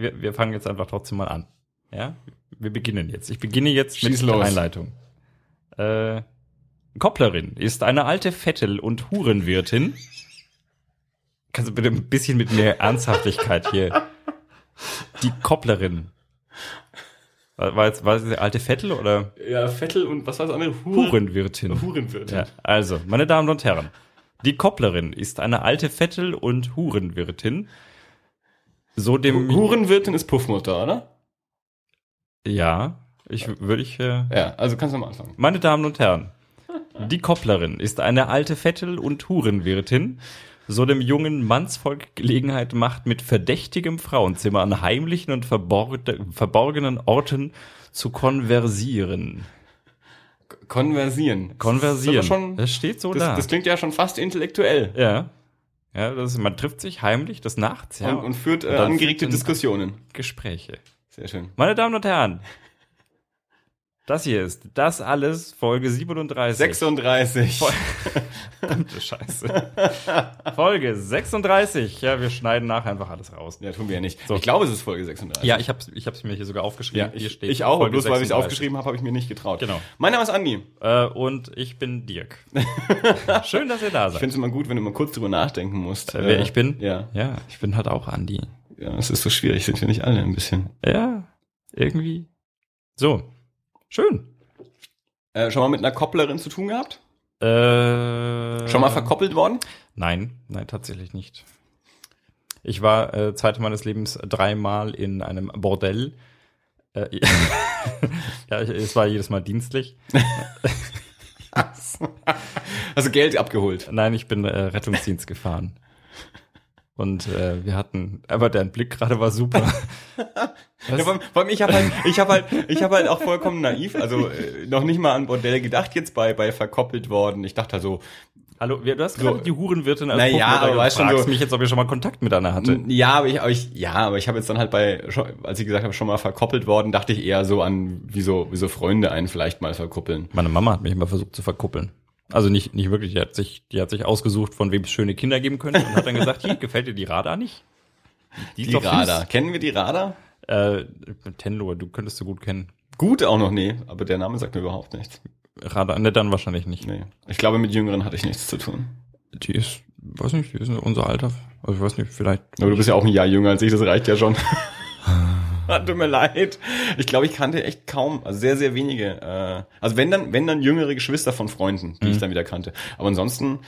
wir, wir fangen jetzt einfach trotzdem mal an. Ja, wir beginnen jetzt. Ich beginne jetzt Schieß mit los. der Einleitung. Äh, Kopplerin ist eine alte Vettel- und Hurenwirtin. Kannst du bitte ein bisschen mit mehr Ernsthaftigkeit hier? Die Kopplerin. War, war jetzt war es die alte Vettel oder Ja, Vettel und was war das andere? Hure- Hurenwirtin? Hurenwirtin. Ja, also, meine Damen und Herren, die Kopplerin ist eine alte Vettel- und Hurenwirtin. So dem, Hurenwirtin ist Puffmutter, oder? ja, ich würde ich, äh, Ja, also kannst du mal anfangen. meine Damen und Herren, die Kopplerin ist eine alte Vettel- und Hurenwirtin, so dem jungen Mannsvolk Gelegenheit macht, mit verdächtigem Frauenzimmer an heimlichen und verborg- verborgenen Orten zu konversieren. Konversieren. Konversieren. Das, schon, das steht so das, da. das klingt ja schon fast intellektuell. ja. Ja, das ist, man trifft sich heimlich des Nachts, ja, und, und führt äh, Und angeregte Diskussionen. Gespräche. Sehr schön. Meine Damen und Herren, das hier ist das alles Folge 37. 36. Voll- Verdammte Scheiße. Folge 36. Ja, wir schneiden nachher einfach alles raus. Ja, tun wir ja nicht. So. Ich glaube, es ist Folge 36. Ja, ich hab's, ich hab's mir hier sogar aufgeschrieben. Ja, hier ich, steht ich auch, Folge bloß weil ich es 36. aufgeschrieben habe, habe ich mir nicht getraut. Genau. Mein Name ist Andi. Äh, und ich bin Dirk. Schön, dass ihr da Ich seid. finde es immer gut, wenn du mal kurz drüber nachdenken musst. Äh, wer ich bin? Ja. Ja, ich bin halt auch Andi. Ja, es ist so schwierig, sind wir nicht alle ein bisschen. Ja, irgendwie. So. Schön. Äh, schon mal mit einer Kopplerin zu tun gehabt? Äh, Schon mal verkoppelt worden? Nein, nein, tatsächlich nicht. Ich war äh, Zeit meines Lebens dreimal in einem Bordell. Äh, ja, es war jedes Mal dienstlich. Also Geld abgeholt. Nein, ich bin äh, Rettungsdienst gefahren. Und äh, wir hatten, aber dein Blick gerade war super. Ja, vor, vor allem ich habe halt, ich habe halt, ich habe halt auch vollkommen naiv, also äh, noch nicht mal an Bordell gedacht jetzt bei bei verkoppelt worden. Ich dachte halt so, Hallo, du hast So. gerade die Hurenwirtin als Na ja, Puffmutter aber weißt schon gefragt. so- mich jetzt, ob ihr schon mal Kontakt mit einer hatte. ja, aber ich, aber ich, ja, aber ich habe jetzt dann halt bei, als ich gesagt habe, schon mal verkoppelt worden, dachte ich eher so an, wie so, wie so Freunde einen vielleicht mal verkuppeln. Meine Mama hat mich immer versucht zu verkuppeln. Also nicht, nicht wirklich, die hat sich, die hat sich ausgesucht, von wem es schöne Kinder geben könnte und hat dann gesagt, hier, gefällt dir die Radar nicht? Die doch Radar. Kennen wir die Radar? Äh, Tenlo, du könntest du gut kennen. Gut auch noch, nee, aber der Name sagt mir überhaupt nichts. Radar, ne, dann wahrscheinlich nicht. Nee. Ich glaube, mit Jüngeren hatte ich nichts zu tun. Die ist, weiß nicht, die ist unser Alter. Also ich weiß nicht, vielleicht. Aber du bist ja auch ein Jahr jünger als ich, das reicht ja schon. Tut mir leid. Ich glaube, ich kannte echt kaum, also sehr, sehr wenige. Äh, also wenn dann, wenn dann jüngere Geschwister von Freunden, die ich dann wieder kannte. Aber ansonsten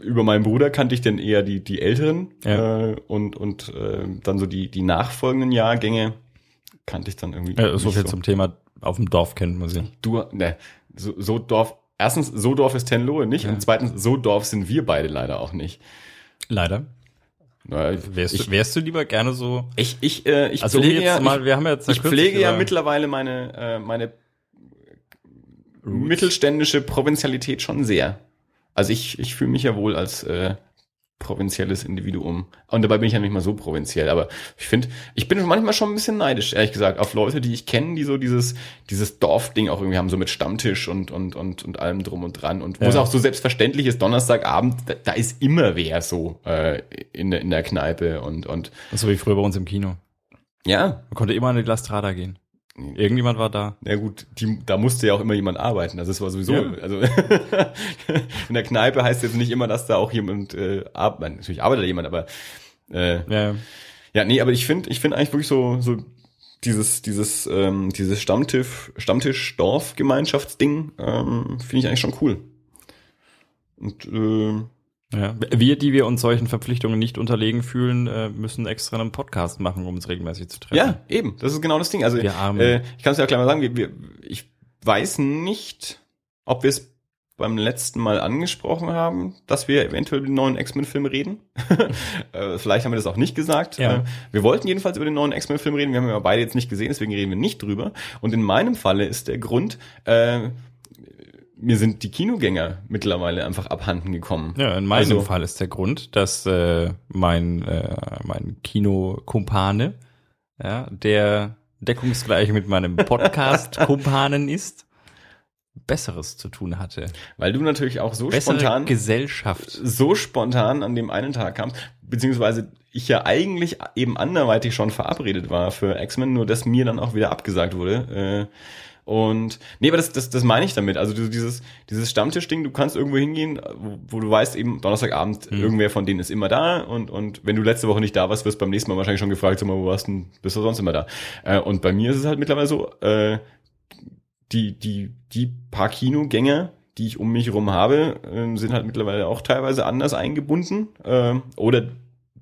über meinen Bruder kannte ich dann eher die die Älteren Ja. äh, und und äh, dann so die die nachfolgenden Jahrgänge kannte ich dann irgendwie. Äh, so viel zum Thema, auf dem Dorf kennt man sie. Du, ne, so, so Dorf. Erstens, so Dorf ist Tenlohe nicht und zweitens, so Dorf sind wir beide leider auch nicht. Leider. Wärst, ich, du, wärst du lieber gerne so, ich, ich, äh, ich also pflege jetzt ja, mal, wir haben ja jetzt ich pflege ja mittlerweile meine, äh, meine Roots. mittelständische Provinzialität schon sehr. Also ich, ich fühle mich ja wohl als äh, provinzielles Individuum. Und dabei bin ich ja nicht mal so provinziell. Aber ich finde, ich bin manchmal schon ein bisschen neidisch, ehrlich gesagt, auf Leute, die ich kenne, die so dieses, dieses Dorfding auch irgendwie haben, so mit Stammtisch und, und, und, und allem drum und dran. Und wo Ja. es auch so selbstverständlich ist, Donnerstagabend, da, da ist immer wer so äh, in, der- in der Kneipe und, und so wie früher bei uns im Kino. ja, Man konnte immer an die Glastrada gehen. Irgendjemand war da. Na gut, die, da musste ja auch immer jemand arbeiten. Also es war sowieso, Ja. also in der Kneipe heißt jetzt nicht immer, dass da auch jemand äh, arbeitet. Natürlich arbeitet da jemand, aber äh, Ja, ja, nee, aber ich finde, ich finde eigentlich wirklich so so dieses dieses ähm, dieses Stammtisch Stammtisch Dorf Gemeinschaftsding ähm, finde ich eigentlich schon cool. Und äh, ja. Wir, die wir uns solchen Verpflichtungen nicht unterlegen fühlen, äh, müssen extra einen Podcast machen, um uns regelmäßig zu treffen. Ja, eben. Das ist genau das Ding. Also äh, ich kann es ja gleich mal sagen, wir, wir, ich weiß nicht, ob wir es beim letzten Mal angesprochen haben, dass wir eventuell über den neuen X-Men-Film reden. äh, vielleicht haben wir das auch nicht gesagt. Ja. Äh, wir wollten jedenfalls über den neuen X-Men-Film reden. Wir haben aber beide jetzt nicht gesehen, deswegen reden wir nicht drüber. Und in meinem Falle ist der Grund, äh, mir sind die Kinogänger mittlerweile einfach abhanden gekommen. Ja, in meinem Also- Fall ist der Grund, dass äh, mein, äh, mein Kinokumpane, ja, der deckungsgleich mit meinem Podcast-Kumpanen ist, Besseres zu tun hatte. Weil du natürlich auch so Bessere spontan, Gesellschaft. so spontan an dem einen Tag kamst, beziehungsweise ich ja eigentlich eben anderweitig schon verabredet war für X-Men, nur dass mir dann auch wieder abgesagt wurde. Äh, und nee, aber das, das, das meine ich damit. Also du- dieses, dieses Stammtischding, du kannst irgendwo hingehen, wo, wo du weißt, eben Donnerstagabend, irgendwer von denen ist immer da und, und wenn du letzte Woche nicht da warst, wirst du beim nächsten Mal wahrscheinlich schon gefragt, sag mal, wo warst du denn, bist du sonst immer da? Äh, und bei mir ist es halt mittlerweile so, äh, die, die, die paar Kinogänger, die ich um mich herum habe, ähm, sind halt mittlerweile auch teilweise anders eingebunden. Ähm, oder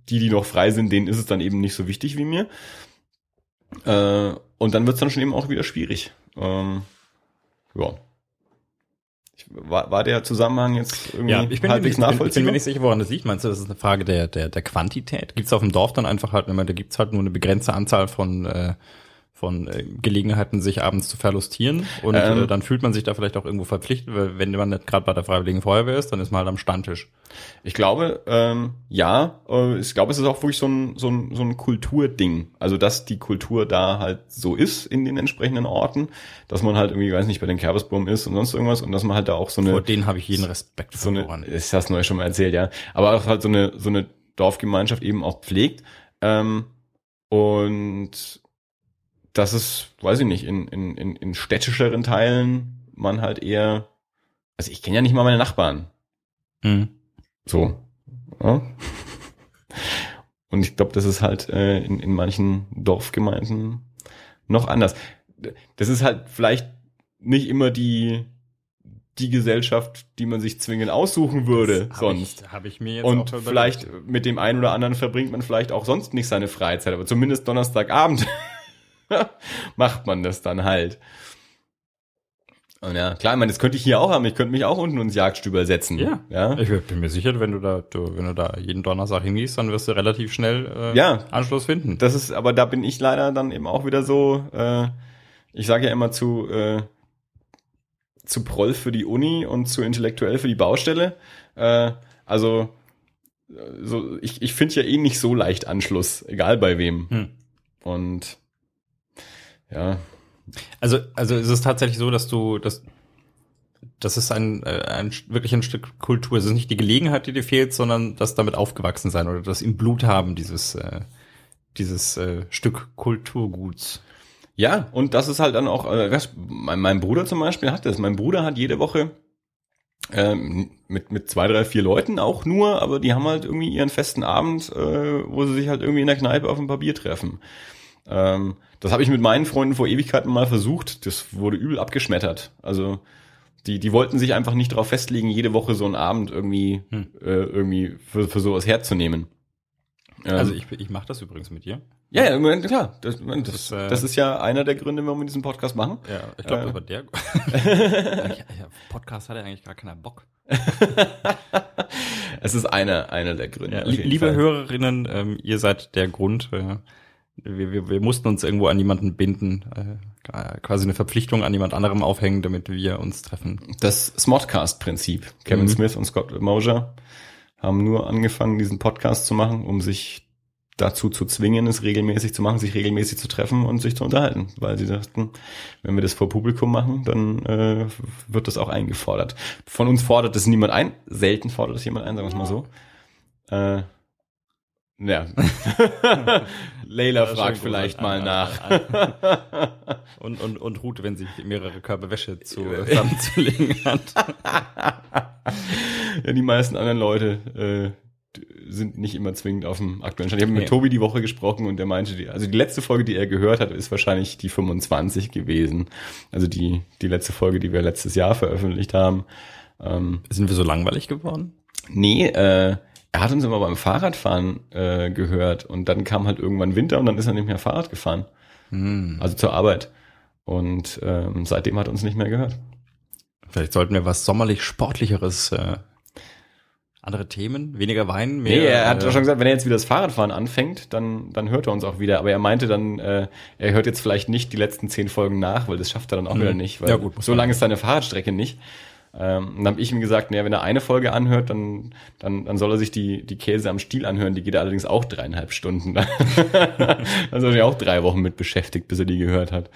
die, die noch frei sind, denen ist es dann eben nicht so wichtig wie mir. Äh, und dann wird es dann schon eben auch wieder schwierig. Ähm, ja. Ich, war, war der Zusammenhang jetzt irgendwie Ja, ich bin, ich, bin, halbwegs ich bin nachvollziehbar? mir nicht sicher, woran das liegt. Meinst du, das ist eine Frage der, der, der Quantität? Gibt es auf dem Dorf dann einfach halt, immer, da gibt's halt nur eine begrenzte Anzahl von, äh, von äh, Gelegenheiten, sich abends zu verlustieren. Und Ähm. äh, dann fühlt man sich da vielleicht auch irgendwo verpflichtet, weil wenn man nicht gerade bei der Freiwilligen Feuerwehr ist, dann ist man halt am Standtisch. Ich glaube, ähm, ja, äh, ich glaube, es ist auch wirklich so ein, so ein, so ein Kulturding. Also, dass die Kultur da halt so ist in den entsprechenden Orten, dass man halt irgendwie, weiß nicht, bei den Kerbesburm ist und sonst irgendwas und dass man halt da auch so Vor eine, denen habe ich jeden Respekt so eine, verloren. ist das neu schon mal erzählt, ja, aber auch halt so eine, so eine Dorfgemeinschaft eben auch pflegt. Ähm, und dass es, weiß ich nicht, in, in, in, in städtischeren Teilen man halt eher, also ich kenne ja nicht mal meine Nachbarn. Mhm. So. Ja. Und ich glaube, das ist halt äh, in, in manchen Dorfgemeinden noch anders. Das ist halt vielleicht nicht immer die, die Gesellschaft, die man sich zwingend aussuchen würde Hab sonst. Ich, hab ich mir jetzt Und vielleicht mit dem einen oder anderen verbringt man vielleicht auch sonst nicht seine Freizeit, aber zumindest Donnerstagabend macht man das dann halt. Und ja, klar, ich meine, das könnte ich hier auch haben. Ich könnte mich auch unten ins Jagdstüber setzen. Ja. ja. Ich bin mir sicher, wenn du da, du, wenn du da jeden Donnerstag hingehst, dann wirst du relativ schnell äh, Ja. Anschluss finden. Das ist, aber da bin ich leider dann eben auch wieder so, äh, ich sage ja immer zu, äh, zu Proll für die Uni und zu intellektuell für die Baustelle. Äh, also, äh, so, ich, ich finde ja eh nicht so leicht Anschluss, egal bei wem. Hm. Und ja, Also, also ist es tatsächlich so, dass du, dass, das ist ein, äh, ein wirklich ein Stück Kultur. Es ist nicht die Gelegenheit, die dir fehlt, sondern das damit aufgewachsen sein oder das im Blut haben, dieses, äh, dieses äh, Stück Kulturguts. Ja, und das ist halt dann auch, äh, mein, mein Bruder zum Beispiel hat das. Mein Bruder hat jede Woche ähm, mit, mit zwei, drei, vier Leuten auch nur, aber die haben halt irgendwie ihren festen Abend, äh, wo sie sich halt irgendwie in der Kneipe auf ein Papier treffen. Ähm, das habe ich mit meinen Freunden vor Ewigkeiten mal versucht. Das wurde übel abgeschmettert. Also die, die wollten sich einfach nicht darauf festlegen, jede Woche so einen Abend irgendwie, Hm. äh, irgendwie für, für sowas herzunehmen. Ähm, Also ich, ich mache das übrigens mit dir. ja, ja, klar. Das, das, Das, äh, das ist ja einer der Gründe, warum wir diesen Podcast machen. Ja, ich glaube, Äh. das war der. Podcast hat ja eigentlich gar keiner Bock. Es ist einer, einer der Gründe. Ja, liebe Fall. Hörerinnen, ähm, ihr seid der Grund. Äh, wir, wir, wir mussten uns irgendwo an jemanden binden, äh, quasi eine Verpflichtung an jemand anderem aufhängen, damit wir uns treffen. Das Smodcast-Prinzip. Kevin Mhm. Smith und Scott Mosier haben nur angefangen, diesen Podcast zu machen, um sich dazu zu zwingen, es regelmäßig zu machen, sich regelmäßig zu treffen und sich zu unterhalten, weil sie dachten, wenn wir das vor Publikum machen, dann äh, wird das auch eingefordert. Von uns fordert es niemand ein, selten fordert es jemand ein, sagen wir es mal so. Äh, ja. Leila fragt vielleicht mal Ah, nach. ah, ah. Und, und, und Ruth, wenn sie mehrere Körbe Wäsche zu, zusammenzulegen hat. ja, die meisten anderen Leute äh, sind nicht immer zwingend auf dem aktuellen Stand. Ich habe mit Nee. Tobi die Woche gesprochen und der meinte, die, also die letzte Folge, die er gehört hat, ist wahrscheinlich die 25 gewesen. Also die, die letzte Folge, die wir letztes Jahr veröffentlicht haben. Ähm, Sind wir so langweilig geworden? nee, äh, er hat uns immer beim Fahrradfahren äh, gehört und dann kam halt irgendwann Winter und dann ist er nicht mehr Fahrrad gefahren. Hm. Also zur Arbeit. Und ähm, seitdem hat er uns nicht mehr gehört. Vielleicht sollten wir was sommerlich Sportlicheres, äh, andere Themen, weniger Wein, mehr. Nee, er hat äh, schon gesagt, wenn er jetzt wieder das Fahrradfahren anfängt, dann, dann hört er uns auch wieder. Aber er meinte dann, äh, er hört jetzt vielleicht nicht die letzten zehn Folgen nach, weil das schafft er dann auch Mhm. wieder nicht. Weil Ja, gut, so lange ist seine Fahrradstrecke nicht. Ähm, dann habe ich ihm gesagt, naja, wenn er eine Folge anhört, dann, dann, dann soll er sich die, die Käse am Stiel anhören. Die geht allerdings auch dreieinhalb Stunden. dann ist er sich auch drei Wochen mit beschäftigt, bis er die gehört hat.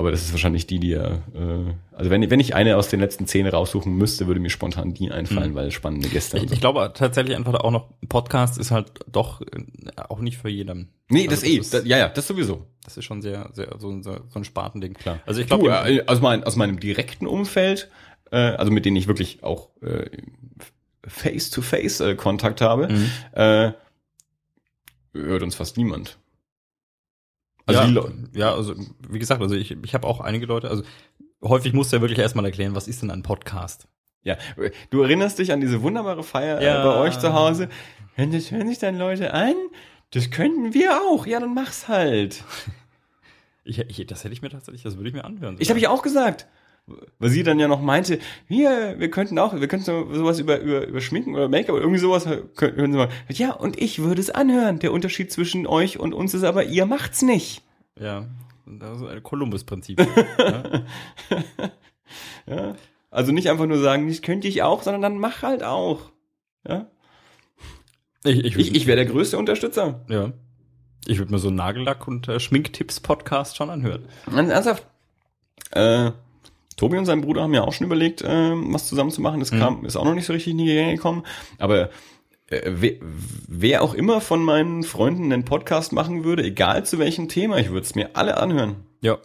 Aber das ist wahrscheinlich die, die ja, äh, also wenn, wenn ich eine aus den letzten zehn raussuchen müsste, würde mir spontan die einfallen, weil spannende Gäste. Ich, so. ich glaube tatsächlich einfach auch noch, Podcast ist halt doch äh, auch nicht für jeden. nee, das Also eh, ist, das, ja, ja, das sowieso. das ist schon sehr, sehr so, ein- so, ein Spartending. Klar. Also ich glaube, äh, aus, mein, aus meinem direkten Umfeld, äh, also mit denen ich wirklich auch äh, face-to-face äh, Kontakt habe, Mhm. äh, hört uns fast niemand. Also ja, ja, also wie gesagt, also ich, ich habe auch einige Leute, also häufig musst du ja wirklich erstmal erklären, was ist denn ein Podcast? Ja, du erinnerst dich an diese wunderbare Feier Ja. äh, bei euch zu Hause. Wenn das hören sich dann Leute an, das könnten wir auch. Ja, dann mach's halt. Ich, ich, das hätte ich mir tatsächlich, das würde ich mir anhören. Ich habe ich auch gesagt. Weil sie dann ja noch meinte, hier, wir könnten auch, wir könnten so, sowas über, über, über Schminken oder Make-up oder irgendwie sowas können, können sie mal. Ja, und ich würde es anhören. Der Unterschied zwischen euch und uns ist aber, ihr macht's nicht. Ja, das ist ein Kolumbus-Prinzip. ja. Ja? Also nicht einfach nur sagen, das könnte ich auch, sondern dann mach halt auch. Ja? Ich, ich, Ich, ich wäre der größte Unterstützer. ja. Ich würde mir so einen Nagellack- und äh, Schminktipps-Podcast schon anhören. Ganz ernsthaft. Äh, Tobi und sein Bruder haben ja auch schon überlegt, äh, was zusammen zu machen. Das kam, ist auch noch nicht so richtig in die Gänge gekommen. Aber äh, wer, wer auch immer von meinen Freunden einen Podcast machen würde, egal zu welchem Thema, ich würde es mir alle anhören. Ja.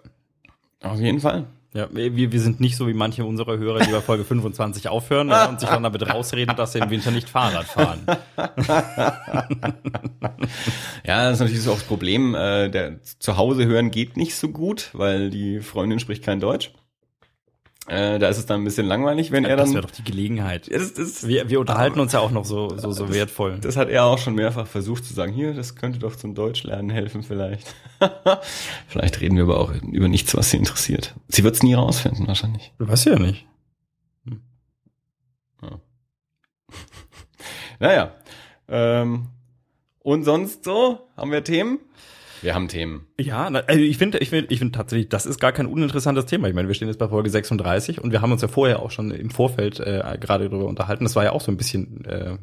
Auf jeden Fall. Ja, wir, wir sind nicht so wie manche unserer Hörer, die bei Folge 25 aufhören ja, und sich dann damit rausreden, dass sie im Winter nicht Fahrrad fahren. Ja, das ist natürlich so auch das Problem. Äh, der zu Hause hören geht nicht so gut, weil die Freundin spricht kein Deutsch. Äh, da ist es dann ein bisschen langweilig, wenn er Das dann. wäre doch die Gelegenheit. Ja, das, das, Wir, wir unterhalten uns ja auch noch so, so, so wertvoll. Das hat er auch schon mehrfach versucht zu sagen, hier, das könnte doch zum Deutschlernen helfen vielleicht. vielleicht reden wir aber auch über nichts, was sie interessiert. Sie wird es nie rausfinden, wahrscheinlich. Du weißt ja nicht. Naja. Ähm, und sonst so? Haben wir Themen? Wir haben Themen. Ja, also ich finde, ich finde, ich finde tatsächlich, das ist gar kein uninteressantes Thema. Ich meine, wir stehen jetzt bei Folge 36 und wir haben uns ja vorher auch schon im Vorfeld äh, gerade darüber unterhalten. Das war ja auch so ein bisschen äh,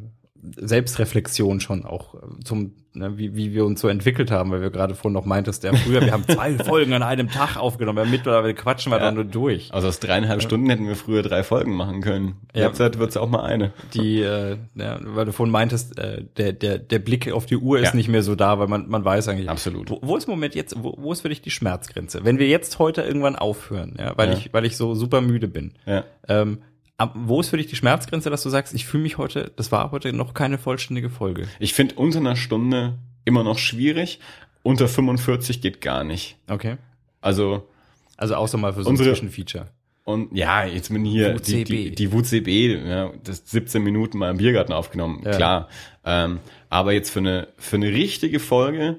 Selbstreflexion schon auch äh, zum, ne, wie, wie wir uns so entwickelt haben, weil wir gerade vorhin noch meintest, ja, früher, wir haben zwei Folgen an einem Tag aufgenommen, ja, mittlerweile quatschen wir Ja. dann nur durch. Also aus dreieinhalb Stunden hätten wir früher drei Folgen machen können. Ja. Jetzt wird es auch mal eine. Die, äh, ja, weil du vorhin meintest, äh, der, der, der Blick auf die Uhr ist Ja. nicht mehr so da, weil man, man weiß eigentlich. Absolut. Wo, wo ist im Moment jetzt, wo, wo ist für dich die Schmerzgrenze? Wenn wir jetzt heute irgendwann aufhören, ja, weil ich, weil ich so super müde bin, Ja. ähm, wo ist für dich die Schmerzgrenze, dass du sagst, ich fühle mich heute, das war heute noch keine vollständige Folge? Ich finde unter einer Stunde immer noch schwierig. Unter 45 geht gar nicht. Okay. Also, Also außer mal für so ein Zwischenfeature. und ja, jetzt bin hier die, WCB. die, die WCB, ja, das 17 Minuten mal im Biergarten aufgenommen, Ja. klar. Ähm, aber jetzt für eine, für eine richtige Folge,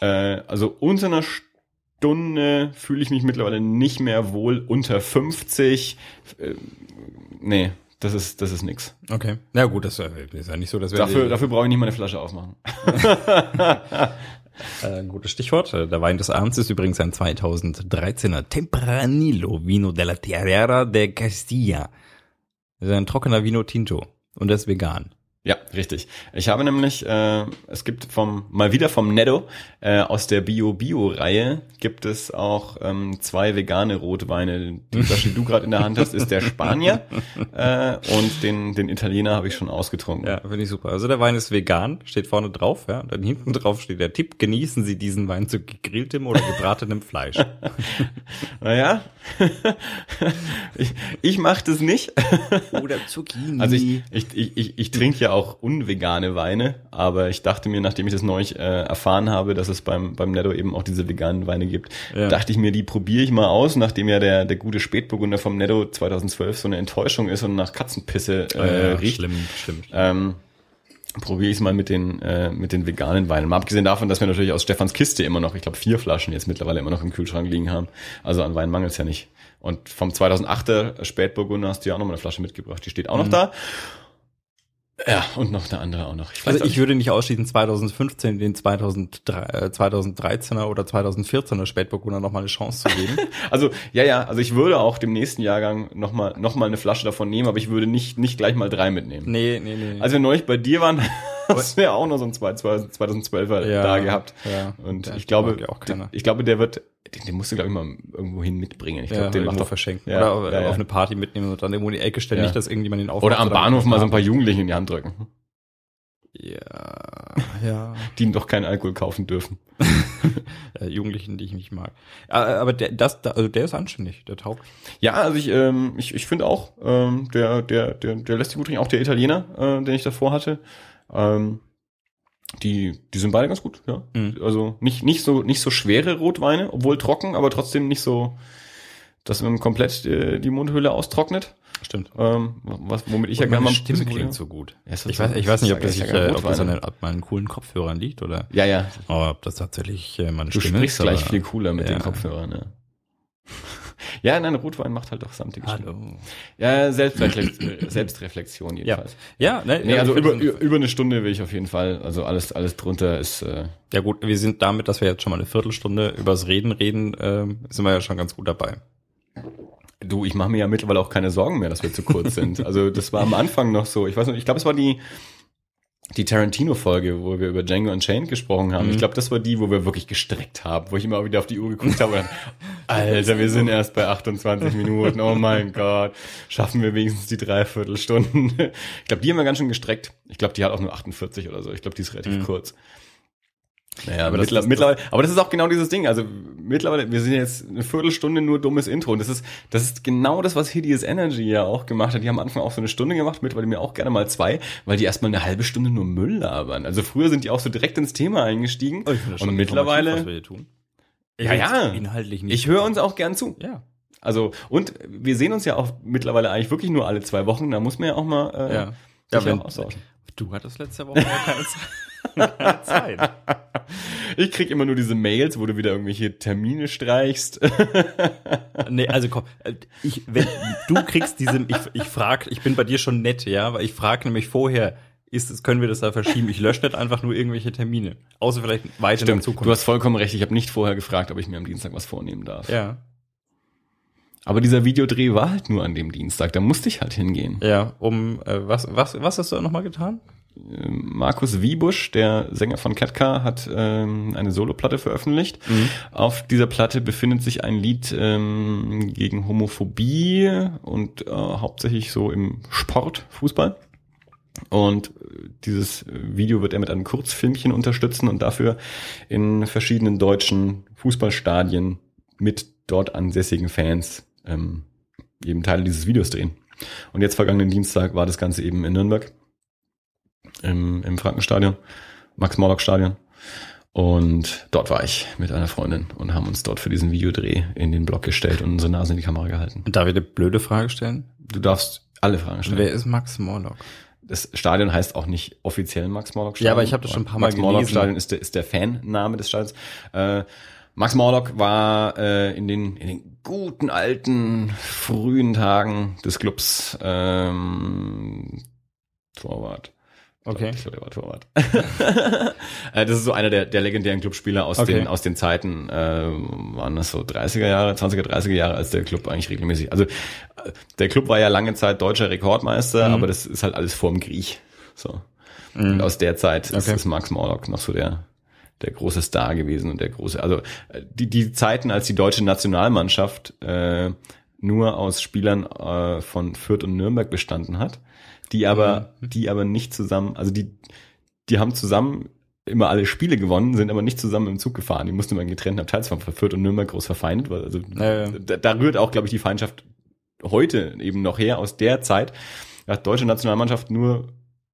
äh, also unter einer Stunde fühle ich mich mittlerweile nicht mehr wohl. Unter 50, äh, nee, das ist, das ist nix. Okay. Na gut, das ist ja nicht so, dass wir Dafür, dafür brauche ich nicht mal eine Flasche aufmachen. Äh, ein gutes Stichwort. Äh, Der Wein des Abends ist übrigens ein 2013er Tempranillo Vino della Tierra de Castilla. Das ist ein trockener Vino Tinto und der ist vegan. Ja, richtig. Ich habe nämlich, äh, es gibt vom, mal wieder vom Netto, äh, aus der Bio-Bio-Reihe gibt es auch ähm, zwei vegane Rotweine. Die Flasche, die du gerade in der Hand hast, ist der Spanier äh, und den, den Italiener habe ich schon ausgetrunken. Ja, finde ich super. Also der Wein ist vegan, steht vorne drauf, ja. Und dann hinten drauf steht der Tipp, genießen Sie diesen Wein zu gegrilltem oder gebratenem Fleisch. Naja, ich, ich mache das nicht. oder Zucchini. Also ich, ich, ich, ich, ich trinke ja auch unvegane Weine, aber ich dachte mir, nachdem ich das neulich äh, erfahren habe, dass es beim, beim Netto eben auch diese veganen Weine gibt, Ja. dachte ich mir, die probiere ich mal aus, nachdem ja der, der gute Spätburgunder vom Netto 2012 so eine Enttäuschung ist und nach Katzenpisse äh, äh, riecht. schlimm, schlimm. Ähm, probiere ich es mal mit den, äh, mit den veganen Weinen. Mal abgesehen davon, dass wir natürlich aus Stefans Kiste immer noch, ich glaube, vier Flaschen jetzt mittlerweile immer noch im Kühlschrank liegen haben. Also an Wein mangelt es ja nicht. Und vom 2008er Spätburgunder hast du ja auch noch mal eine Flasche mitgebracht. Die steht auch noch da. Ja, und noch eine andere auch noch. Ich Also ich würde nicht ausschließen, 2015 den 2003, äh, 2013er oder 2014er Spätburgunder noch mal eine Chance zu geben. Also, ja, ja, also ich würde auch dem nächsten Jahrgang nochmal noch mal eine Flasche davon nehmen, aber ich würde nicht, nicht gleich mal drei mitnehmen. nee, nee, nee. Als wir neulich bei dir waren, hast du ja auch noch so ein 2012er Ja, da gehabt. ja. Und ich glaube, keiner. ich glaube, der wird, den, den musst du, glaube ich, mal irgendwo hin mitbringen. Ich glaube, Ja, den macht doch verschenken. Oder ja, ja. auf eine Party mitnehmen und dann irgendwo in die Ecke stellen. Nicht, dass irgendjemand ihn aufmacht. Oder am Bahnhof mal so ein paar Jugendliche in die Hand drücken, Ja, ja. die doch keinen Alkohol kaufen dürfen. Jugendlichen, die ich nicht mag. Aber der, das, da- also der ist anständig, der taugt. Ja, also ich, ähm, ich, ich finde auch, ähm, der, der, der, der lässt sich gut trinken, auch der Italiener, äh, den ich davor hatte. Ähm, die, die sind beide ganz gut, ja. Mhm. Also nicht, nicht so, nicht so schwere Rotweine, obwohl trocken, aber trotzdem nicht so, dass man komplett äh, die Mundhöhle austrocknet. Stimmt. Ähm, was, womit ich ja Und gerne meine mal Stimme klingt so gut. Ja, Ich weiß, ich weiß nicht, ob das, ja äh, kein ob das an, den, meinen coolen Kopfhörern liegt oder Ja, ja. aber ob das tatsächlich äh, meine Du Stimme sprichst ist. gleich aber- viel cooler mit ja. den Kopfhörern, ja. Ja, nein, Rotwein macht halt doch samtige. Hallo. Ja, Selbstreflexion, Selbstreflexion jedenfalls. Ja, ne, Nee, also über, über eine Stunde will ich auf jeden Fall. Also alles, alles drunter ist, äh, Ja gut, wir sind damit, dass wir jetzt schon mal eine Viertelstunde übers Reden reden, ähm, sind wir ja schon ganz gut dabei. du, ich mache mir ja mittlerweile auch keine Sorgen mehr, dass wir zu kurz sind. Also das war am Anfang noch so. Ich weiß nicht, ich glaube, es war die, die Tarantino-Folge, wo wir über Django Unchained gesprochen haben. Mhm. Ich glaube, das war die, wo wir wirklich gestreckt haben, wo ich immer wieder auf die Uhr geguckt habe und dann, Alter, wir sind erst bei 28 Minuten, oh mein Gott, schaffen wir wenigstens die Dreiviertelstunden. Ich glaube, die haben wir ganz schön gestreckt. Ich glaube, die hat auch nur 48 oder so. Ich glaube, die ist relativ Mhm. kurz. Naja, Aber das mittler, ist- mittlerweile, aber das ist auch genau dieses Ding. Also mittlerweile, wir sind jetzt eine Viertelstunde nur dummes Intro. Und das ist, das ist genau das, was Hideous Energy ja auch gemacht hat. Die haben am Anfang auch so eine Stunde gemacht, mittlerweile mir auch gerne mal zwei, weil die erstmal eine halbe Stunde nur Müll labern. Also früher sind die auch so direkt ins Thema eingestiegen. Oh, das schon und informativ, was mittlerweile, wir hier tun. Ja, ja. Inhaltlich nicht. ich höre uns auch gern zu. Ja. Also, und wir sehen uns ja auch mittlerweile eigentlich wirklich nur alle zwei Wochen. Da muss man ja auch mal äh, Ja. Ja, wenn, austauschen. du hattest letzte Woche keine Zeit. Zeit. Ich krieg immer nur diese Mails, wo du wieder irgendwelche Termine streichst. Nee, also komm, äh, ich, wenn, du kriegst diese, ich, ich frag, ich bin bei dir schon nett, ja, weil ich frage nämlich vorher, ist es, können wir das da verschieben? Ich lösche nicht einfach nur irgendwelche Termine. Außer vielleicht weiter in der Stimmt, Zukunft. du hast vollkommen recht. Ich habe nicht vorher gefragt, ob ich mir am Dienstag was vornehmen darf. ja, Aber dieser Videodreh war halt nur an dem Dienstag. Da musste ich halt hingehen. ja, um, äh, was, was, was hast du nochmal getan? Markus Wiebusch, der Sänger von Ketka, hat ähm, eine Soloplatte veröffentlicht. Auf dieser Platte befindet sich ein Lied ähm, gegen Homophobie und äh, hauptsächlich so im Sport, Fußball. Und äh, dieses Video wird er mit einem Kurzfilmchen unterstützen und dafür in verschiedenen deutschen Fußballstadien mit dort ansässigen Fans ähm, eben Teile dieses Videos drehen. Und jetzt vergangenen Dienstag war das Ganze eben in Nürnberg im, im Frankenstadion, Max-Morlock-Stadion. Und dort war ich mit einer Freundin und haben uns dort für diesen Videodreh in den Block gestellt und unsere Nase in die Kamera gehalten. Und darf ich eine blöde Frage stellen? Du darfst alle Fragen stellen. Wer ist Max Morlock? Das Stadion heißt auch nicht offiziell Max-Morlock-Stadion. Ja, aber ich habe das schon ein paar Mal Max-Morlock-Stadion ist der, ist der Fanname des Stadions. Äh, Max Morlock war äh, in, den, in den guten alten frühen Tagen des Clubs ähm, Torwart. Okay. Ich glaube, der war Torwart. Äh, das ist so einer der, der legendären Clubspieler aus, Okay. den, aus den Zeiten, äh, waren das so 30er Jahre, 20er, 30er Jahre, als der Club eigentlich regelmäßig, also äh, der Club war ja lange Zeit deutscher Rekordmeister, Mhm. aber das ist halt alles vorm Griech. So. Und aus der Zeit ist, Okay. ist Max Morlock noch so der, der große Star gewesen und der große, also die, die Zeiten, als die deutsche Nationalmannschaft äh, nur aus Spielern äh, von Fürth und Nürnberg bestanden hat, die aber, Mhm. die aber nicht zusammen, also die, die haben zusammen immer alle Spiele gewonnen, sind aber nicht zusammen im Zug gefahren. Die mussten immer in getrennten Abteils von Fürth und Nürnberg groß verfeindet, weil also Ja, ja. da, da rührt auch, glaube ich, die Feindschaft heute eben noch her aus der Zeit. Da hat deutsche Nationalmannschaft nur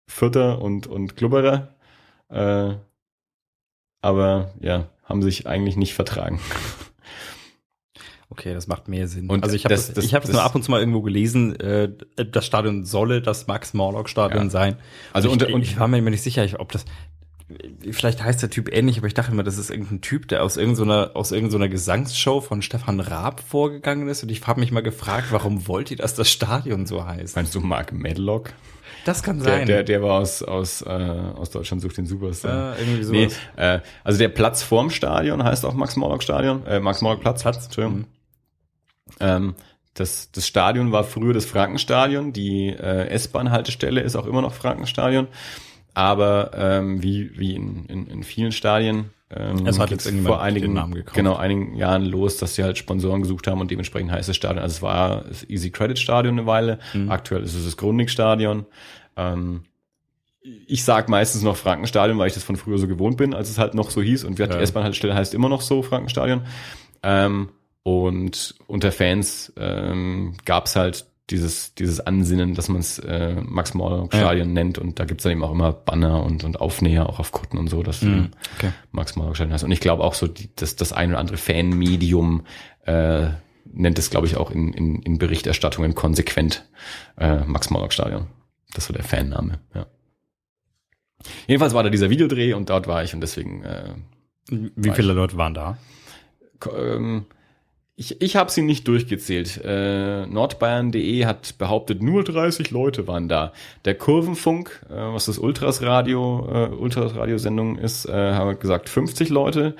Vierter und, und Klubberer, äh, aber ja, haben sich eigentlich nicht vertragen. Okay, das macht mehr Sinn. Und also ich habe das- das, ich habe es nur ab und zu mal irgendwo gelesen, äh, das Stadion solle das Max Morlock Stadion Ja. sein. Also und ich, und- ich war mir immer nicht sicher, ob das vielleicht heißt der Typ ähnlich, aber ich dachte immer, das ist irgendein Typ, der aus irgendeiner aus irgendeiner Gesangsshow von Stefan Raab vorgegangen ist und ich habe mich mal gefragt, warum wollt ihr, dass das Stadion so heißt? Meinst du Mark Medlock? Das kann Der, sein. der, der war aus, aus, äh, aus Deutschland sucht den Superstar. äh, irgendwie Nee, sowas. äh, also der Platz vorm Stadion heißt auch Max-Morlock-Stadion, äh, Max-Morlock-Platz. Platz. Entschuldigung. Ähm, das, das Stadion war früher das Frankenstadion, die äh, S-Bahn-Haltestelle ist auch immer noch Frankenstadion. aber ähm, wie, wie in, in, in vielen Stadien ähm, Es hat jetzt vor einigen, genau, einigen Jahren los, dass sie halt Sponsoren gesucht haben und dementsprechend heißt das Stadion. Also es war das Easy Credit Stadion eine Weile, Mhm. aktuell ist es das Grundig Stadion. Ähm, ich sag meistens noch Frankenstadion, weil ich das von früher so gewohnt bin, als es halt noch so hieß und wir Ja. die S-Bahn-Haltestelle heißt immer noch so Frankenstadion. Ähm, und unter Fans ähm, gab es halt dieses, dieses Ansinnen, dass man es äh, Max-Morlock-Stadion nennt und da gibt's dann eben auch immer Banner und, und Aufnäher auch auf Kutten und so, dass Mhm. Okay. Max-Morlock-Stadion heißt. Und ich glaube auch so, die, das, das ein oder andere Fan-Medium äh, nennt es, glaube ich, auch in, in, in Berichterstattungen konsequent äh, Max-Morlock-Stadion. Das so der Fanname, ja. Jedenfalls war da dieser Videodreh und dort war ich und deswegen äh, Wie viele Leute waren da? Ähm, ich, ich habe sie nicht durchgezählt. Äh, Nordbayern.de hat behauptet, nur 30 Leute waren da. Der Kurvenfunk, äh, was das Ultras Radio, äh, Ultras Radiosendung ist, äh, haben gesagt 50 Leute.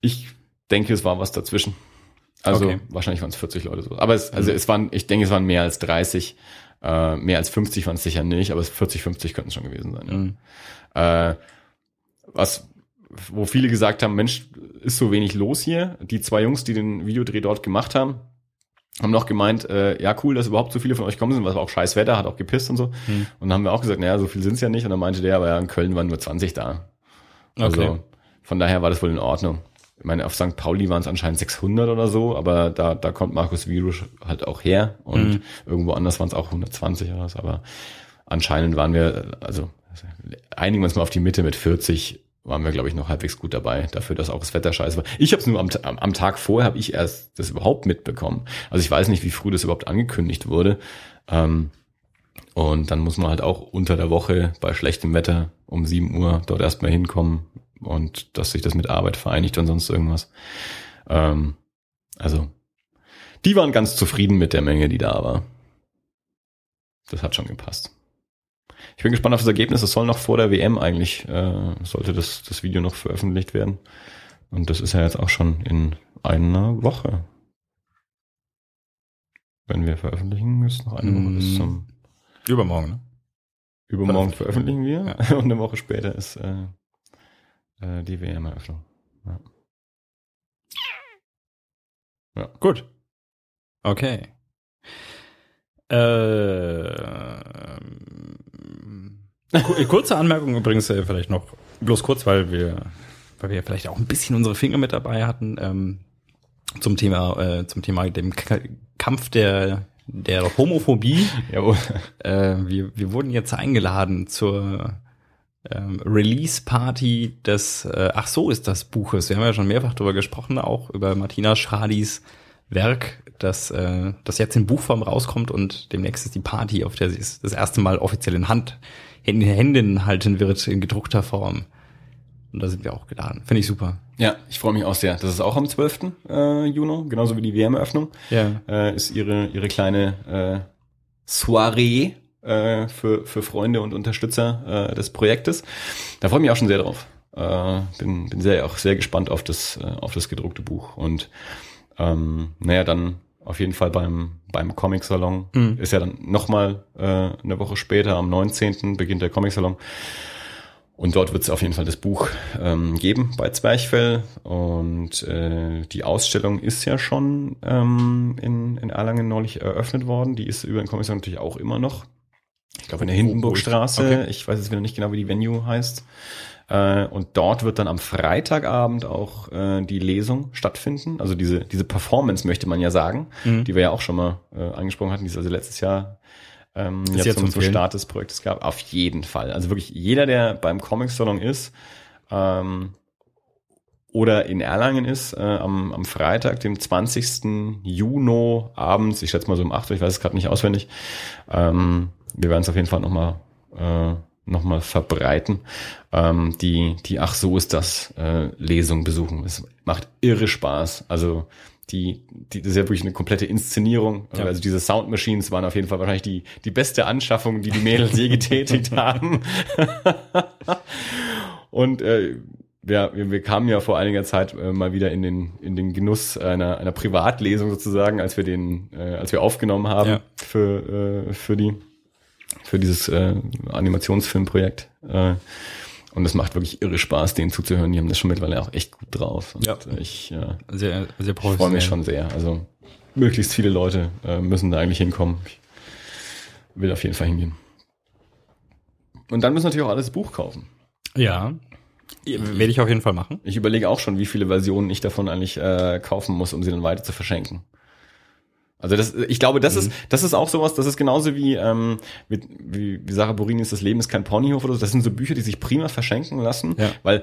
Ich denke, es war was dazwischen. Also Okay. wahrscheinlich waren es 40 Leute so. Aber es, also es waren, ich denke, es waren mehr als 30. Äh, mehr als 50 waren es sicher nicht, aber es 40, 50 könnten es schon gewesen sein. Ja Mhm. äh, was, wo viele gesagt haben, Mensch, ist so wenig los hier. Die zwei Jungs, die den Videodreh dort gemacht haben, haben noch gemeint, äh, ja cool, dass überhaupt so viele von euch kommen sind, weil es war auch scheiß Wetter, hat auch gepisst und so. Hm. Und dann haben wir auch gesagt, naja, so viel sind's ja nicht. Und dann meinte der, aber ja, in Köln waren nur 20 da. Also Okay. von daher war das wohl in Ordnung. Ich meine, auf St. Pauli waren es anscheinend 600 oder so, aber da, da kommt Markus Virusch halt auch her und Mhm. irgendwo anders waren es auch 120 oder was, aber anscheinend waren wir, also einigen wir uns mal auf die Mitte mit 40, waren wir, glaube ich, noch halbwegs gut dabei, dafür, dass auch das Wetter scheiße war. Ich habe es nur am, am, Tag vorher, habe ich erst das überhaupt mitbekommen. Also ich weiß nicht, wie früh das überhaupt angekündigt wurde. Ähm, und dann muss man halt auch unter der Woche bei schlechtem Wetter um 7 Uhr dort erstmal hinkommen und dass sich das mit Arbeit vereinigt und sonst irgendwas. Ähm, also, die waren ganz zufrieden mit der Menge, die da war. Das hat schon gepasst. Ich bin gespannt auf das Ergebnis. Es soll noch vor der WM eigentlich, äh, sollte das, das Video noch veröffentlicht werden. Und das ist ja jetzt auch schon in einer Woche. Wenn wir veröffentlichen, ist noch eine Woche bis Mm. zum Übermorgen, ne? Übermorgen Veröffentlichen. wir und eine Woche später ist äh, äh, die WM-Eröffnung. Ja. Gut. Okay. Äh, kurze Anmerkung übrigens äh, vielleicht noch, bloß kurz, weil wir, weil wir vielleicht auch ein bisschen unsere Finger mit dabei hatten ähm, zum Thema, äh, zum Thema dem K Kampf der der Homophobie. Jawohl. Äh, wir, wir wurden jetzt eingeladen zur ähm, Release-Party des, äh, ach so ist das Buches. Wir haben ja schon mehrfach darüber gesprochen, auch über Martina Schradis Werk, das, äh, das jetzt in Buchform rauskommt und demnächst ist die Party, auf der sie es das erste Mal offiziell in Hand, in den Händen halten wird, in gedruckter Form. Und da sind wir auch geladen. Finde ich super. Ja, ich freue mich auch sehr. Das ist auch am 12. Äh, Juni, genauso wie die WM-Eröffnung. Ja. Äh, ist ihre, ihre kleine äh, Soiree äh, für, für Freunde und Unterstützer äh, des Projektes. Da freue ich mich auch schon sehr drauf. Äh, bin bin sehr, auch sehr gespannt auf das, äh, auf das gedruckte Buch. Und ähm, naja, dann auf jeden Fall beim, beim Comic-Salon. Mhm. Ist ja dann nochmal äh, eine Woche später, am 19. beginnt der Comic-Salon. Und dort wird es auf jeden Fall das Buch ähm, geben bei Zwerchfell. Und äh, die Ausstellung ist ja schon ähm, in, in Erlangen neulich eröffnet worden. Die ist über den Comic natürlich auch immer noch. Ich glaube in der Hindenburgstraße. okay. Ich weiß jetzt wieder nicht genau, wie die Venue heißt. Äh, und dort wird dann am Freitagabend auch äh, die Lesung stattfinden. Also diese, diese Performance möchte man ja sagen, Mhm. die wir ja auch schon mal äh, angesprochen hatten, die es also letztes Jahr ähm, Ist ja, jetzt zum, zu zum? Start des Projektes gab. Auf jeden Fall. Also wirklich jeder, der beim Comic Salon ist ähm, oder in Erlangen ist, äh, am, am Freitag, dem 20. Juni abends, ich schätze mal so um 8 Uhr, ich weiß es gerade nicht auswendig, ähm, wir werden es auf jeden Fall nochmal äh, noch mal verbreiten, ähm, die, die Ach so ist das äh, Lesung besuchen. Es macht irre Spaß. Also die, die das ist ja wirklich eine komplette Inszenierung. Ja. Also diese Sound Machines waren auf jeden Fall wahrscheinlich die, die beste Anschaffung, die die Mädels je getätigt haben. Und äh, wir, wir, wir kamen ja vor einiger Zeit äh, mal wieder in den, in den Genuss einer, einer Privatlesung sozusagen, als wir den, äh, als wir aufgenommen haben Ja. für, äh, für die, für dieses äh, Animationsfilmprojekt Äh, und es macht wirklich irre Spaß, denen zuzuhören. Die haben das schon mittlerweile auch echt gut drauf. Und Ja. ich äh, Sehr, sehr freue mich schon sehr. Also möglichst viele Leute äh, müssen da eigentlich hinkommen. Ich will auf jeden Fall hingehen. Und dann müssen natürlich auch alles Buch kaufen. Ja. Werde ich auf jeden Fall machen. Ich überlege auch schon, wie viele Versionen ich davon eigentlich äh, kaufen muss, um sie dann weiter zu verschenken. Also das, ich glaube, das ist, das ist auch sowas, das ist genauso wie, ähm, mit, wie, wie Sarah Borinis Das Leben ist kein Ponyhof oder so. Das sind so Bücher, die sich prima verschenken lassen, Ja. weil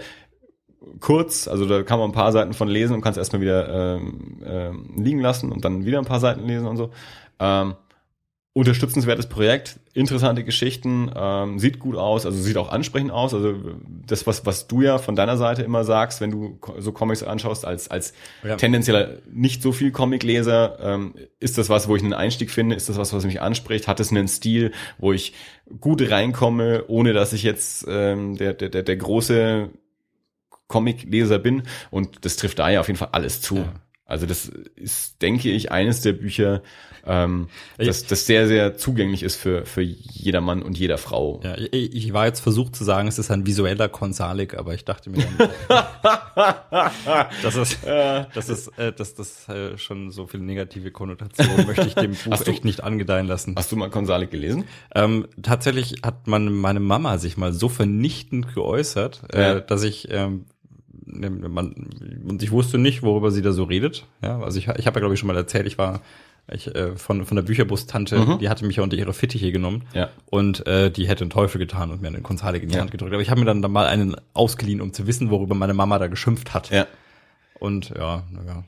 kurz, also da kann man ein paar Seiten von lesen und kannst erstmal wieder ähm, ähm, liegen lassen und dann wieder ein paar Seiten lesen und so. Ähm, unterstützenswertes Projekt, interessante Geschichten, ähm, sieht gut aus, also sieht auch ansprechend aus. Also das, was, was du ja von deiner Seite immer sagst, wenn du so Comics anschaust, als, als Ja. tendenziell nicht so viel Comicleser, ähm, ist das was, wo ich einen Einstieg finde, ist das was, was mich anspricht, hat es einen Stil, wo ich gut reinkomme, ohne dass ich jetzt ähm, der, der, der, der große Comicleser bin und das trifft da ja auf jeden Fall alles zu. Ja. Also das ist, denke ich, eines der Bücher, ähm, das, das sehr, sehr zugänglich ist für, für jeder Mann und jeder Frau. Ja, ich, ich war jetzt versucht zu sagen, es ist ein visueller Konsalik, aber ich dachte mir dann, das ist, das ist, äh, dass das äh, schon so viele negative Konnotationen möchte ich dem Buch du- echt nicht angedeihen lassen. Hast du mal Konsalik gelesen? Ähm, tatsächlich hat man meine Mama sich mal so vernichtend geäußert, Ja. äh, dass ich ähm, ne, man, und ich wusste nicht, worüber sie da so redet. Ja, also ich, ich habe ja glaube ich schon mal erzählt, ich war ich, äh, von von der Bücherbus-Tante, die hatte mich ja unter ihre Fittiche genommen Ja. und äh, die hätte einen Teufel getan und mir einen Konsalik in die Ja. Hand gedrückt. Aber ich habe mir dann, dann mal einen ausgeliehen, um zu wissen, worüber meine Mama da geschimpft hat. Ja. Und ja, naja.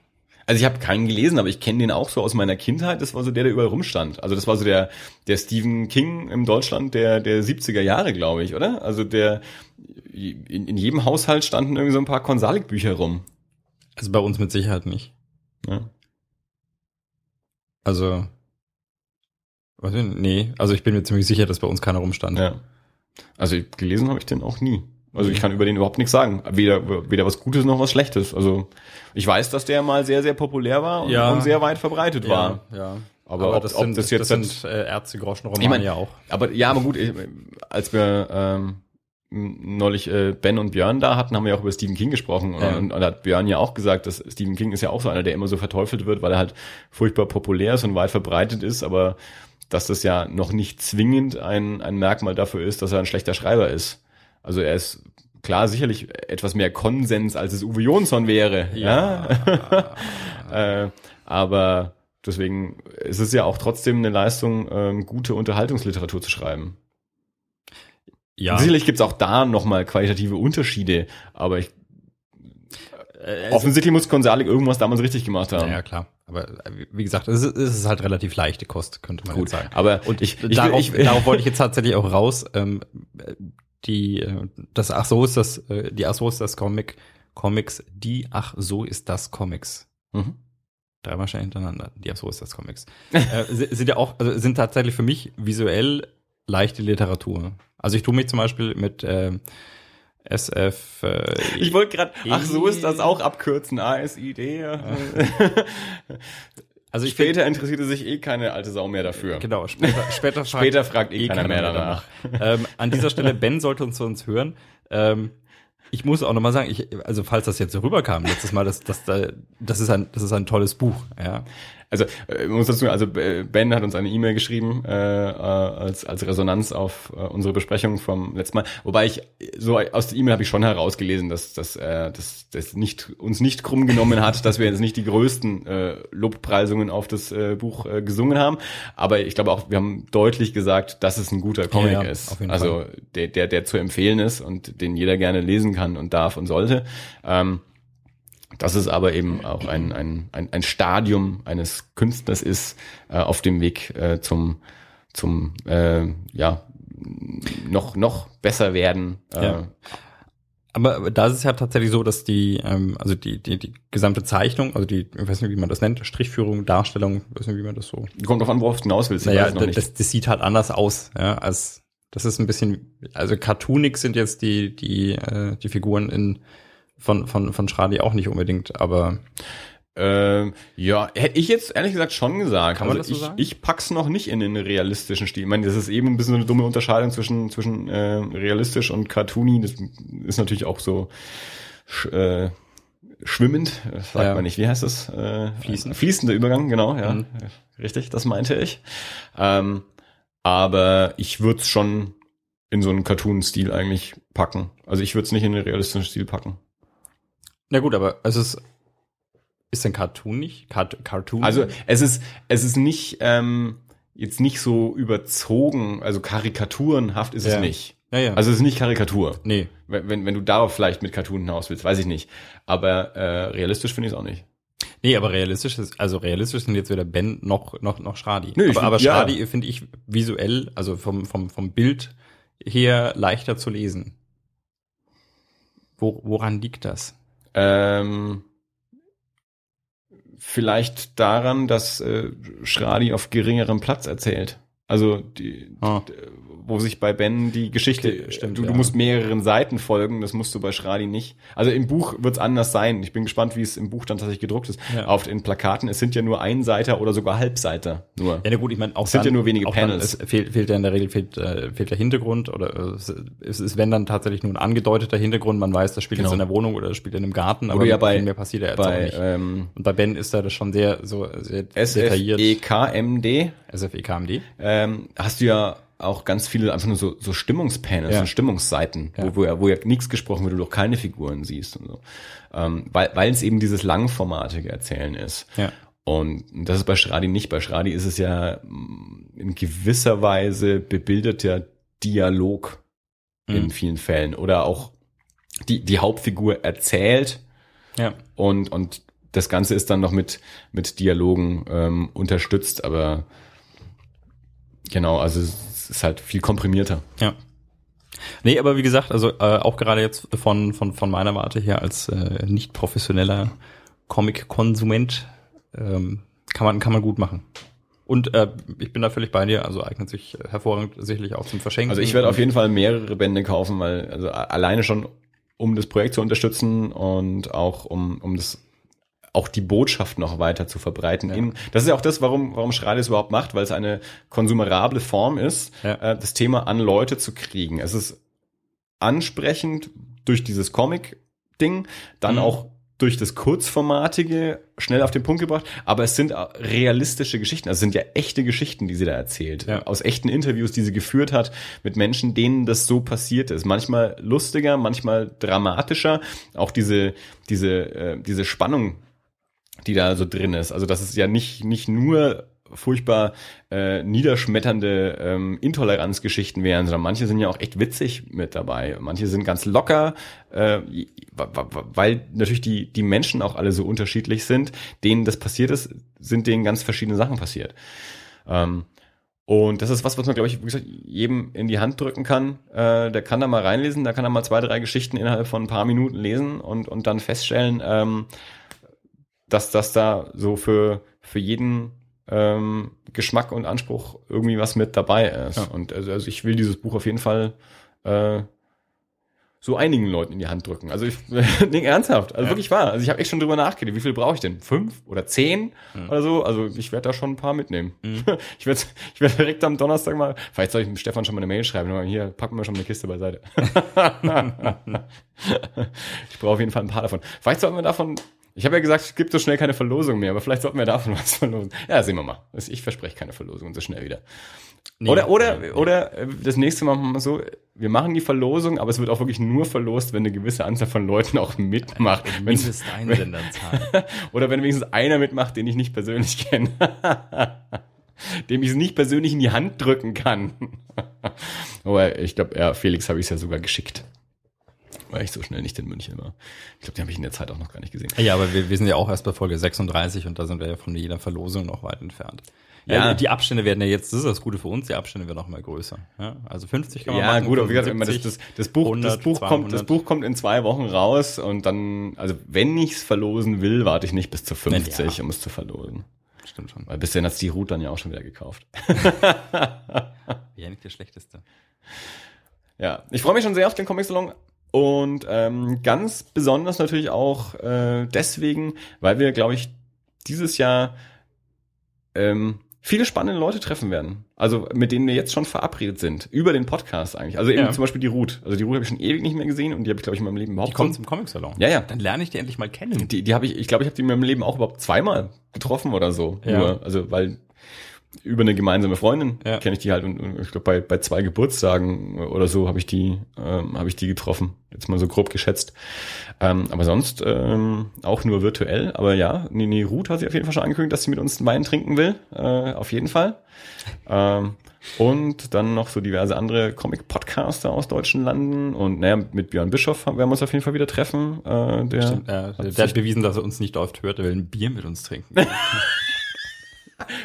Also ich habe keinen gelesen, aber ich kenne den auch so aus meiner Kindheit. Das war so der, der überall rumstand. Also das war so der, der Stephen King im Deutschland der, der 70er Jahre, glaube ich, oder? Also der, in, in jedem Haushalt standen irgendwie so ein paar Konsalik-Bücher rum. Also bei uns mit Sicherheit nicht. Ja. Also, was denn? nee, also ich bin mir ziemlich sicher, dass bei uns keiner rumstand. ja. Also gelesen habe ich den auch nie. Also ich kann über den überhaupt nichts sagen. Weder, weder was Gutes noch was Schlechtes. Also ich weiß, dass der mal sehr, sehr populär war und, Ja. und sehr weit verbreitet war. ja. ja. Aber ob- das ob sind, das jetzt das sind äh, Ärztegroschen-Romane Ich mein, ja auch. Aber ja, aber gut, ich, als wir ähm, neulich äh, Ben und Björn da hatten, haben wir ja auch über Stephen King gesprochen. Ja. Und, und hat Björn ja auch gesagt, dass Stephen King ist ja auch so einer, der immer so verteufelt wird, weil er halt furchtbar populär ist und weit verbreitet ist, aber dass das ja noch nicht zwingend ein, ein Merkmal dafür ist, dass er ein schlechter Schreiber ist. Also er ist klar sicherlich etwas mehr Konsens, als es Uwe Jonsson wäre. Ja. äh, aber deswegen ist es ja auch trotzdem eine Leistung, ähm, gute Unterhaltungsliteratur zu schreiben. Ja. Sicherlich gibt's auch da nochmal qualitative Unterschiede, aber ich, es- offensichtlich muss Konsalik irgendwas damals richtig gemacht haben. ja, klar. Aber äh, wie gesagt, es ist, es ist halt relativ leichte Kost, könnte man Gut, jetzt sagen. aber Und ich, ich, ich, darauf, ich, darauf wollte ich jetzt tatsächlich auch raus. Ähm, die, äh, das Ach so ist das, die Ach so ist das Comic, Comics, die Ach so ist das Comics. Mhm. Dreimal schnell hintereinander. Die Ach so ist das Comics. äh, si- sind ja auch, also sind tatsächlich für mich visuell leichte Literatur. Also ich tue mich zum Beispiel mit äh, SF. Äh, ich wollte gerade, ach so ist das auch abkürzen, ASID. also ich find- Später interessierte sich eh keine alte Sau mehr dafür. Genau, später, später, fragt, Später fragt eh keiner mehr danach. ähm, an dieser Stelle, Ben sollte uns zu uns hören. Ähm, ich muss auch nochmal sagen, ich, also falls das jetzt so rüberkam, letztes Mal, das, das, das, ist ein, das ist ein tolles Buch. Ja. Also, äh, muss dazu, also Ben hat uns eine E-Mail geschrieben äh, äh, als als Resonanz auf äh, unsere Besprechung vom letzten Mal. Wobei ich so aus der E-Mail habe ich schon herausgelesen, dass dass äh, dass das nicht uns nicht krumm genommen hat, dass wir jetzt nicht die größten äh, Lobpreisungen auf das äh, Buch äh, gesungen haben. Aber ich glaube auch, wir haben deutlich gesagt, dass es ein guter Comic Ja, ja, ist. auf jeden also der der der zu empfehlen ist und den jeder gerne lesen kann und darf und sollte. Ähm, dass es aber eben auch ein, ein, ein, ein Stadium eines Künstlers ist äh, auf dem Weg äh, zum, zum äh, ja, noch, noch besser werden. Äh, Ja. Aber da ist es ja tatsächlich so, dass die, ähm, also die, die, die gesamte Zeichnung, also die, ich weiß nicht, wie man das nennt, Strichführung, Darstellung, ich weiß nicht, wie man das so. Kommt drauf an, worauf du hinaus willst. ich Naja, das, das sieht halt anders aus, ja, als das ist ein bisschen, also cartoonig sind jetzt die, die, äh, die Figuren in von, von, von Schradi auch nicht unbedingt, aber Ähm, ja, hätte ich jetzt ehrlich gesagt schon gesagt. Kann man also das so ich, sagen? ich pack's noch nicht in den realistischen Stil. Ich meine, das ist eben ein bisschen eine dumme Unterscheidung zwischen, zwischen äh, realistisch und cartoony. Das ist natürlich auch so sch, äh, schwimmend, das sagt Ja. man nicht. Wie heißt das? Äh, Fließend. Fließender Übergang, genau, ja. Mhm. Richtig, das meinte ich. Ähm, aber ich würde es schon in so einen Cartoon-Stil eigentlich packen. Also ich würde es nicht in den realistischen Stil packen. Na gut, aber es ist, ist denn Cartoon nicht? Cart Cartoon? Also es ist, es ist nicht ähm, jetzt nicht so überzogen, also karikaturenhaft ist Ja. es nicht. ja, ja. Also es ist nicht Karikatur. nee. Wenn, wenn, wenn du darauf vielleicht mit Cartoon hinaus willst, weiß ich nicht. Aber äh, realistisch finde ich es auch nicht. Nee, aber realistisch ist, also realistisch sind jetzt weder Ben noch, noch, noch Schradi. Ich aber, aber ja. Schradi finde ich visuell, also vom, vom, vom Bild her leichter zu lesen. Wo, woran liegt das? Ähm, vielleicht daran, dass äh, Schradi auf geringerem Platz erzählt. Also die, Ah. Wo sich bei Ben die Geschichte, Okay, stimmt, du, du ja. musst mehreren Seiten folgen, das musst du bei Schradi nicht. Also im Buch wird's anders sein. Ich bin gespannt, wie es im Buch dann tatsächlich gedruckt ist. Ja. Auf den Plakaten, es sind ja nur Einseiter oder sogar Halbseiter nur. Ja, na gut, ich meine, auch Es sind dann, ja nur wenige auch dann, Panels. es fehlt, fehlt ja in der Regel fehlt, äh, fehlt der Hintergrund oder äh, es, ist, wenn dann tatsächlich nur ein angedeuteter Hintergrund, man weiß, das spielt Genau. jetzt in der Wohnung oder das spielt in einem Garten, aber ja bei- viel mehr passiert ja jetzt auch Bei nicht. ähm, Und bei Ben ist da das schon sehr, so, sehr detailliert. SFEKMD SFEKMD. ähm, hast du ja auch ganz viele einfach nur so, so Stimmungspanels Ja. und Stimmungsseiten, Ja. wo, wo ja, wo ja nichts gesprochen wird, du doch keine Figuren siehst und so. Ähm, weil, weil es eben dieses langformatige Erzählen ist. Ja. Und das ist bei Schradi nicht. Bei Schradi ist es ja mm, in gewisser Weise bebildeter Dialog in Mhm. vielen Fällen. Oder auch die, die Hauptfigur erzählt Ja. und, und das Ganze ist dann noch mit, mit Dialogen ähm, unterstützt, aber genau, also ist halt viel komprimierter. Ja. Nee, aber wie gesagt, also äh, auch gerade jetzt von, von, von meiner Warte her als äh, nicht professioneller Comic-Konsument ähm, kann, man, kann man gut machen. Und äh, ich bin da völlig bei dir, also eignet sich äh, hervorragend sicherlich auch zum Verschenken. Also ich werde auf jeden Fall mehrere Bände kaufen, weil also alleine schon um das Projekt zu unterstützen und auch um, um das auch die Botschaft noch weiter zu verbreiten. Ja. In, das ist ja auch das, warum, warum Schrade es überhaupt macht, weil es eine konsumerable Form ist, Ja. äh, das Thema an Leute zu kriegen. Es ist ansprechend durch dieses Comic-Ding, dann Mhm. auch durch das Kurzformatige schnell auf den Punkt gebracht, aber es sind realistische Geschichten, also es sind ja echte Geschichten, die sie da erzählt, Ja. aus echten Interviews, die sie geführt hat mit Menschen, denen das so passiert ist. Manchmal lustiger, manchmal dramatischer, auch diese diese äh, diese Spannung, die da so drin ist. Also das ist ja nicht nicht nur furchtbar äh, niederschmetternde ähm, Intoleranzgeschichten wären, sondern manche sind ja auch echt witzig mit dabei. Manche sind ganz locker, äh, weil natürlich die, die Menschen auch alle so unterschiedlich sind, denen das passiert ist, sind denen ganz verschiedene Sachen passiert. Ähm, und das ist was, was man, glaube ich, wie gesagt, jedem in die Hand drücken kann. Äh, der kann da mal reinlesen, da kann er mal zwei, drei Geschichten innerhalb von ein paar Minuten lesen und, und dann feststellen, ähm, dass das da so für, für jeden ähm, Geschmack und Anspruch irgendwie was mit dabei ist. Ja. Und also, also ich will dieses Buch auf jeden Fall äh, so einigen Leuten in die Hand drücken. Also ich, nee, ernsthaft, also Ja. wirklich wahr. Also ich habe echt schon drüber nachgedacht, wie viel brauche ich denn? Fünf oder zehn Mhm. oder so? Also ich werde da schon ein paar mitnehmen. Mhm. Ich werde ich werd direkt am Donnerstag mal, vielleicht soll ich dem Stefan schon mal eine Mail schreiben, mal, hier, packen wir schon eine Kiste beiseite. ich brauche auf jeden Fall ein paar davon. Vielleicht sollten wir davon, ich habe ja gesagt, es gibt so schnell keine Verlosung mehr, aber vielleicht sollten wir davon was verlosen. Ja, sehen wir mal. Ich verspreche keine Verlosung so schnell wieder. Nee, oder, oder, nee, oder äh, das nächste Mal machen wir so, wir machen die Verlosung, aber es wird auch wirklich nur verlost, wenn eine gewisse Anzahl von Leuten auch mitmacht. Wenn's- Mindesteinsenderzahlen. oder wenn wenigstens einer mitmacht, den ich nicht persönlich kenne. Dem ich es nicht persönlich in die Hand drücken kann. Aber ich glaube, ja, Felix habe ich es ja sogar geschickt. Weil ich so schnell nicht in München war. Ich glaube, die habe ich in der Zeit auch noch gar nicht gesehen. Ja, aber wir, wir sind ja auch erst bei Folge 36 und da sind wir ja von jeder Verlosung noch weit entfernt. Ja, Ja. die Abstände werden ja jetzt, das ist das Gute für uns, die Abstände werden auch immer größer. Ja, also 50 kann man Ja, machen. gut, aber wie gesagt, immer das, 75. das, Buch, 100, das, Buch kommt, das 200. Buch kommt in zwei Wochen raus und dann, also wenn ich es verlosen will, warte ich nicht bis zu 50, Ja. um es zu verlosen. Stimmt schon. Weil bis dahin hat die Ruth dann ja auch schon wieder gekauft. Ja, nicht der schlechteste. Ja, ich freue mich schon sehr auf den Comic Salon und ähm, ganz besonders natürlich auch äh, deswegen, weil wir, glaube ich, dieses Jahr ähm, viele spannende Leute treffen werden. Also mit denen wir jetzt schon verabredet sind. Über den Podcast eigentlich. Also eben Ja. zum Beispiel die Ruth. Also die Ruth habe ich schon ewig nicht mehr gesehen und die habe ich, glaube ich, in meinem Leben überhaupt Die kommt zum Comic-Salon. Ja, ja. Dann lerne ich die endlich mal kennen. Die, die habe ich, ich glaube, ich habe die in meinem Leben auch überhaupt zweimal getroffen oder so. Ja. Nur, also weil über eine gemeinsame Freundin Ja. kenne ich die halt und, und ich glaube bei, bei zwei Geburtstagen oder so habe ich die ähm, habe ich die getroffen. Jetzt mal so grob geschätzt. Ähm, aber sonst ähm, auch nur virtuell. Aber ja, Nini Ruth hat sie auf jeden Fall schon angekündigt, dass sie mit uns einen Wein trinken will. Äh, auf jeden Fall. ähm, und dann noch so diverse andere Comic-Podcaster aus deutschen Landen. Und naja, mit Björn Bischoff werden wir uns auf jeden Fall wieder treffen. Äh, der Stimmt, äh, der, der hat bewiesen, dass er uns nicht oft hört, er will ein Bier mit uns trinken.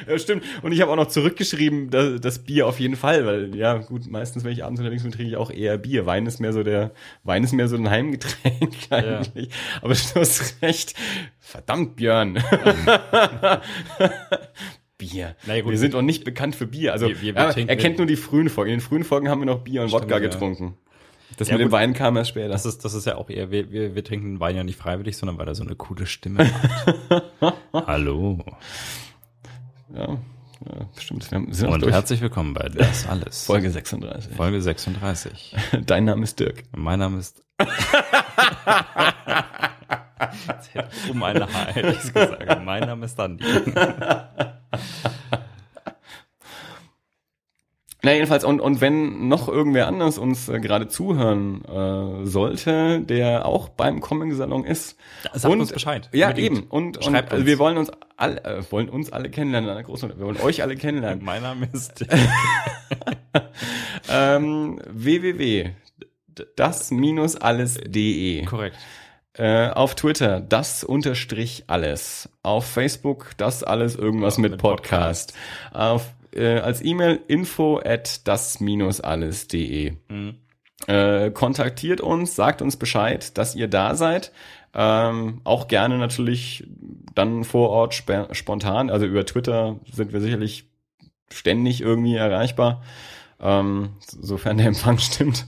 Ja, stimmt. Und ich habe auch noch zurückgeschrieben, das, das Bier auf jeden Fall, weil ja gut, meistens, wenn ich abends unterwegs bin, trinke ich auch eher Bier. Wein ist mehr so der, Wein ist mehr so ein Heimgetränk eigentlich. Aber du hast recht. Verdammt, Björn. Bier. Na ja, gut. wir sind auch nicht bekannt für Bier. Also Wir- wir- wir ja, er kennt nur die frühen Folgen. In den frühen Folgen haben wir noch Bier und Stimmt, Wodka ja. getrunken. Das Ja, mit dem gut. Wein kam erst später. Das ist, das ist ja auch eher, wir, wir, wir trinken den Wein ja nicht freiwillig, sondern weil er so eine coole Stimme hat. Hallo. Ja, ja, stimmt. Und herzlich willkommen bei Das Alles. Folge 36. Folge 36. Dein Name ist Dirk. Mein Name ist. Ich um eine Haar hätte ich's gesagt. Mein Name ist Dandy. Na jedenfalls, und, und wenn noch irgendwer anders uns äh, gerade zuhören äh, sollte, der auch beim Comic-Salon ist. Sagt und, uns Bescheid. Ja, Unbedingt. eben. Und, und Schreibt also wir wollen uns alle, äh, wollen uns alle kennenlernen, in einer großen, wir wollen euch alle kennenlernen. Mein Name ist. ähm, www das-alles.de Korrekt. äh, auf Twitter das unterstrich alles auf Facebook das alles irgendwas Ja, mit, mit Podcast, auf äh, als E-Mail info at das-alles.de Mhm. äh, kontaktiert uns, sagt uns Bescheid, dass ihr da seid. Ähm, auch gerne natürlich dann vor Ort spe- spontan. Also über Twitter sind wir sicherlich ständig irgendwie erreichbar, ähm, sofern der Empfang stimmt.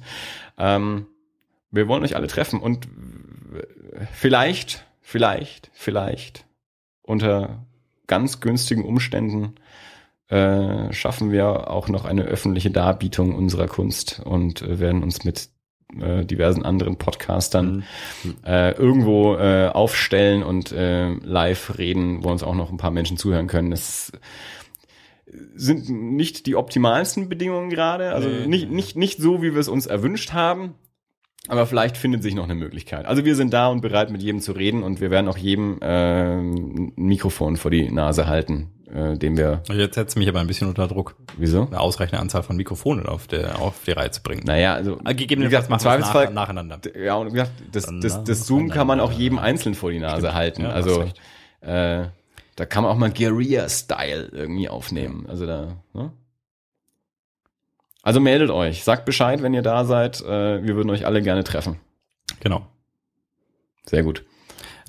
Ähm, wir wollen euch alle treffen und vielleicht, vielleicht, vielleicht unter ganz günstigen Umständen äh, schaffen wir auch noch eine öffentliche Darbietung unserer Kunst und äh, werden uns mit äh, diversen anderen Podcastern Mhm. äh, irgendwo äh, aufstellen und äh, live reden, wo uns auch noch ein paar Menschen zuhören können. Das sind nicht die optimalsten Bedingungen gerade, also Nee. nicht, nicht, nicht so, wie wir es uns erwünscht haben. Aber vielleicht findet sich noch eine Möglichkeit. Also wir sind da und bereit, mit jedem zu reden und wir werden auch jedem äh, ein Mikrofon vor die Nase halten, äh, dem wir. Jetzt setzt mich aber ein bisschen unter Druck, Wieso? eine ausreichende Anzahl von Mikrofonen auf, der, auf die Reihe zu bringen. Naja, also Ah, Gegebenenfalls machen wir nach, nacheinander. Ja, und wie gesagt, das, Dann das, das Zoom kann man auch jedem einzeln vor die Nase Stimmt. halten. Ja, also äh, da kann man auch mal Guerilla-Style irgendwie aufnehmen. Also da, ne? Also meldet euch, sagt Bescheid, wenn ihr da seid. Äh, wir würden euch alle gerne treffen. Genau. Sehr gut.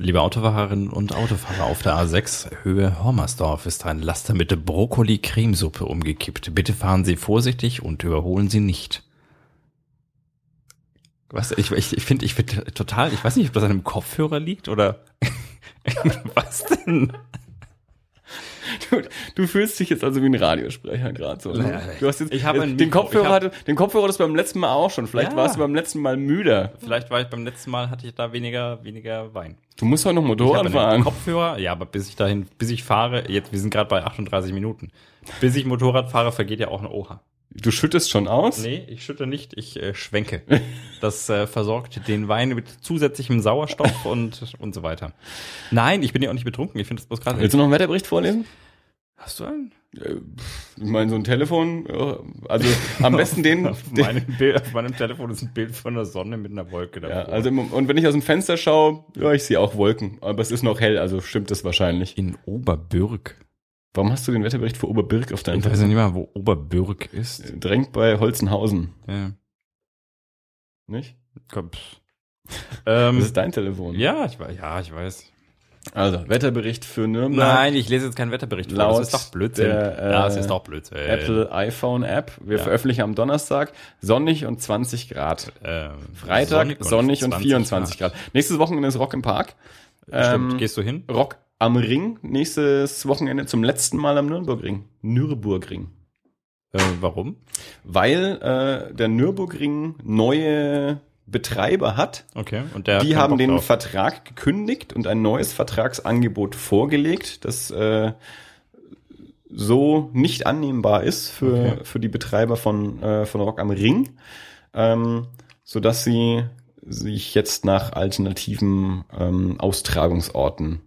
Liebe Autofahrerinnen und Autofahrer auf der A6 Höhe Hormersdorf ist ein Laster mit Brokkoli-Cremesuppe umgekippt. Bitte fahren Sie vorsichtig und überholen Sie nicht. Was? Ich, finde, ich finde total, ich weiß nicht, ob das an einem Kopfhörer liegt oder was denn? Du, du fühlst dich jetzt also wie ein Radiosprecher gerade so. Ne? Du hast jetzt ich habe ein den Mikro- Kopfhörer ich hab- hatte, den Kopfhörer das beim letzten Mal auch schon. Vielleicht Ja. warst du beim letzten Mal müder. Vielleicht war ich beim letzten Mal, hatte ich da weniger, weniger Wein. Du musst doch noch Ich Motorrad fahren. Kopfhörer, ja, aber bis ich dahin, bis ich fahre, jetzt, wir sind gerade bei 38 Minuten. Bis ich Motorrad fahre, vergeht ja auch eine Oha. Du schüttest schon aus. Nee, ich schütte nicht, ich äh, schwenke. Das äh, versorgt den Wein mit zusätzlichem Sauerstoff und, und so weiter. Nein, ich bin ja auch nicht betrunken. Ich finde das bloß gerade. Willst du noch einen Wetterbericht vorlesen? Hast du einen? Äh, Ich meine, so ein Telefon, ja, also am besten den, Auf meinem, Bild, auf meinem Telefon ist ein Bild von der Sonne mit einer Wolke ja, davor. also im- und wenn ich aus dem Fenster schaue, ja, ich sehe auch Wolken, aber es ist noch hell, also stimmt das wahrscheinlich. in Oberbürg. Warum hast du den Wetterbericht für Oberbirk auf deinem Ich weiß ja nicht mal, wo Oberbürg ist. Drängt bei Holzenhausen, Ja, nicht? komm. pff. Das Ähm, ist dein Telefon. ja, ich weiß, ja, ich weiß. Also, Wetterbericht für Nürnberg. Nein, ich lese jetzt keinen Wetterbericht. vor. Das ist doch Blödsinn. der, äh, ja, es ist doch Blödsinn. Apple iPhone App. Wir Ja. veröffentlichen am Donnerstag sonnig und 20 Grad. Ähm, Freitag sonnig, und 24 Grad. Nächstes Wochenende ist Rock im Park. Stimmt. Ähm, Gehst du hin? Rock am Ring nächstes Wochenende zum letzten Mal am Nürnbergring. Nürburgring. Äh, warum? Weil äh, der Nürburgring neue Betreiber hat. Okay. Und der Die haben den drauf. Vertrag gekündigt und ein neues Vertragsangebot vorgelegt, das äh, so nicht annehmbar ist für, Okay. für die Betreiber von, äh, von Rock am Ring, ähm, so dass sie sich jetzt nach alternativen ähm, Austragungsorten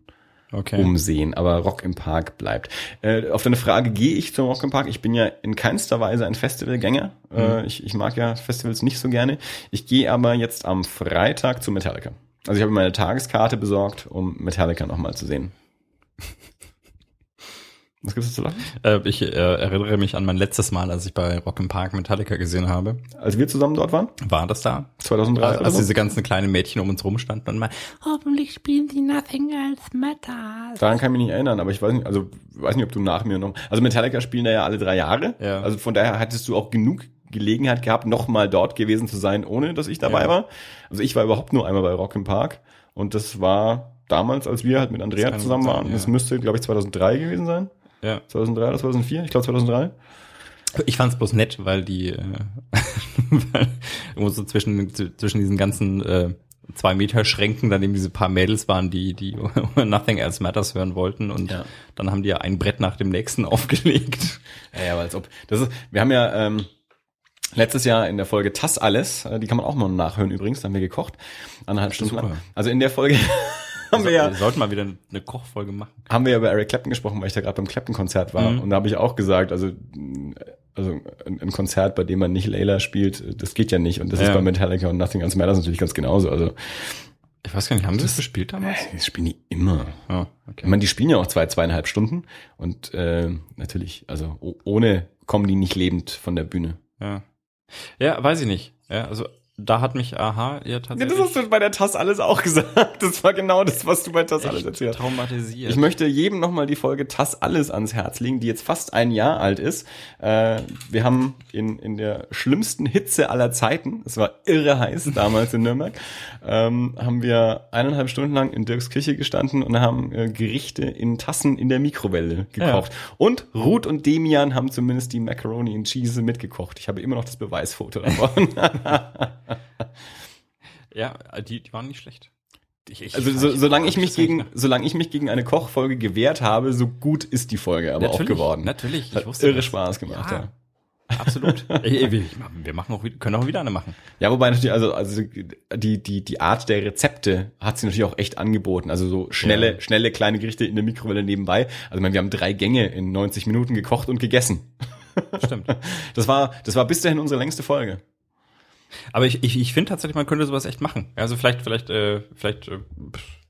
Okay. umsehen, aber Rock im Park bleibt. Äh, auf deine Frage, gehe ich zum Rock im Park? Ich bin ja in keinster Weise ein Festivalgänger. Äh, ich, ich mag ja Festivals nicht so gerne. Ich gehe aber jetzt am Freitag zu Metallica. Also ich habe meine Tageskarte besorgt, um Metallica nochmal zu sehen. Was gibt's zu lachen? Äh, ich äh, erinnere mich an mein letztes Mal, als ich bei Rock im Park Metallica gesehen habe. Als wir zusammen dort waren? War das da? 2003 Also, als so? diese ganzen kleinen Mädchen um uns rumstanden und mal, Hoffentlich spielen sie Nothing Else Matters. Daran kann ich mich nicht erinnern, aber ich weiß nicht, also weiß nicht, ob du nach mir noch. Also Metallica spielen da ja alle drei Jahre. Ja. Also von daher hattest du auch genug Gelegenheit gehabt, nochmal dort gewesen zu sein, ohne dass ich dabei Ja. war. Also ich war überhaupt nur einmal bei Rock im Park und das war damals, als wir halt mit Andrea zusammen sein, waren. ja. Das müsste, glaube ich, 2003 gewesen sein. Ja. 2003 oder 2004? Ich glaube 2003. Ich fand's bloß nett, weil die, äh, weil irgendwo so zwischen, zwischen diesen ganzen äh, zwei Meter Schränken dann eben diese paar Mädels waren, die, die Nothing Else Matters hören wollten und Ja. dann haben die ja ein Brett nach dem nächsten aufgelegt. Ja, ja, aber als ob. Das ist, wir haben ja ähm, letztes Jahr in der Folge Tass alles, äh, die kann man auch mal nachhören übrigens, da haben wir gekocht, anderthalb Stunden lang. Also in der Folge haben wir ja sollten mal wieder eine Kochfolge machen. haben wir ja über Eric Clapton gesprochen, weil ich da gerade beim Clapton-Konzert war. Mhm. Und da habe ich auch gesagt, also, also ein, Konzert, bei dem man nicht Layla spielt, das geht ja nicht. Und das Ja. ist bei Metallica und Nothing Else Matters natürlich ganz genauso. Also Ich weiß gar nicht, haben sie das gespielt damals? das spielen die immer. Oh, Ich okay. meine, die spielen ja auch zwei, zweieinhalb Stunden. Und äh, natürlich, also ohne kommen die nicht lebend von der Bühne. Ja. Ja, weiß ich nicht. Ja, also da hat mich Aha ja Ja, tatsächlich das hast du bei der Tass alles auch gesagt. Das war genau das, was du bei Tass alles erzählt hast. traumatisiert. Ich möchte jedem nochmal die Folge Tass alles ans Herz legen, die jetzt fast ein Jahr alt ist. Äh, wir haben in, in der schlimmsten Hitze aller Zeiten, es war irre heiß damals in Nürnberg, ähm, haben wir eineinhalb Stunden lang in Dirks Küche gestanden und haben äh, Gerichte in Tassen in der Mikrowelle gekocht. Und Ruth und Demian haben zumindest die Macaroni and Cheese mitgekocht. Ich habe immer noch das Beweisfoto davon. ja, die, die waren nicht schlecht. Ich, ich, Also so, solange ich mich gegen, solange ich mich gegen eine Kochfolge gewehrt habe, so gut ist die Folge aber auch Natürlich, geworden. Natürlich, ich Hat wusste irre das. Spaß gemacht, ja. Ja. Absolut. Wir, machen auch, können auch wieder eine machen. Ja, wobei natürlich, also, also die, die, die Art der Rezepte hat sie natürlich auch echt angeboten. Also so schnelle, Ja. schnelle kleine Gerichte in der Mikrowelle nebenbei. Also ich meine, wir haben drei Gänge in 90 Minuten gekocht und gegessen. Stimmt. Das war, das war bis dahin unsere längste Folge. Aber ich, ich, ich finde tatsächlich, man könnte sowas echt machen. Also vielleicht, vielleicht, äh, vielleicht äh,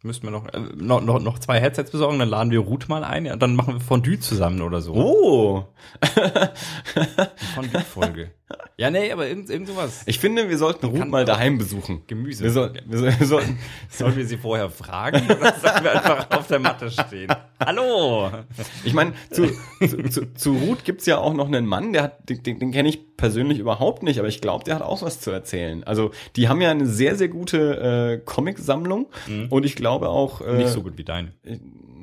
müssten wir noch, äh, noch, noch, noch zwei Headsets besorgen, dann laden wir Ruth mal ein, ja, dann machen wir Fondue zusammen oder so. Oh! Fondue-Folge. ja, nee, aber irgend, irgend sowas. Ich finde, wir sollten Ruth mal daheim besuchen. Gemüse. Wir, soll, wir, soll, wir sollten, Sollen wir sie vorher fragen oder sollen wir einfach auf der Matte stehen? Hallo! Ich meine, zu, zu, zu, zu Ruth gibt's ja auch noch einen Mann, der hat, den, den, kenne ich persönlich überhaupt nicht, aber ich glaube, der hat auch was zu erzählen. Also die haben ja eine sehr, sehr gute äh, Comic-Sammlung und ich glaube auch. Äh, Nicht so gut wie deine.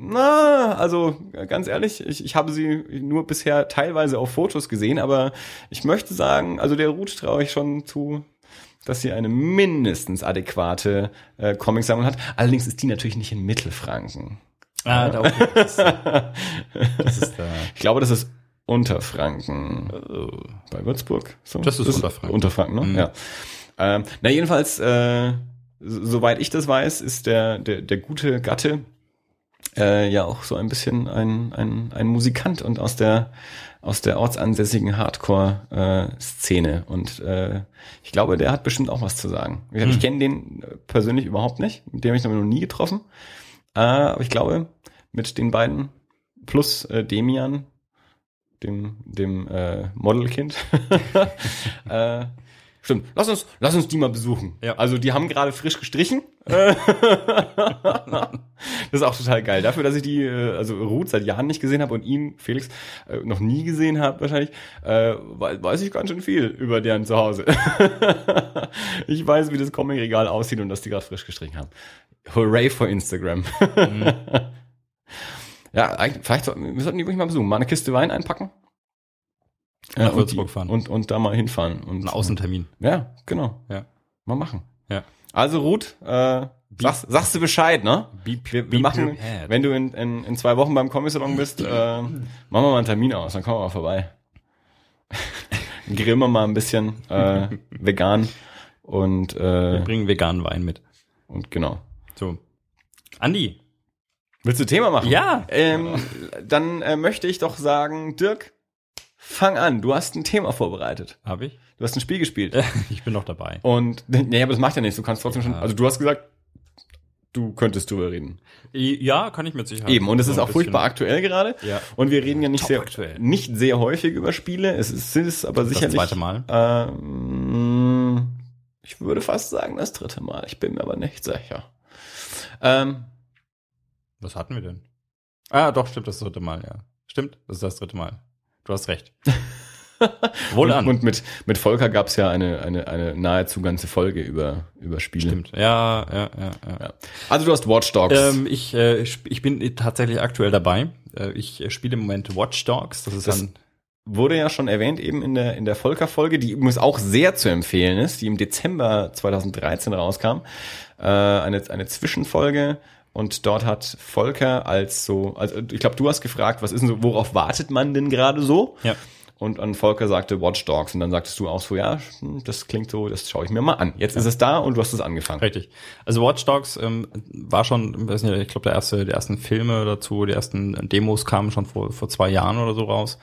Na, also ganz ehrlich, ich, ich habe sie nur bisher teilweise auf Fotos gesehen, aber ich möchte sagen, also der Ruth traue ich schon zu, dass sie eine mindestens adäquate äh, Comic-Sammlung hat. Allerdings ist die natürlich nicht in Mittelfranken. Ah, da okay. Das, das ist da. Ich glaube, das ist Unterfranken. Oh. Bei Würzburg? So? Das ist Unterfranken. Unterfranken, ne? Mhm. Ja. Ähm, na, jedenfalls, äh, soweit ich das weiß, ist der, der, der gute Gatte äh, ja auch so ein bisschen ein, ein, ein Musikant und aus der aus der ortsansässigen Hardcore-Szene. und äh, ich glaube, der hat bestimmt auch was zu sagen. Wie gesagt, Ich kenne den äh, persönlich überhaupt nicht. Mit dem habe ich noch nie getroffen. Äh, aber ich glaube, mit den beiden plus äh, Demian, dem, dem äh, Modelkind. äh, stimmt. Lass uns, lass uns die mal besuchen. Ja. Also die haben gerade frisch gestrichen. das ist auch total geil. Dafür, dass ich die, äh, also Ruth seit Jahren nicht gesehen habe und ihn, Felix, äh, noch nie gesehen habe wahrscheinlich, äh, wei- weiß ich ganz schön viel über deren Zuhause. ich weiß, wie das Comic-Regal aussieht und dass die gerade frisch gestrichen haben. Hooray for Instagram. Ja, eigentlich, vielleicht sollten wir sollten die wirklich mal besuchen. Mal eine Kiste Wein einpacken. Nach und Würzburg die- fahren. Und, und da mal hinfahren. Und, Ein Außentermin. Ja, genau. Ja. Mal machen. Ja. Also Ruth, äh, sagst, sagst du Bescheid, ne? Be- Wir, wir machen, prepared. wenn du in, in, in zwei Wochen beim Comic-Salon bist, äh, machen wir mal einen Termin aus, dann kommen wir mal vorbei. Grillen wir mal ein bisschen äh, vegan und, Wir äh, bringen veganen Wein mit. und genau. So. Andi. Willst du Thema machen? Ja. Ähm, dann äh, möchte ich doch sagen, Dirk, fang an. Du hast ein Thema vorbereitet. Habe ich? Du hast ein Spiel gespielt. Ich bin noch dabei. Und, nee, aber das macht ja nichts. Du kannst trotzdem schon, Ja. also du hast gesagt, du könntest drüber reden. Ja, kann ich mit Sicherheit. Eben, und es So ist auch furchtbar aktuell gerade. Ja. Und wir reden ja nicht Top sehr, aktuell. nicht sehr häufig über Spiele. Es ist, es ist aber Das sicherlich. zweite Mal. Ähm, ich würde fast sagen das dritte Mal. Ich bin mir aber nicht sicher. Ähm, Was hatten wir denn? Ah, doch, stimmt, das dritte Mal, ja. Stimmt, das ist das dritte Mal. Du hast recht. Wohl und, an. und mit, mit Volker gab es ja eine, eine, eine nahezu ganze Folge über, über Spiele. Stimmt. Ja, ja, ja, ja. Ja. Also du hast Watch Dogs. Ähm, ich, äh, ich bin tatsächlich aktuell dabei. Äh, ich äh, spiele im Moment Watch Dogs. Das ist Das- ein Wurde ja schon erwähnt eben in der, in der Volker-Folge, die übrigens auch sehr zu empfehlen ist, die im Dezember 2013 rauskam. Äh, eine, eine Zwischenfolge. Und dort hat Volker als so, also ich glaube, du hast gefragt, was ist denn so, worauf wartet man denn gerade so? ja. Und an Volker sagte Watch Dogs. Und dann sagtest du auch so, ja, das klingt so, das schaue ich mir mal an. Jetzt ist es da und du hast es angefangen. Richtig. Also Watch Dogs ähm, war schon, weiß nicht, ich glaube, der erste, die ersten Filme dazu, die ersten Demos kamen schon vor, vor zwei Jahren oder so raus.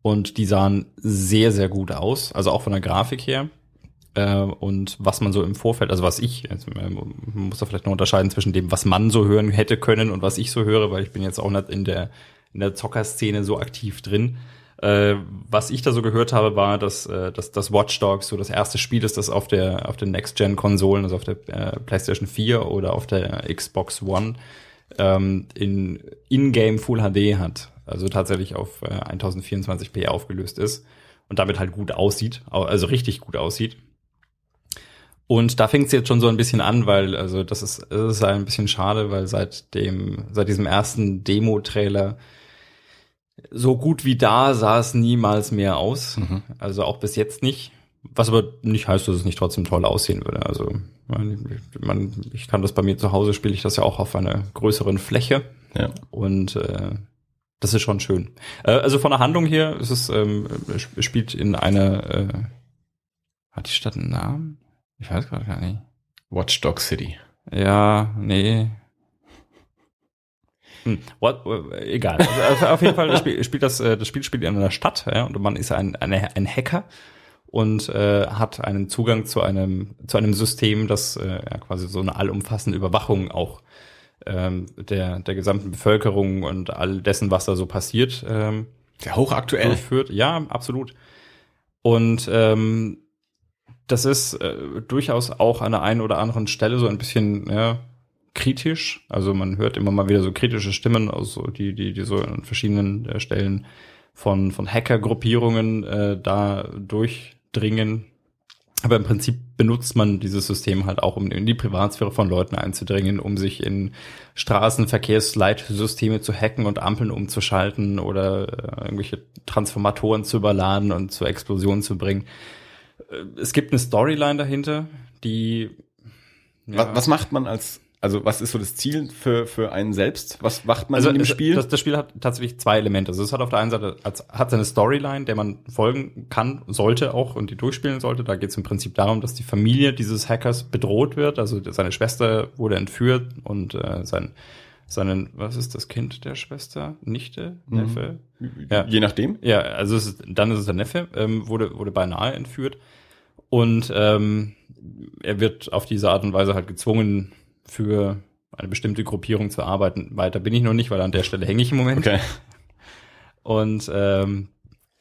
Und die sahen sehr, sehr gut aus. Also auch von der Grafik her. Äh, und was man so im Vorfeld, also was ich, also man muss da vielleicht noch unterscheiden zwischen dem, was man so hören hätte können und was ich so höre, weil ich bin jetzt auch nicht in der, in der Zockerszene so aktiv drin. Äh, was ich da so gehört habe, war, dass, äh, dass das Watch Dogs so das erste Spiel ist, das auf der auf den Next-Gen-Konsolen, also auf der äh, PlayStation 4 oder auf der Xbox One ähm, in In-Game Full HD hat. Also tatsächlich auf äh, 1024p aufgelöst ist und damit halt gut aussieht, au- also richtig gut aussieht. Und da fängt es jetzt schon so ein bisschen an, weil, also das ist, das ist ein bisschen schade, weil seit dem, seit diesem ersten Demo-Trailer so gut wie da sah es niemals mehr aus. Also auch bis jetzt nicht. Was aber nicht heißt, dass es nicht trotzdem toll aussehen würde. Also man, man, ich kann das bei mir zu Hause, spiele ich das ja auch auf einer größeren Fläche. Ja. Und äh, das ist schon schön. Äh, also von der Handlung her ist es, ähm, sp- spielt in einer, äh, hat die Stadt einen Namen? Ich weiß gerade gar nicht. Watch Dogs City. Ja, nee. Hm, what, egal. Also auf, auf jeden Fall das Spiel, spielt das, äh, das Spiel spielt in einer Stadt, ja, und man ist ein, eine, ein Hacker und äh, hat einen Zugang zu einem zu einem System, das äh, ja, quasi so eine allumfassende Überwachung auch ähm, der der gesamten Bevölkerung und all dessen, was da so passiert, ähm, Ja, hochaktuell. durchführt. Ja, absolut. Und ähm, das ist äh, durchaus auch an der einen oder anderen Stelle so ein bisschen ja, kritisch. Also man hört immer mal wieder so kritische Stimmen aus so die die die so an verschiedenen äh, Stellen von von Hacker-Gruppierungen äh, da durchdringen. Aber im Prinzip benutzt man dieses System halt auch, um in die Privatsphäre von Leuten einzudringen, um sich in Straßenverkehrsleitsysteme zu hacken und Ampeln umzuschalten oder äh, irgendwelche Transformatoren zu überladen und zur Explosion zu bringen. Äh, Es gibt eine Storyline dahinter, die Was, was macht man als, also was ist so das Ziel für, für einen selbst? Was macht man in dem Spiel? Das, das Spiel hat tatsächlich zwei Elemente. Also es hat auf der einen Seite als, hat seine Storyline, der man folgen kann, sollte auch und die durchspielen sollte. Da geht es im Prinzip darum, dass die Familie dieses Hackers bedroht wird. Also seine Schwester wurde entführt und äh, sein seinen, was ist das Kind der Schwester? Nichte? Neffe? Ja. Je nachdem. Ja, also ist, dann ist es der Neffe, ähm, wurde, wurde beinahe entführt. Und ähm, er wird auf diese Art und Weise halt gezwungen, für eine bestimmte Gruppierung zu arbeiten. Weiter bin ich noch nicht, weil an der Stelle hänge ich im Moment. Okay. Und ähm,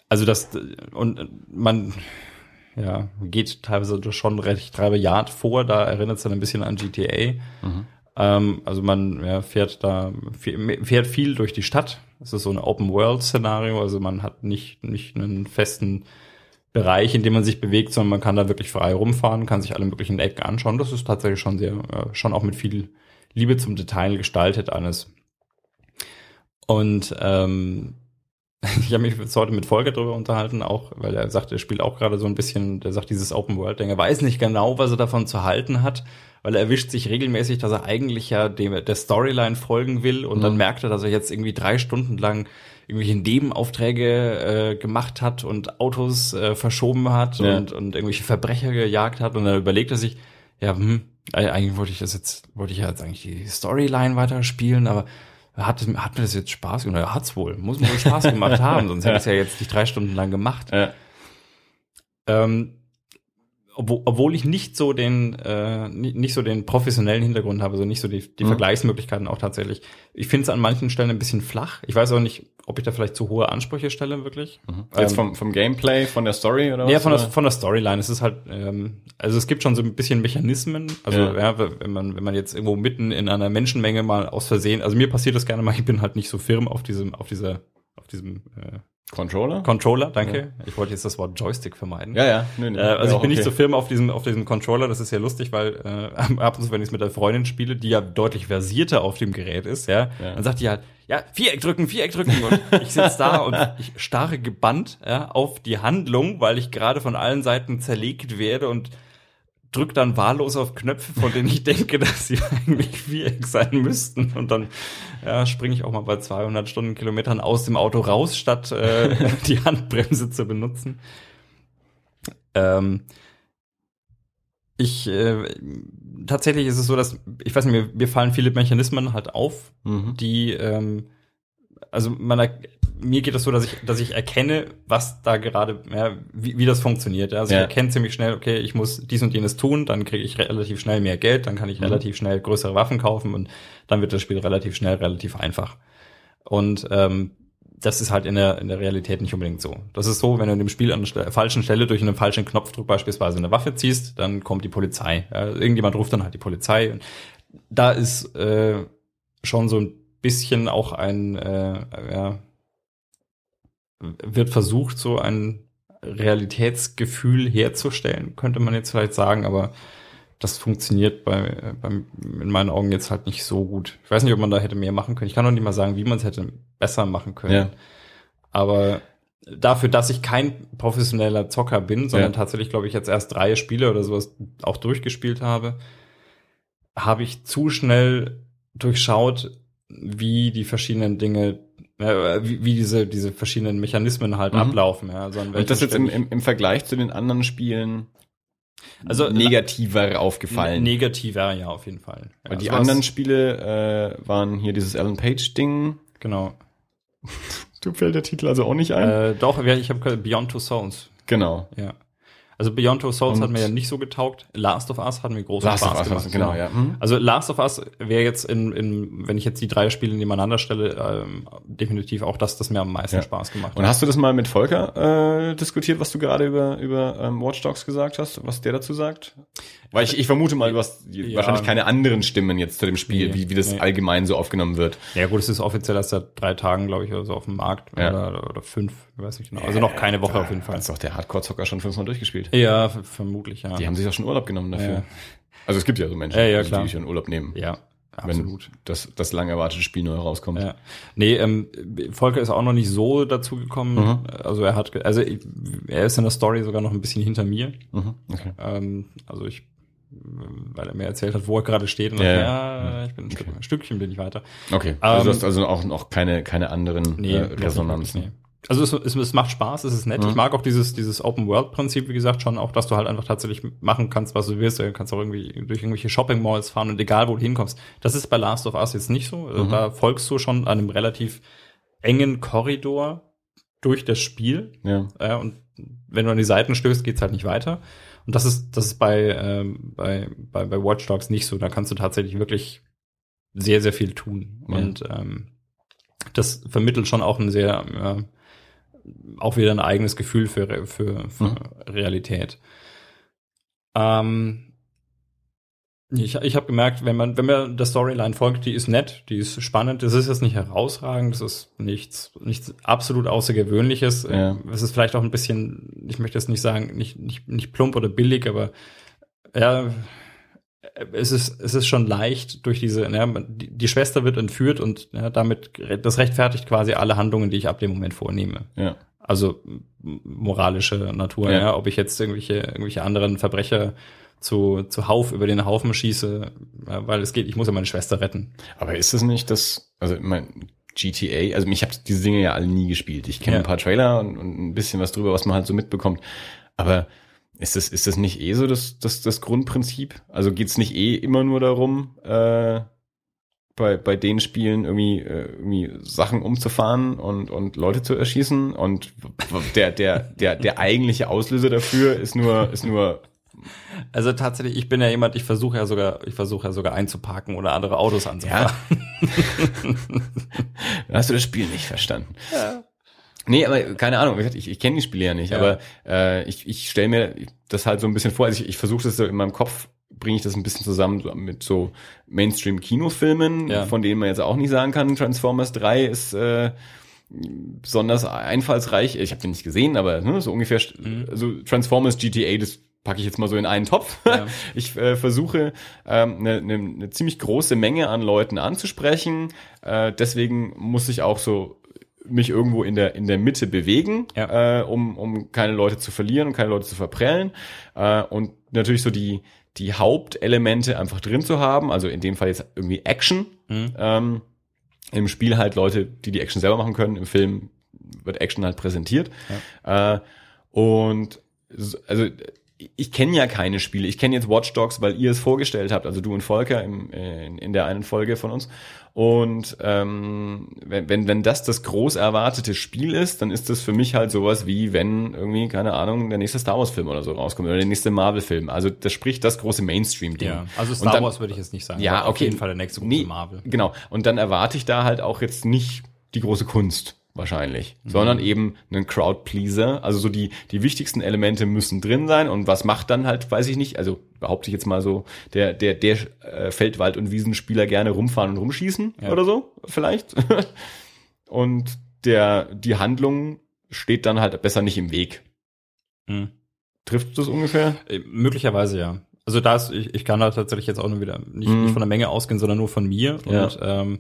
also das und man ja geht teilweise schon recht rabiat vor. Da erinnert es dann ein bisschen an GTA. Ähm, also man ja, fährt da viel- fährt viel durch die Stadt. Es ist so ein Open World Szenario. Also man hat nicht nicht einen festen Bereich, in dem man sich bewegt, sondern man kann da wirklich frei rumfahren, kann sich alle möglichen Ecken anschauen. Das ist tatsächlich schon sehr, äh, schon auch mit viel Liebe zum Detail gestaltet eines. Und ähm, ich habe mich jetzt heute mit Volker drüber unterhalten, auch weil er sagt, er spielt auch gerade so ein bisschen, der sagt dieses Open World Ding, er weiß nicht genau, was er davon zu halten hat, weil er erwischt sich regelmäßig, dass er eigentlich ja dem, der Storyline folgen will und Mhm. dann merkt er, dass er jetzt irgendwie drei Stunden lang irgendwelche Nebenaufträge äh, gemacht hat und Autos äh, verschoben hat Ja. und, und irgendwelche Verbrecher gejagt hat und dann überlegt er sich, ja, hm, eigentlich wollte ich das jetzt, wollte ich ja jetzt eigentlich die Storyline weiterspielen, aber hat, hat mir das jetzt Spaß gemacht? Ja, hat's wohl. Muss mir wohl Spaß gemacht haben, sonst hätte ich es ja jetzt nicht drei Stunden lang gemacht. Ja. Ähm, obwohl, obwohl ich nicht so den, äh, nicht, so den professionellen Hintergrund habe, so nicht so die, die Mhm. Vergleichsmöglichkeiten auch tatsächlich. Ich finde es an manchen Stellen ein bisschen flach. Ich weiß auch nicht, ob ich da vielleicht zu hohe Ansprüche stelle, wirklich. Jetzt Ähm, vom, vom Gameplay, von der Story oder was? ja, von der, von der Storyline. Es ist halt, ähm, also es gibt schon so ein bisschen Mechanismen. Also Ja. ja. wenn man wenn man jetzt irgendwo mitten in einer Menschenmenge mal aus Versehen, also mir passiert das gerne mal. Ich bin halt nicht so firm auf diesem auf dieser auf diesem äh, Controller? Controller. Danke. Ich wollte jetzt das Wort Joystick vermeiden. ja, ja. Nö, nö. Äh, also Ja, ich bin nicht okay. so firm auf diesem auf diesem Controller. Das ist ja lustig, weil äh, ab und zu, wenn ich es mit der Freundin spiele, die ja deutlich versierter auf dem Gerät ist, ja, Ja. dann sagt die halt, ja, Viereck drücken, Viereck drücken. Und ich sitze da und ich starre gebannt ja, auf die Handlung, weil ich gerade von allen Seiten zerlegt werde und drück dann wahllos auf Knöpfe, von denen ich denke, dass sie eigentlich Viereck sein müssten. Und dann ja, springe ich auch mal bei 200 Stundenkilometern aus dem Auto raus, statt äh, die Handbremse zu benutzen. Ähm, ich äh, tatsächlich ist es so, dass ich weiß nicht, mir, mir fallen viele Mechanismen halt auf, Mhm. die ähm, also man mir geht es so, dass ich dass ich erkenne, was da gerade ja, wie, wie das funktioniert. Also Ja. ich erkenne ziemlich schnell, okay, ich muss dies und jenes tun, dann kriege ich relativ schnell mehr Geld, dann kann ich Mhm. relativ schnell größere Waffen kaufen und dann wird das Spiel relativ schnell relativ einfach. Und ähm, das ist halt in der, in der Realität nicht unbedingt so. Das ist so, wenn du in dem Spiel an der falschen Stelle durch einen falschen Knopfdruck beispielsweise eine Waffe ziehst, dann kommt die Polizei. Ja, irgendjemand ruft dann halt die Polizei. Und da ist äh, schon so ein bisschen auch ein, äh, ja, wird versucht, so ein Realitätsgefühl herzustellen, könnte man jetzt vielleicht sagen, aber das funktioniert bei, beim, in meinen Augen jetzt halt nicht so gut. Ich weiß nicht, ob man da hätte mehr machen können. Ich kann noch nicht mal sagen, wie man es hätte besser machen können. Ja. Aber dafür, dass ich kein professioneller Zocker bin, sondern Ja. tatsächlich, glaube ich, jetzt erst drei Spiele oder sowas auch durchgespielt habe, habe ich zu schnell durchschaut, wie die verschiedenen Dinge, äh, wie, wie diese, diese verschiedenen Mechanismen halt Mhm. ablaufen. Ja. Also Und das jetzt im, im, im Vergleich zu den anderen Spielen Also, negativer ich- aufgefallen. Negativer, ja, auf jeden Fall. Ja, Weil die also anderen Spiele äh, waren hier dieses Alan Page-Ding. Genau. Du fällt der Titel also auch nicht ein? Äh, doch, ja, ich habe Beyond Two Souls. genau. Ja. Also Beyond Two Souls Und- hat mir ja nicht so getaugt. Last of Us hat mir großen Last of Spaß Us, gemacht. genau, ja. Mhm. Also Last of Us wäre jetzt in, in, wenn ich jetzt die drei Spiele nebeneinander stelle, ähm, definitiv auch das, das mir am meisten Ja. Spaß gemacht Und hast du das mal mit Volker äh, diskutiert, was du gerade über, über ähm, Watch Dogs gesagt hast, was der dazu sagt? Weil ich, ich vermute mal, du hast Ja. wahrscheinlich keine anderen Stimmen jetzt zu dem Spiel, Nee, wie, wie das nee. allgemein so aufgenommen wird. Ja gut, es ist offiziell erst seit drei Tagen, glaube ich, oder so auf dem Markt. Ja. Oder, oder fünf, ich weiß nicht genau. Also noch keine Woche auf jeden Fall. Hat doch der Hardcore-Zocker schon fünfmal durchgespielt. Ja, vermutlich, ja. Die haben sich auch schon Urlaub genommen dafür. Ja. Also es gibt ja so Menschen, Ja, ja, die sich schon Urlaub nehmen, ja, wenn absolut. das, das lang erwartete Spiel neu rauskommt. Ja. Nee, ähm, Volker ist auch noch nicht so dazu gekommen. Mhm. Also er hat, also ich- er ist in der Story sogar noch ein bisschen hinter mir. Mhm. Okay. Ähm, also ich, weil er mir erzählt hat, wo er gerade steht. Und Ja, ja, ja. ja, ich bin ein, Stück, ein Stückchen bin ich weiter. Okay. Also Ähm, du hast also auch noch keine, keine anderen Nee, äh, noch nicht Resonanzen. nee. Also es, es, es macht Spaß, es ist nett. Mhm. Ich mag auch dieses, dieses Open-World-Prinzip, wie gesagt, schon auch, dass du halt einfach tatsächlich machen kannst, was du willst. Du kannst auch irgendwie durch irgendwelche Shopping-Malls fahren und egal, wo du hinkommst. Das ist bei Last of Us jetzt nicht so. Also Mhm. Da folgst du schon einem relativ engen Korridor durch das Spiel. Ja. Ja, und wenn du an die Seiten stößt, geht's halt nicht weiter. Und das ist, das ist bei, ähm, bei, bei, bei Watch Dogs nicht so. Da kannst du tatsächlich wirklich sehr, sehr viel tun. Ja. Und ähm, das vermittelt schon auch ein sehr, äh, auch wieder ein eigenes Gefühl für, für, für Mhm. Realität. Ähm, ich ich habe gemerkt, wenn man, wenn man der Storyline folgt, die ist nett, die ist spannend, das ist jetzt nicht herausragend, das ist nichts, nichts absolut Außergewöhnliches. Ja. Es ist vielleicht auch ein bisschen, ich möchte jetzt nicht sagen, nicht, nicht, nicht plump oder billig, aber ja, es ist, es ist schon leicht durch diese, ja, die, die Schwester wird entführt und ja, damit, das rechtfertigt quasi alle Handlungen, die ich ab dem Moment vornehme. Ja. Also moralische Natur, Ja. ja. ob ich jetzt irgendwelche, irgendwelche anderen Verbrecher zu, zu Hauf über den Haufen schieße, weil es geht, ich muss ja meine Schwester retten. Aber ist es nicht das, also mein GTA, also ich habe diese Dinge ja alle nie gespielt. Ich kenne Ja. ein paar Trailer und, und ein bisschen was drüber, was man halt so mitbekommt. Aber ist das, ist das nicht eh so das, das, das Grundprinzip? Also geht's nicht eh immer nur darum, äh, bei, bei den Spielen irgendwie, äh, irgendwie Sachen umzufahren und, und Leute zu erschießen und der, der, der, der eigentliche Auslöser dafür ist nur, ist nur, Also tatsächlich, ich bin ja jemand, ich versuche ja sogar, ich versuche ja sogar einzuparken oder andere Autos anzufahren. hast du das Spiel nicht verstanden. Nee, aber keine Ahnung, ich, ich kenne die Spiele ja nicht, Ja. aber äh, ich, ich stelle mir das halt so ein bisschen vor, also ich, ich versuche das so in meinem Kopf, bringe ich das ein bisschen zusammen so mit so Mainstream-Kinofilmen, Ja. von denen man jetzt auch nicht sagen kann, Transformers 3 ist äh, besonders einfallsreich. Ich habe den nicht gesehen, aber ne, so ungefähr, Mhm. also Transformers GTA, das packe ich jetzt mal so in einen Topf. Ja. Ich äh, versuche ähm, eine, eine, eine ziemlich große Menge an Leuten anzusprechen. Äh, deswegen muss ich auch so mich irgendwo in der in der Mitte bewegen, Ja. äh, um um keine Leute zu verlieren und keine Leute zu verprellen äh, und natürlich so die die Hauptelemente einfach drin zu haben. Also in dem Fall jetzt irgendwie Action. Mhm. Ähm, Im Spiel halt Leute, die die Action selber machen können. Im Film wird Action halt präsentiert. Äh, und so- also ich kenne ja keine Spiele. Ich kenne jetzt Watch Dogs, weil ihr es vorgestellt habt, also du und Volker im, äh, in, in der einen Folge von uns. Und ähm, wenn, wenn, wenn das das groß erwartete Spiel ist, dann ist das für mich halt sowas wie, wenn irgendwie, keine Ahnung, der nächste Star Wars-Film oder so rauskommt oder der nächste Marvel-Film. Also das spricht das große Mainstream-Ding. Ja, also Star dann- Wars würde ich jetzt nicht sagen. Ja, okay. Auf jeden Fall der nächste große Nee, Marvel. Genau. Und dann erwarte ich da halt auch jetzt nicht die große Kunst wahrscheinlich, Mhm. sondern eben einen Crowd-Pleaser. Also so die, die wichtigsten Elemente müssen drin sein und was macht dann halt, weiß ich nicht, also behaupte ich jetzt mal so, der, der, der äh, Feldwald- und Wiesenspieler gerne rumfahren und rumschießen Ja. oder so, vielleicht. und der, die Handlung steht dann halt besser nicht im Weg. Mhm. Trifft das ungefähr? Äh, Möglicherweise ja. Also da ist, ich, ich kann da tatsächlich jetzt auch nur wieder nicht, Mhm. nicht von der Menge ausgehen, sondern nur von mir. Ja. Und ähm,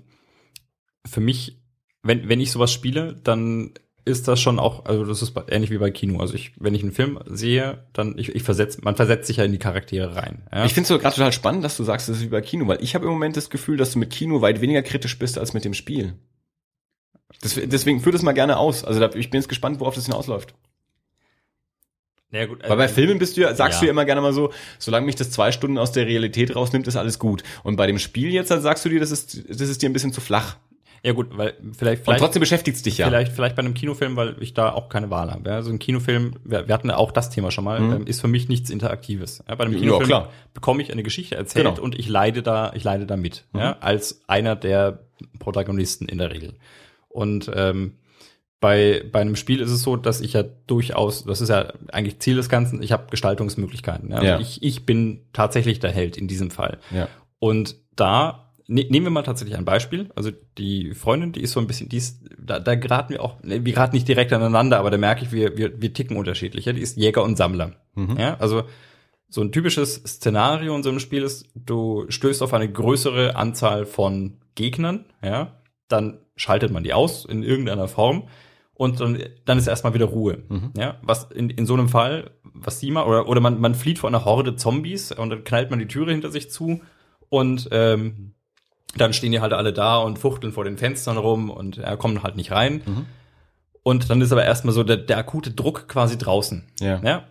für mich, wenn, wenn ich sowas spiele, dann ist das schon auch, also das ist ähnlich wie bei Kino. Also ich, wenn ich einen Film sehe, dann ich, ich versetz, man versetzt sich ja in die Charaktere rein. Ja? Ich finde es so gerade total spannend, dass du sagst, das ist wie bei Kino, weil ich habe im Moment das Gefühl, dass du mit Kino weit weniger kritisch bist als mit dem Spiel. Das, deswegen führ das mal gerne aus. Also da, ich bin jetzt gespannt, worauf das hinausläuft. ja, gut, Weil bei Filmen bist du ja, sagst ja. du ja immer gerne mal so, solange mich das zwei Stunden aus der Realität rausnimmt, ist alles gut. Und bei dem Spiel jetzt halt sagst du dir, das ist, das ist dir ein bisschen zu flach. Ja gut, weil vielleicht, Und vielleicht trotzdem beschäftigt's dich ja. Vielleicht, vielleicht bei einem Kinofilm, weil ich da auch keine Wahl habe. Ja, Also ein Kinofilm, wir, wir hatten ja auch das Thema schon mal, Mhm. ähm, ist für mich nichts Interaktives. Ja, bei einem Ja, Kinofilm klar. bekomme ich eine Geschichte erzählt Genau. Mhm. und ich leide da, ich leide da mit, ja, als einer der Protagonisten in der Regel. Und ähm, bei, bei einem Spiel ist es so, dass ich ja durchaus, das ist ja eigentlich Ziel des Ganzen, ich habe Gestaltungsmöglichkeiten. Ja? Also Ja. Ich, ich bin tatsächlich der Held in diesem Fall. Ja. Und da ne, nehmen wir mal tatsächlich ein Beispiel. Also die Freundin, die ist so ein bisschen, die ist, da, da geraten wir auch, ne, wir geraten nicht direkt aneinander, aber da merke ich, wir, wir, wir ticken unterschiedlich. Ja? Die ist Jäger und Sammler. Mhm. Ja, also so ein typisches Szenario in so einem Spiel ist, du stößt auf eine größere Anzahl von Gegnern, ja, dann schaltet man die aus in irgendeiner Form und dann, dann ist erstmal wieder Ruhe. Mhm. Ja, was in, in so einem Fall, was sie mal, oder, oder man, man flieht vor einer Horde Zombies und dann knallt man die Türe hinter sich zu und ähm, dann stehen die halt alle da und fuchteln vor den Fenstern rum und ja, kommen halt nicht rein. Mhm. Und dann ist aber erstmal so der, der akute Druck quasi draußen. Ja. Ja.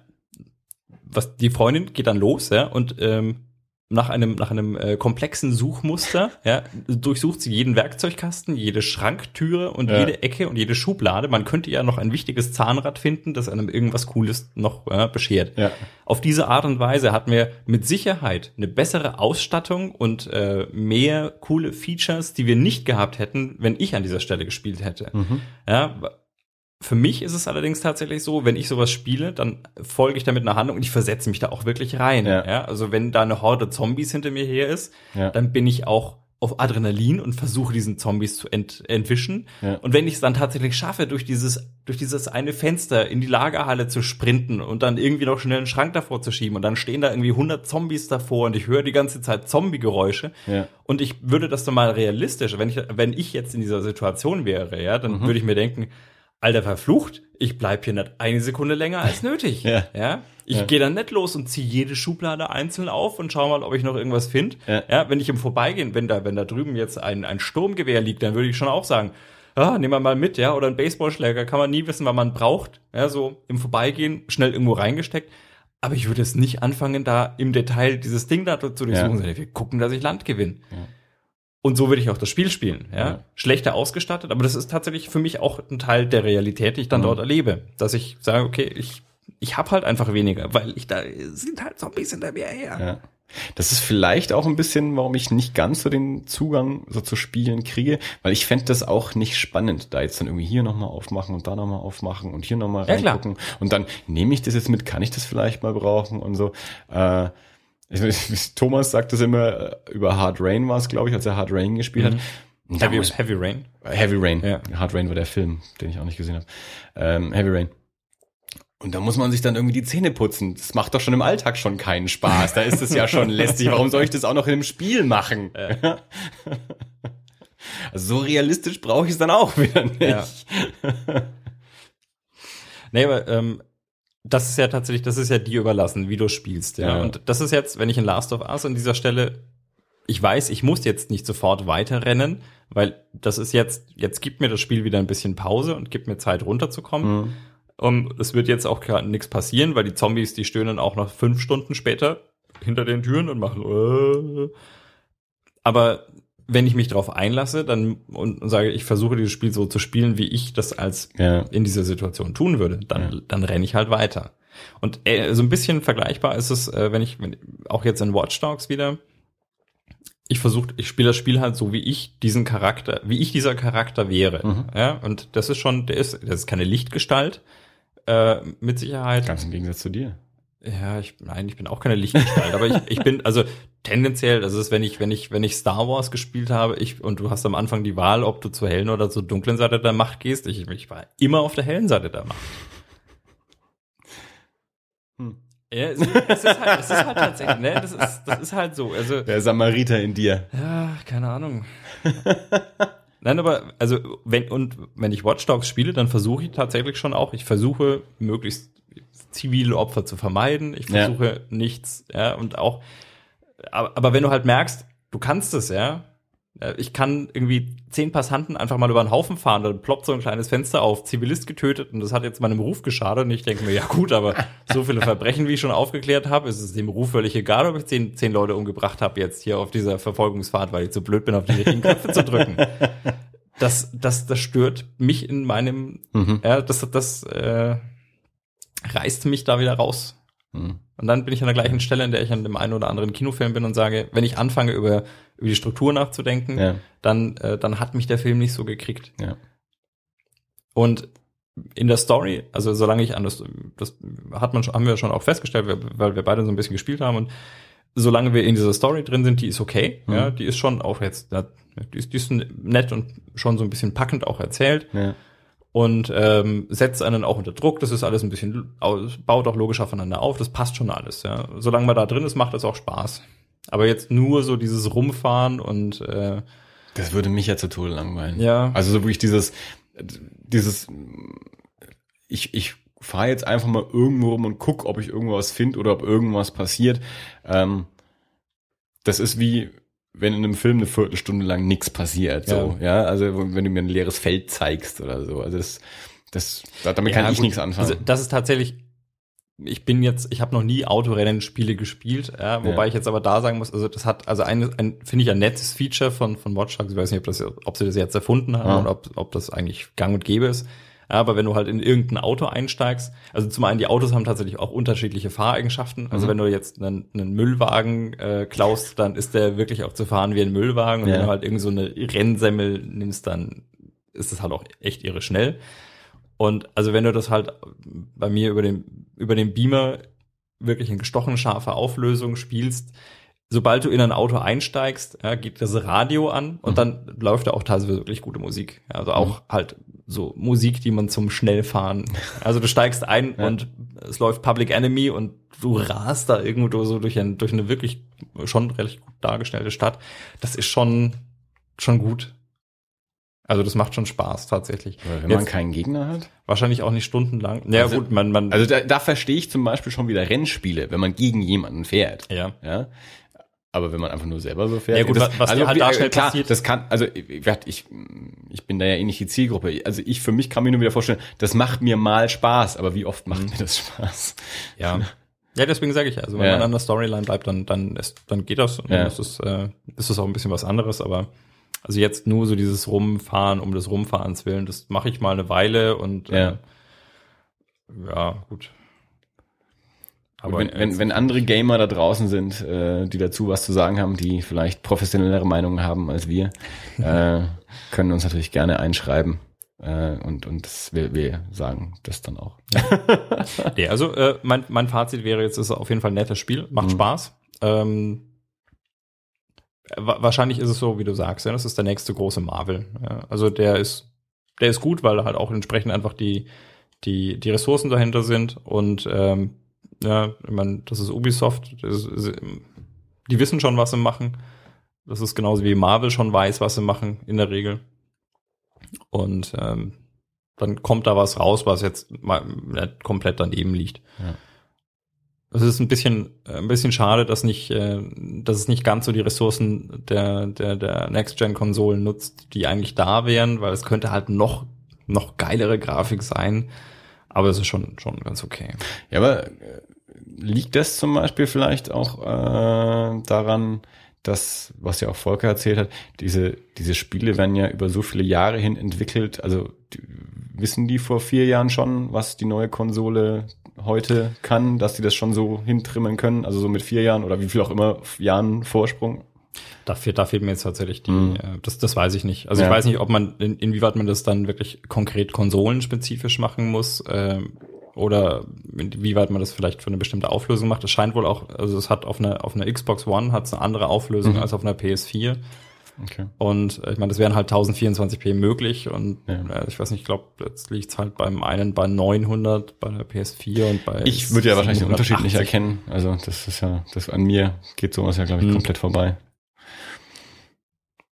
Was die Freundin geht dann los, ja, und ähm, nach einem nach einem äh, komplexen Suchmuster, ja, durchsucht sie jeden Werkzeugkasten, jede Schranktüre und Ja. jede Ecke und jede Schublade. Man könnte ja noch ein wichtiges Zahnrad finden, das einem irgendwas Cooles noch ja, beschert. Ja. Auf diese Art und Weise hatten wir mit Sicherheit eine bessere Ausstattung und äh, mehr coole Features, die wir nicht gehabt hätten, wenn ich an dieser Stelle gespielt hätte. Mhm. Ja, für mich ist es allerdings tatsächlich so, wenn ich sowas spiele, dann folge ich damit einer Handlung und ich versetze mich da auch wirklich rein. Ja. Ja. also wenn da eine Horde Zombies hinter mir her ist, Ja. dann bin ich auch auf Adrenalin und versuche diesen Zombies zu ent, entwischen. Ja. Und wenn ich es dann tatsächlich schaffe, durch dieses, durch dieses eine Fenster in die Lagerhalle zu sprinten und dann irgendwie noch schnell einen Schrank davor zu schieben und dann stehen da irgendwie 100 Zombies davor und ich höre die ganze Zeit Zombie-Geräusche Ja. und ich würde das dann mal realistisch, wenn ich, wenn ich jetzt in dieser Situation wäre, ja, dann würde ich mir denken, Alter, verflucht, ich bleib hier nicht eine Sekunde länger als nötig. Ja. ja? Ich Ja. gehe dann nicht los und ziehe jede Schublade einzeln auf und schau mal, ob ich noch irgendwas finde. Ja. wenn ich im Vorbeigehen, wenn da, wenn da drüben jetzt ein, ein Sturmgewehr liegt, dann würde ich schon auch sagen, ah, nehmen wir mal mit, ja, oder ein Baseballschläger, kann man nie wissen, wann man braucht. Ja, so im Vorbeigehen schnell irgendwo reingesteckt. Aber ich würde jetzt nicht anfangen, da im Detail dieses Ding da zu durchsuchen. Ja. sondern Wir gucken, dass ich Land gewinne. Ja. Und so würde ich auch das Spiel spielen. Ja? Ja. Schlechter ausgestattet, aber das ist tatsächlich für mich auch ein Teil der Realität, die ich dann Mhm. dort erlebe. Dass ich sage, okay, ich, ich habe halt einfach weniger, weil ich da sind halt Zombies hinter mir her. Ja. Das ist vielleicht auch ein bisschen, warum ich nicht ganz so den Zugang so zu Spielen kriege, weil ich fände das auch nicht spannend, da jetzt dann irgendwie hier nochmal aufmachen und da nochmal aufmachen und hier nochmal Ja, reingucken. Und dann nehme ich das jetzt mit, kann ich das vielleicht mal brauchen und so. Äh, ich, Thomas sagt das immer, äh, über Hard Rain war es, glaube ich, als er Hard Rain gespielt hat. Und da Heavy, muss- Heavy Rain. Heavy Rain. Ja. Hard Rain war der Film, den ich auch nicht gesehen habe. Ähm, Heavy Rain. Und da muss man sich dann irgendwie die Zähne putzen. Das macht doch schon im Alltag schon keinen Spaß. Da ist es ja schon lästig. Warum soll ich das auch noch in einem Spiel machen? Also so realistisch brauche ich es dann auch wieder nicht. Ja. Nee, aber ähm, das ist ja tatsächlich, das ist ja dir überlassen, wie du spielst. Ja? Ja. Und das ist jetzt, wenn ich in Last of Us an dieser Stelle, ich weiß, ich muss jetzt nicht sofort weiterrennen, weil das ist jetzt, jetzt gibt mir das Spiel wieder ein bisschen Pause und gibt mir Zeit runterzukommen. Mhm. Und es wird jetzt auch gar nichts passieren, weil die Zombies, die stöhnen auch noch fünf Stunden später hinter den Türen und machen. Äh. Aber wenn ich mich darauf einlasse, dann und, und sage, ich versuche dieses Spiel so zu spielen, wie ich das als Ja. in dieser Situation tun würde, dann, Ja. dann renne ich halt weiter. Und äh, so ein bisschen vergleichbar ist es, äh, wenn ich, wenn, auch jetzt in Watch Dogs wieder, ich versuche, ich spiele das Spiel halt so, wie ich diesen Charakter, wie ich dieser Charakter wäre. Mhm. Ja, und das ist schon, der ist, das ist keine Lichtgestalt, äh, mit Sicherheit. Ganz im Gegensatz zu dir. Ja, ich, nein, ich bin auch keine Lichtgestalt, aber ich, ich bin, also tendenziell, das ist, wenn ich, wenn ich, wenn ich Star Wars gespielt habe, ich, und du hast am Anfang die Wahl, ob du zur hellen oder zur dunklen Seite der Macht gehst, ich, ich war immer auf der hellen Seite der Macht. Hm. Ja, es, es, ist halt, es ist halt tatsächlich, ne, das ist, das ist halt so, also, Der Samariter in dir. ja, keine Ahnung. Nein, aber also wenn und wenn ich Watch Dogs spiele, dann versuche ich tatsächlich schon auch, ich versuche möglichst zivile Opfer zu vermeiden. Ich Ja. versuche nichts, ja, und auch aber, aber wenn du halt merkst, du kannst es, ja, äh, ich kann irgendwie zehn Passanten einfach mal über den Haufen fahren, dann ploppt so ein kleines Fenster auf, Zivilist getötet und das hat jetzt meinem Ruf geschadet und ich denke mir, ja gut, aber so viele Verbrechen, wie ich schon aufgeklärt habe, ist es dem Ruf völlig egal, ob ich zehn, zehn Leute umgebracht habe jetzt hier auf dieser Verfolgungsfahrt, weil ich zu blöd bin, auf die richtigen Köpfe zu drücken. Das, das, das stört mich in meinem, Mhm. ja, das, das äh, reißt mich da wieder raus. Mhm. Und dann bin ich an der gleichen Stelle, in der ich an dem einen oder anderen Kinofilm bin und sage, wenn ich anfange, über, über die Struktur nachzudenken, Ja. dann, äh, dann hat mich der Film nicht so gekriegt. Ja. Und in der Story, also solange ich an das, das hat man schon, haben wir schon auch festgestellt, weil- wir beide so ein bisschen gespielt haben und solange wir in dieser Story drin sind, die ist okay, Mhm. ja, die ist schon auch jetzt, die ist, die ist nett und schon so ein bisschen packend auch erzählt Ja. Und ähm, setzt einen auch unter Druck. Das ist alles ein bisschen, au- baut auch logisch aufeinander auf. Das passt schon alles. Ja. Solange man da drin ist, macht das auch Spaß. Aber jetzt nur so dieses Rumfahren und äh, Das würde mich ja zu Tode langweilen. ja, Also so wirklich dieses, dieses, ich, ich fahre jetzt einfach mal irgendwo rum und guck, ob ich irgendwas finde oder ob irgendwas passiert. Ähm, das ist wie, wenn in einem Film eine Viertelstunde lang nichts passiert. So, ja. Also wenn du mir ein leeres Feld zeigst oder so. Also das, das, damit kann Ja, ich gut. nichts anfangen. Also das ist tatsächlich. Ich bin jetzt, ich habe noch nie Autorennenspiele gespielt, ja, wobei Ja. ich jetzt aber da sagen muss, also das hat, also ein, ein finde ich ein nettes Feature von von Watch Dogs. Ich weiß nicht, ob das, ob sie das jetzt erfunden haben Ja. oder ob, ob das eigentlich Gang und Gäbe ist. Aber wenn du halt in irgendein Auto einsteigst, also zum einen die Autos haben tatsächlich auch unterschiedliche Fahreigenschaften. Also Mhm. wenn du jetzt einen, einen Müllwagen äh, klaust, dann ist der wirklich auch zu fahren wie ein Müllwagen. Und Ja. wenn du halt irgend so eine Rennsemmel nimmst, dann ist es halt auch echt irre schnell. Und also wenn du das halt bei mir über den, über den Beamer wirklich in gestochen scharfer Auflösung spielst, sobald du in ein Auto einsteigst, ja, geht das Radio an und Mhm. dann läuft da auch teilweise wirklich gute Musik. Also auch halt so Musik, die man zum Schnellfahren. Also du steigst ein Ja. und es läuft Public Enemy und du rast da irgendwo so durch, ein, durch eine wirklich schon relativ gut dargestellte Stadt. Das ist schon, schon gut. Also das macht schon Spaß tatsächlich. Oder wenn man Jetzt keinen Gegner hat. wahrscheinlich auch nicht stundenlang. Ja Also- gut, man, man, Also da, da verstehe ich zum Beispiel schon wieder Rennspiele, wenn man gegen jemanden fährt. ja. Ja. Aber wenn man einfach nur selber so fährt. Ja, gut, das, was dir halt da schnell klar, passiert- Das kann, also ich, ich, ich bin da ja eh nicht die Zielgruppe. Also ich für mich kann mir nur wieder vorstellen, das macht mir mal Spaß, aber wie oft Mhm. macht mir das Spaß? Ja. Ja, deswegen sage ich, also wenn Ja. man an der Storyline bleibt, dann, dann, ist, dann geht das und Ja. dann ist es, äh, ist es auch ein bisschen was anderes, aber also jetzt nur so dieses Rumfahren um des Rumfahrens willen, das mache ich mal eine Weile und Ja. äh, ja, gut. Aber wenn, wenn, wenn andere Gamer da draußen sind, äh, die dazu was zu sagen haben, die vielleicht professionellere Meinungen haben als wir, äh, können uns natürlich gerne einschreiben. Äh, und und das, wir, wir sagen das dann auch. Nee, also äh, mein, mein Fazit wäre jetzt, es ist auf jeden Fall ein nettes Spiel, macht Mhm. Spaß. Ähm, wa wahrscheinlich ist es so, wie du sagst, ja, das ist der nächste große Marvel. Ja, also der ist, der ist gut, weil halt auch entsprechend einfach die, die, die Ressourcen dahinter sind und ähm, ja, ich meine, das ist Ubisoft, das ist, die wissen schon, was sie machen. Das ist genauso wie Marvel schon weiß, was sie machen, in der Regel. Und ähm, dann kommt da was raus, was jetzt mal komplett daneben liegt. Ja. Es ist ein bisschen, ein bisschen schade, dass nicht, äh, dass es nicht ganz so die Ressourcen der, der, der Next-Gen-Konsolen nutzt, die eigentlich da wären, weil es könnte halt noch, noch geilere Grafik sein. Aber es ist schon, schon ganz okay. Ja, aber äh, liegt das zum Beispiel vielleicht auch äh, daran, dass, was ja auch Volker erzählt hat, diese, diese Spiele werden ja über so viele Jahre hin entwickelt. Also die, wissen die vor vier Jahren schon, was die neue Konsole heute kann, dass die das schon so hintrimmen können? Also so mit vier Jahren oder wie viel auch immer Jahren Vorsprung? Da fehlt, da fehlt mir jetzt tatsächlich die, Mhm. äh, das, das weiß ich nicht. Also Ja. ich weiß nicht, ob man, in, inwieweit man das dann wirklich konkret konsolenspezifisch machen muss, ähm, oder inwieweit man das vielleicht für eine bestimmte Auflösung macht. Es scheint wohl auch, also es hat auf einer, auf einer Xbox One hat es eine andere Auflösung Mhm. als auf einer PS4. Okay. Und äh, ich meine, das wären halt 1024p möglich und Ja. äh, ich weiß nicht, ich glaube, jetzt liegt es halt beim einen bei 900 bei der PS4 und bei Ich würde ja wahrscheinlich den Unterschied nicht 780. erkennen. Also das ist ja, das an mir geht sowas ja, glaube ich, Mhm. komplett vorbei.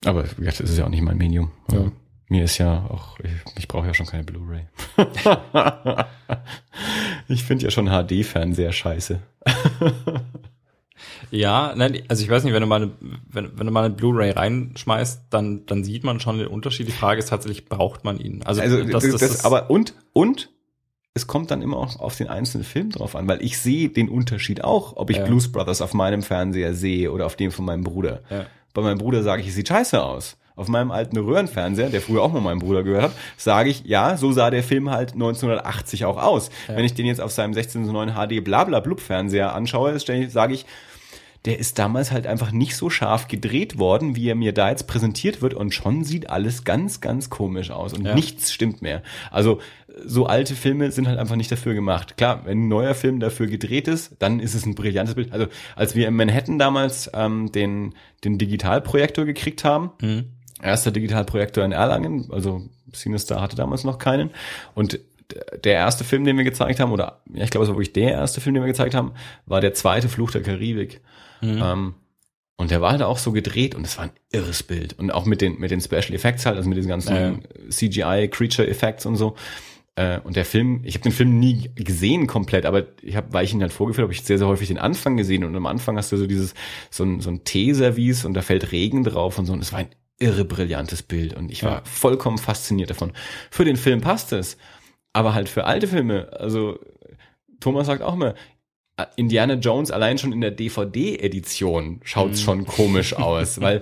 Aber das ist ja auch nicht mein Medium. Ja. Mir ist ja auch, ich, ich brauche ja schon keine Blu-ray. ich finde ja schon HD-Fernseher scheiße. Ja, nein, also ich weiß nicht, wenn du mal eine, wenn, wenn du mal eine Blu-ray reinschmeißt, dann, dann sieht man schon den Unterschied. Die Frage ist tatsächlich, braucht man ihn? Also, Also das, das, ist- aber und und es kommt dann immer auch auf den einzelnen Film drauf an, weil ich sehe den Unterschied auch, ob ich Ja. Blues Brothers auf meinem Fernseher sehe oder auf dem von meinem Bruder. Ja. Bei meinem Bruder sage ich, es sieht scheiße aus. Auf meinem alten Röhrenfernseher, der früher auch mal meinem Bruder gehört hat, sage ich, ja, so sah der Film halt 1980 auch aus. Wenn ich den jetzt auf seinem 16 zu 9 HD blabla blub Fernseher anschaue, sage ich, der ist damals halt einfach nicht so scharf gedreht worden, wie er mir da jetzt präsentiert wird und schon sieht alles ganz, ganz komisch aus und Ja. nichts stimmt mehr. Also so alte Filme sind halt einfach nicht dafür gemacht. Klar, wenn ein neuer Film dafür gedreht ist, dann ist es ein brillantes Bild. Also als wir in Manhattan damals ähm, den, den Digitalprojektor gekriegt haben, Mhm. erster Digitalprojektor in Erlangen, also Cinestar hatte damals noch keinen und der erste Film, den wir gezeigt haben, oder ja, ich glaube, es war wirklich der erste Film, den wir gezeigt haben, war der zweite Fluch der Karibik. Mhm. Ähm, und der war halt auch so gedreht und es war ein irres Bild. Und auch mit den, mit den Special Effects halt, also mit diesen ganzen ja. CGI, Creature Effects und so. Äh, Und der Film, ich habe den Film nie gesehen komplett, aber ich habe, weil ich ihn halt vorgeführt habe, ich sehr, sehr häufig den Anfang gesehen und am Anfang hast du so dieses, so ein, so ein Teeservice und da fällt Regen drauf und so und es war ein irre brillantes Bild und ich war Ja. vollkommen fasziniert davon. Für den Film passt es, aber halt für alte Filme, also Thomas sagt auch immer, Indiana Jones allein schon in der DVD-Edition schaut's schon komisch aus, weil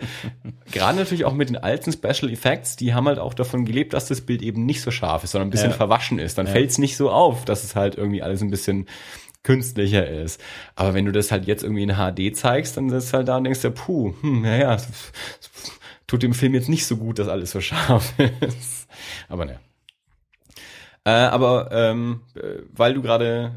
gerade natürlich auch mit den alten Special Effects, die haben halt auch davon gelebt, dass das Bild eben nicht so scharf ist, sondern ein bisschen Ja. verwaschen ist. Dann Ja. fällt's nicht so auf, dass es halt irgendwie alles ein bisschen künstlicher ist. Aber wenn du das halt jetzt irgendwie in HD zeigst, dann sitzt halt da und denkst dir, puh, hm, naja, tut dem Film jetzt nicht so gut, dass alles so scharf ist. Aber naja. Äh, aber ähm, äh, weil du gerade,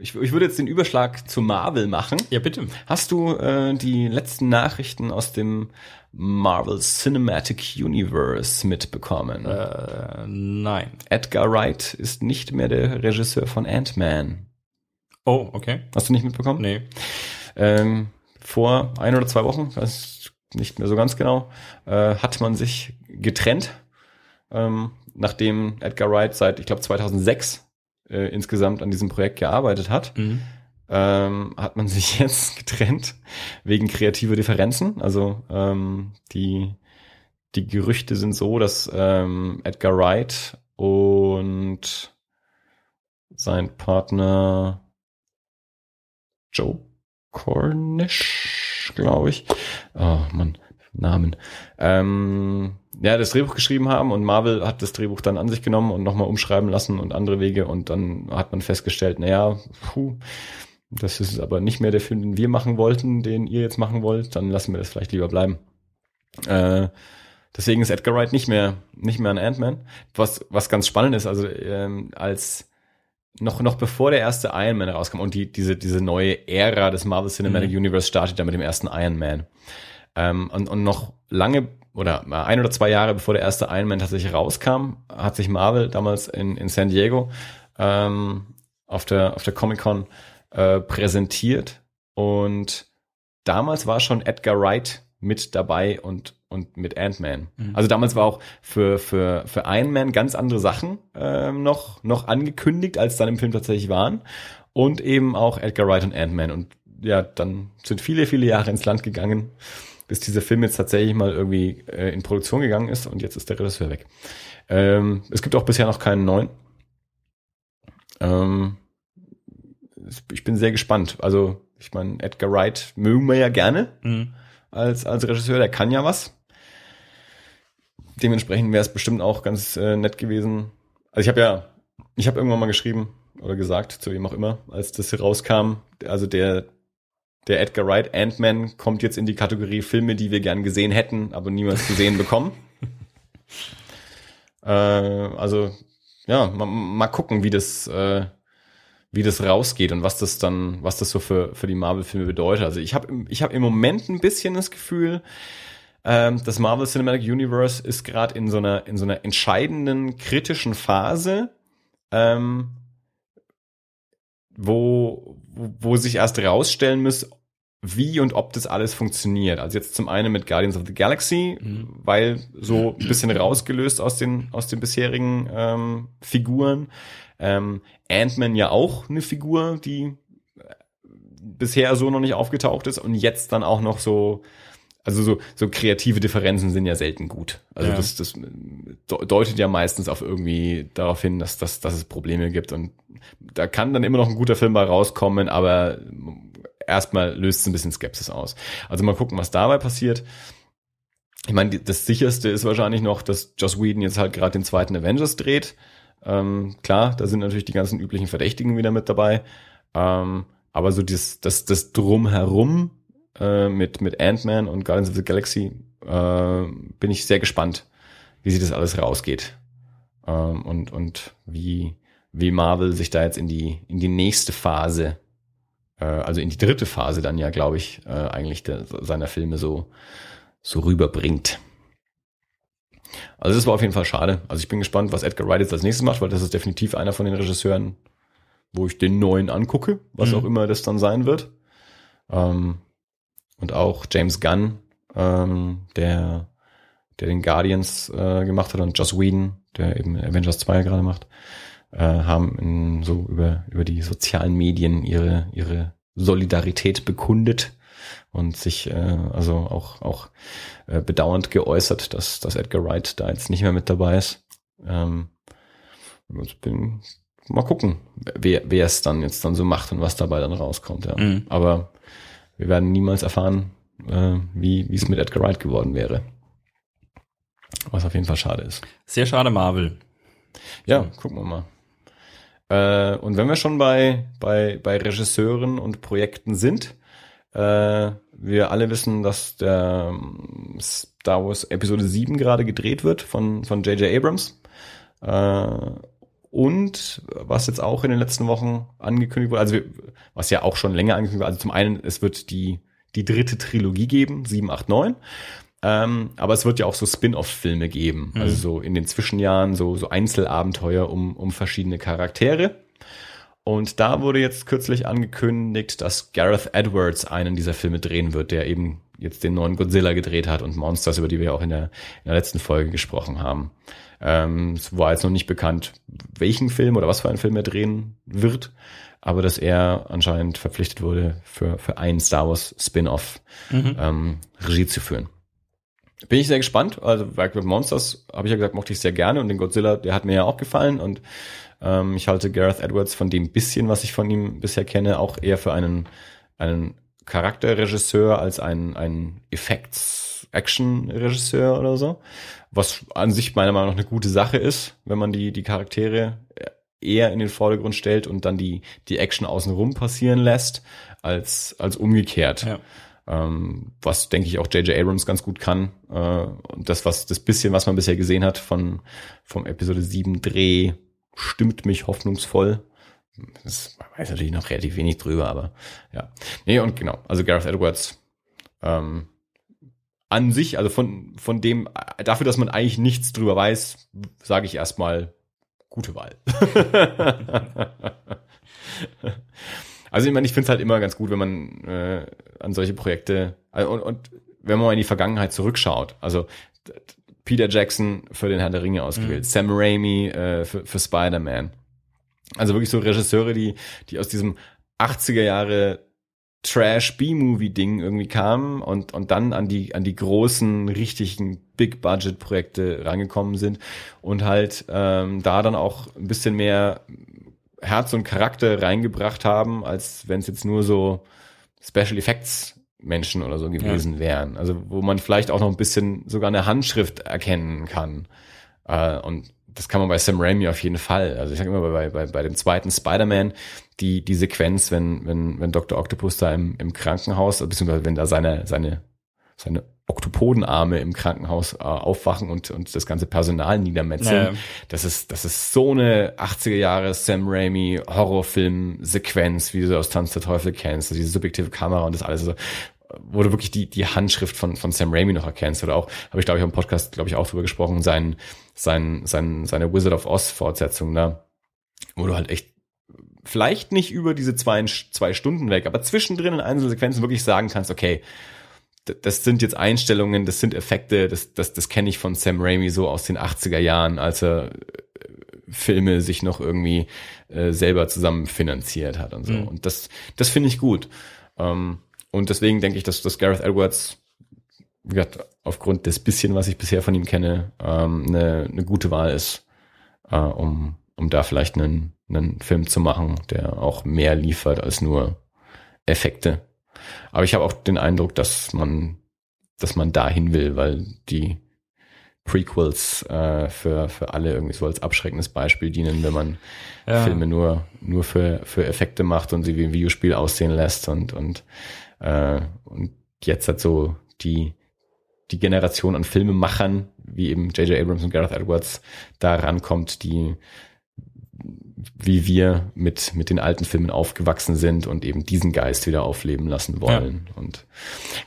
ich, ich würde jetzt den Überschlag zu Marvel machen. Ja, bitte. Hast du äh, die letzten Nachrichten aus dem Marvel Cinematic Universe mitbekommen? Äh, nein. Edgar Wright ist nicht mehr der Regisseur von Ant-Man. Oh, okay. Hast du nicht mitbekommen? Nee. Ähm, vor ein oder zwei Wochen, weiß nicht mehr so ganz genau, äh, hat man sich getrennt, ähm, nachdem Edgar Wright seit, ich glaube, 2006 äh, insgesamt an diesem Projekt gearbeitet hat. Mhm. ähm, hat man sich jetzt getrennt wegen kreativer Differenzen. Also ähm, die, die Gerüchte sind so, dass ähm, Edgar Wright und sein Partner Joe Cornish, glaube ich. Oh Mann, Namen. Ähm, ja, das Drehbuch geschrieben haben und Marvel hat das Drehbuch dann an sich genommen und nochmal umschreiben lassen und andere Wege und dann hat man festgestellt, naja, puh, das ist aber nicht mehr der Film, den wir machen wollten, den ihr jetzt machen wollt, dann lassen wir das vielleicht lieber bleiben. Äh, deswegen ist Edgar Wright nicht mehr, nicht mehr ein Ant-Man. Was, was ganz spannend ist, also ähm, als noch, noch bevor der erste Iron Man rauskam und die, diese, diese neue Ära des Marvel Cinematic Mhm. Universe startet ja mit dem ersten Iron Man. Ähm, und, und noch lange oder ein oder zwei Jahre bevor der erste Iron Man tatsächlich rauskam, hat sich Marvel damals in, in San Diego ähm, auf der, auf der Comic Con äh, präsentiert und damals war schon Edgar Wright mit dabei und und mit Ant-Man. Mhm. Also damals war auch für für für Iron Man ganz andere Sachen ähm, noch noch angekündigt, als dann im Film tatsächlich waren und eben auch Edgar Wright und Ant-Man und ja, dann sind viele viele Jahre ins Land gegangen, bis dieser Film jetzt tatsächlich mal irgendwie äh, in Produktion gegangen ist und jetzt ist der Regisseur weg. Ähm, es gibt auch bisher noch keinen neuen. Ähm, ich bin sehr gespannt. Also, ich meine, Edgar Wright mögen wir ja gerne Mhm. als, als Regisseur, der kann ja was. Dementsprechend wäre es bestimmt auch ganz äh, nett gewesen. Also ich habe ja, ich habe irgendwann mal geschrieben oder gesagt, zu wem auch immer, als das hier rauskam, also der, der Edgar Wright Ant-Man kommt jetzt in die Kategorie Filme, die wir gern gesehen hätten, aber niemals gesehen bekommen. Äh, also, ja, mal, mal gucken, wie das, äh, wie das rausgeht und was das dann, was das so für, für die Marvel-Filme bedeutet. Also ich habe ich hab im Moment ein bisschen das Gefühl, ähm, das Marvel Cinematic Universe ist gerade in so einer, in so einer entscheidenden, kritischen Phase, ähm, wo, wo, wo sich erst rausstellen muss, wie und ob das alles funktioniert. Also jetzt zum einen mit Guardians of the Galaxy, Mhm. weil so ein bisschen rausgelöst aus den, aus den bisherigen ähm, Figuren. Ähm, Ant-Man ja auch eine Figur, die äh, bisher so noch nicht aufgetaucht ist und jetzt dann auch noch so, also so, so kreative Differenzen sind ja selten gut. Also Ja. das, das de- deutet ja meistens auf irgendwie darauf hin, dass, dass, dass es Probleme gibt und da kann dann immer noch ein guter Film bei rauskommen, aber erstmal löst es ein bisschen Skepsis aus. Also mal gucken, was dabei passiert. Ich meine, das sicherste ist wahrscheinlich noch, dass Joss Whedon jetzt halt gerade den zweiten Avengers dreht. Ähm, klar, da sind natürlich die ganzen üblichen Verdächtigen wieder mit dabei. Ähm, aber so das, das, das Drumherum äh, mit, mit Ant-Man und Guardians of the Galaxy äh, bin ich sehr gespannt, wie sich das alles rausgeht. Ähm, und, und wie, wie Marvel sich da jetzt in die, in die nächste Phase, also in die dritte Phase dann ja, glaube ich, äh, eigentlich der, seiner Filme so, so rüberbringt. Also das war auf jeden Fall schade. Also ich bin gespannt, was Edgar Wright jetzt als nächstes macht, weil das ist definitiv einer von den Regisseuren, wo ich den neuen angucke, was Mhm. auch immer das dann sein wird. Ähm, und auch James Gunn, ähm, der, der den Guardians äh, gemacht hat und Joss Whedon, der eben Avengers 2 gerade macht, äh, haben in, so über, über die sozialen Medien ihre, ihre Solidarität bekundet und sich äh, also auch, auch äh, bedauernd geäußert, dass, dass Edgar Wright da jetzt nicht mehr mit dabei ist. Ähm, ich bin, mal gucken, wer, wer es dann jetzt dann so macht und was dabei dann rauskommt. Ja. Mhm. Aber wir werden niemals erfahren, äh, wie wie es mit Edgar Wright geworden wäre. Was auf jeden Fall schade ist. Sehr schade, Marvel. Ja, gucken wir mal. Äh, und wenn wir schon bei, bei, bei Regisseuren und Projekten sind, äh, wir alle wissen, dass der ähm, Star Wars Episode 7 gerade gedreht wird von, von J.J. Abrams. Äh, Und was jetzt auch in den letzten Wochen angekündigt wurde, also wir- was ja auch schon länger angekündigt wurde, also zum einen, es wird die, die dritte Trilogie geben, 7, 8, 9. Ähm, aber es wird ja auch so Spin-off-Filme geben, also so in den Zwischenjahren, so, so Einzelabenteuer um, um verschiedene Charaktere. Und da wurde jetzt kürzlich angekündigt, dass Gareth Edwards einen dieser Filme drehen wird, der eben jetzt den neuen Godzilla gedreht hat und Monsters, über die wir auch in der, in der letzten Folge gesprochen haben. Ähm, es war jetzt noch nicht bekannt, welchen Film oder was für einen Film er drehen wird, aber dass er anscheinend verpflichtet wurde, für, für einen Star Wars Spin-off ähm, Regie zu führen. Bin ich sehr gespannt. Also Werk with Monsters, habe ich ja gesagt, mochte ich sehr gerne und den Godzilla, der hat mir ja auch gefallen und ähm, ich halte Gareth Edwards von dem bisschen, was ich von ihm bisher kenne, auch eher für einen, einen Charakterregisseur als einen, einen Effects-Action-Regisseur oder so. Was an sich meiner Meinung nach eine gute Sache ist, wenn man die, die Charaktere eher in den Vordergrund stellt und dann die, die Action außenrum passieren lässt, als, als umgekehrt. Ja. Ähm, was denke ich auch J.J. Abrams ganz gut kann. Äh, und das, was, das bisschen, was man bisher gesehen hat von, vom Episode 7 Dreh, stimmt mich hoffnungsvoll. Das man weiß natürlich noch relativ wenig drüber, aber ja. Nee, und genau, also Gareth Edwards, ähm, an sich, also von, von dem, dafür, dass man eigentlich nichts drüber weiß, sage ich erstmal gute Wahl. also ich meine, ich finde es halt immer ganz gut, wenn man äh, an solche Projekte also und, und wenn man mal in die Vergangenheit zurückschaut. Also Peter Jackson für den Herr der Ringe ausgewählt, Sam Raimi äh, für, für Spider-Man. Also wirklich so Regisseure, die, die aus diesem 80er Jahre Trash B-Movie Ding irgendwie kamen und und dann an die an die großen richtigen Big Budget Projekte rangekommen sind und halt ähm, da dann auch ein bisschen mehr Herz und Charakter reingebracht haben, als wenn es jetzt nur so Special Effects Menschen oder so gewesen wären. Also wo man vielleicht auch noch ein bisschen sogar eine Handschrift erkennen kann. Äh, und das kann man bei Sam Raimi auf jeden Fall. Also ich sage immer bei, bei, bei dem zweiten Spider-Man, die, die Sequenz, wenn, wenn, wenn Dr. Octopus da im, im Krankenhaus, beziehungsweise wenn da seine, seine, seine Oktopodenarme im Krankenhaus äh, aufwachen und, und das ganze Personal niedermetzeln. Ja. Das ist, das ist so eine 80er Jahre Sam Raimi Horrorfilm-Sequenz, wie du sie aus Tanz der Teufel kennst, also diese subjektive Kamera und das alles so, wo du wirklich die, die Handschrift von, von Sam Raimi noch erkennst oder auch, habe ich glaube ich im Podcast, glaube ich, auch drüber gesprochen, sein, sein, sein, seine Wizard of Oz Fortsetzung da, wo du halt echt vielleicht nicht über diese zwei, zwei Stunden weg, aber zwischendrin in Einzelsequenzen wirklich sagen kannst, okay, das sind jetzt Einstellungen, das sind Effekte, das, das, das kenne ich von Sam Raimi so aus den 80er Jahren, als er äh, Filme sich noch irgendwie äh, selber zusammen finanziert hat und so. Mhm. Und das, das finde ich gut. Ähm, und deswegen denke ich, dass, dass Gareth Edwards, wie gesagt, aufgrund des bisschen, was ich bisher von ihm kenne, ähm, eine, eine gute Wahl ist, äh, um, um da vielleicht einen, einen Film zu machen, der auch mehr liefert als nur Effekte. Aber ich habe auch den Eindruck, dass man, dass man dahin will, weil die Prequels äh, für, für alle irgendwie so als abschreckendes Beispiel dienen, wenn man Ja. Filme nur, nur für, für Effekte macht und sie wie ein Videospiel aussehen lässt und, und, äh, und jetzt hat so die, die Generation an Filmemachern, wie eben J.J. Abrams und Gareth Edwards, da rankommt, die wie wir mit, mit den alten Filmen aufgewachsen sind und eben diesen Geist wieder aufleben lassen wollen. Und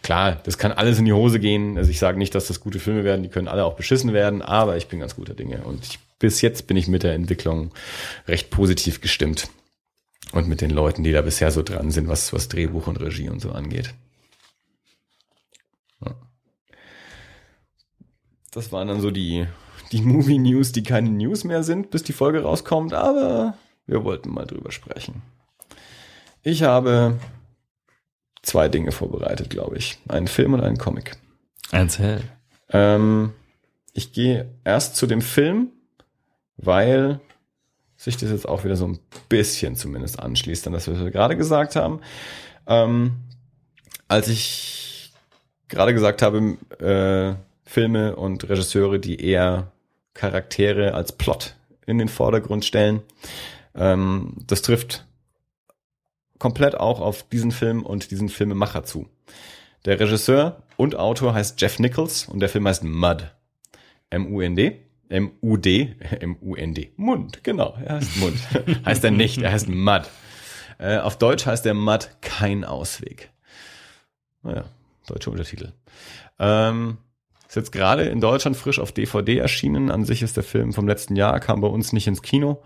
klar, das kann alles in die Hose gehen. Also ich sage nicht, dass das gute Filme werden, die können alle auch beschissen werden, aber ich bin ganz guter Dinge. Und ich, bis jetzt bin ich mit der Entwicklung recht positiv gestimmt. Und mit den Leuten, die da bisher so dran sind, was, was Drehbuch und Regie und so angeht. Ja. Das waren dann so die, die Movie News, die keine News mehr sind, bis die Folge rauskommt, aber wir wollten mal drüber sprechen. Ich habe zwei Dinge vorbereitet, glaube ich. Einen Film und einen Comic. Erzähl. Ähm, ich gehe erst zu dem Film, weil sich das jetzt auch wieder so ein bisschen zumindest anschließt an das, was wir gerade gesagt haben. Ähm, als ich gerade gesagt habe, äh, Filme und Regisseure, die eher Charaktere als Plot in den Vordergrund stellen, ähm, das trifft komplett auch auf diesen Film und diesen Filmemacher zu. Der Regisseur und Autor heißt Jeff Nichols und der Film heißt Mud. M-U-N-D. M-U-D, M-U-N-D, Mund, genau, er heißt Mund. heißt er nicht, er heißt Mud. Äh, auf Deutsch heißt der Mud kein Ausweg. Naja, deutsche Untertitel. Ähm, ist jetzt gerade in Deutschland frisch auf DVD erschienen. An sich ist der Film vom letzten Jahr, kam bei uns nicht ins Kino.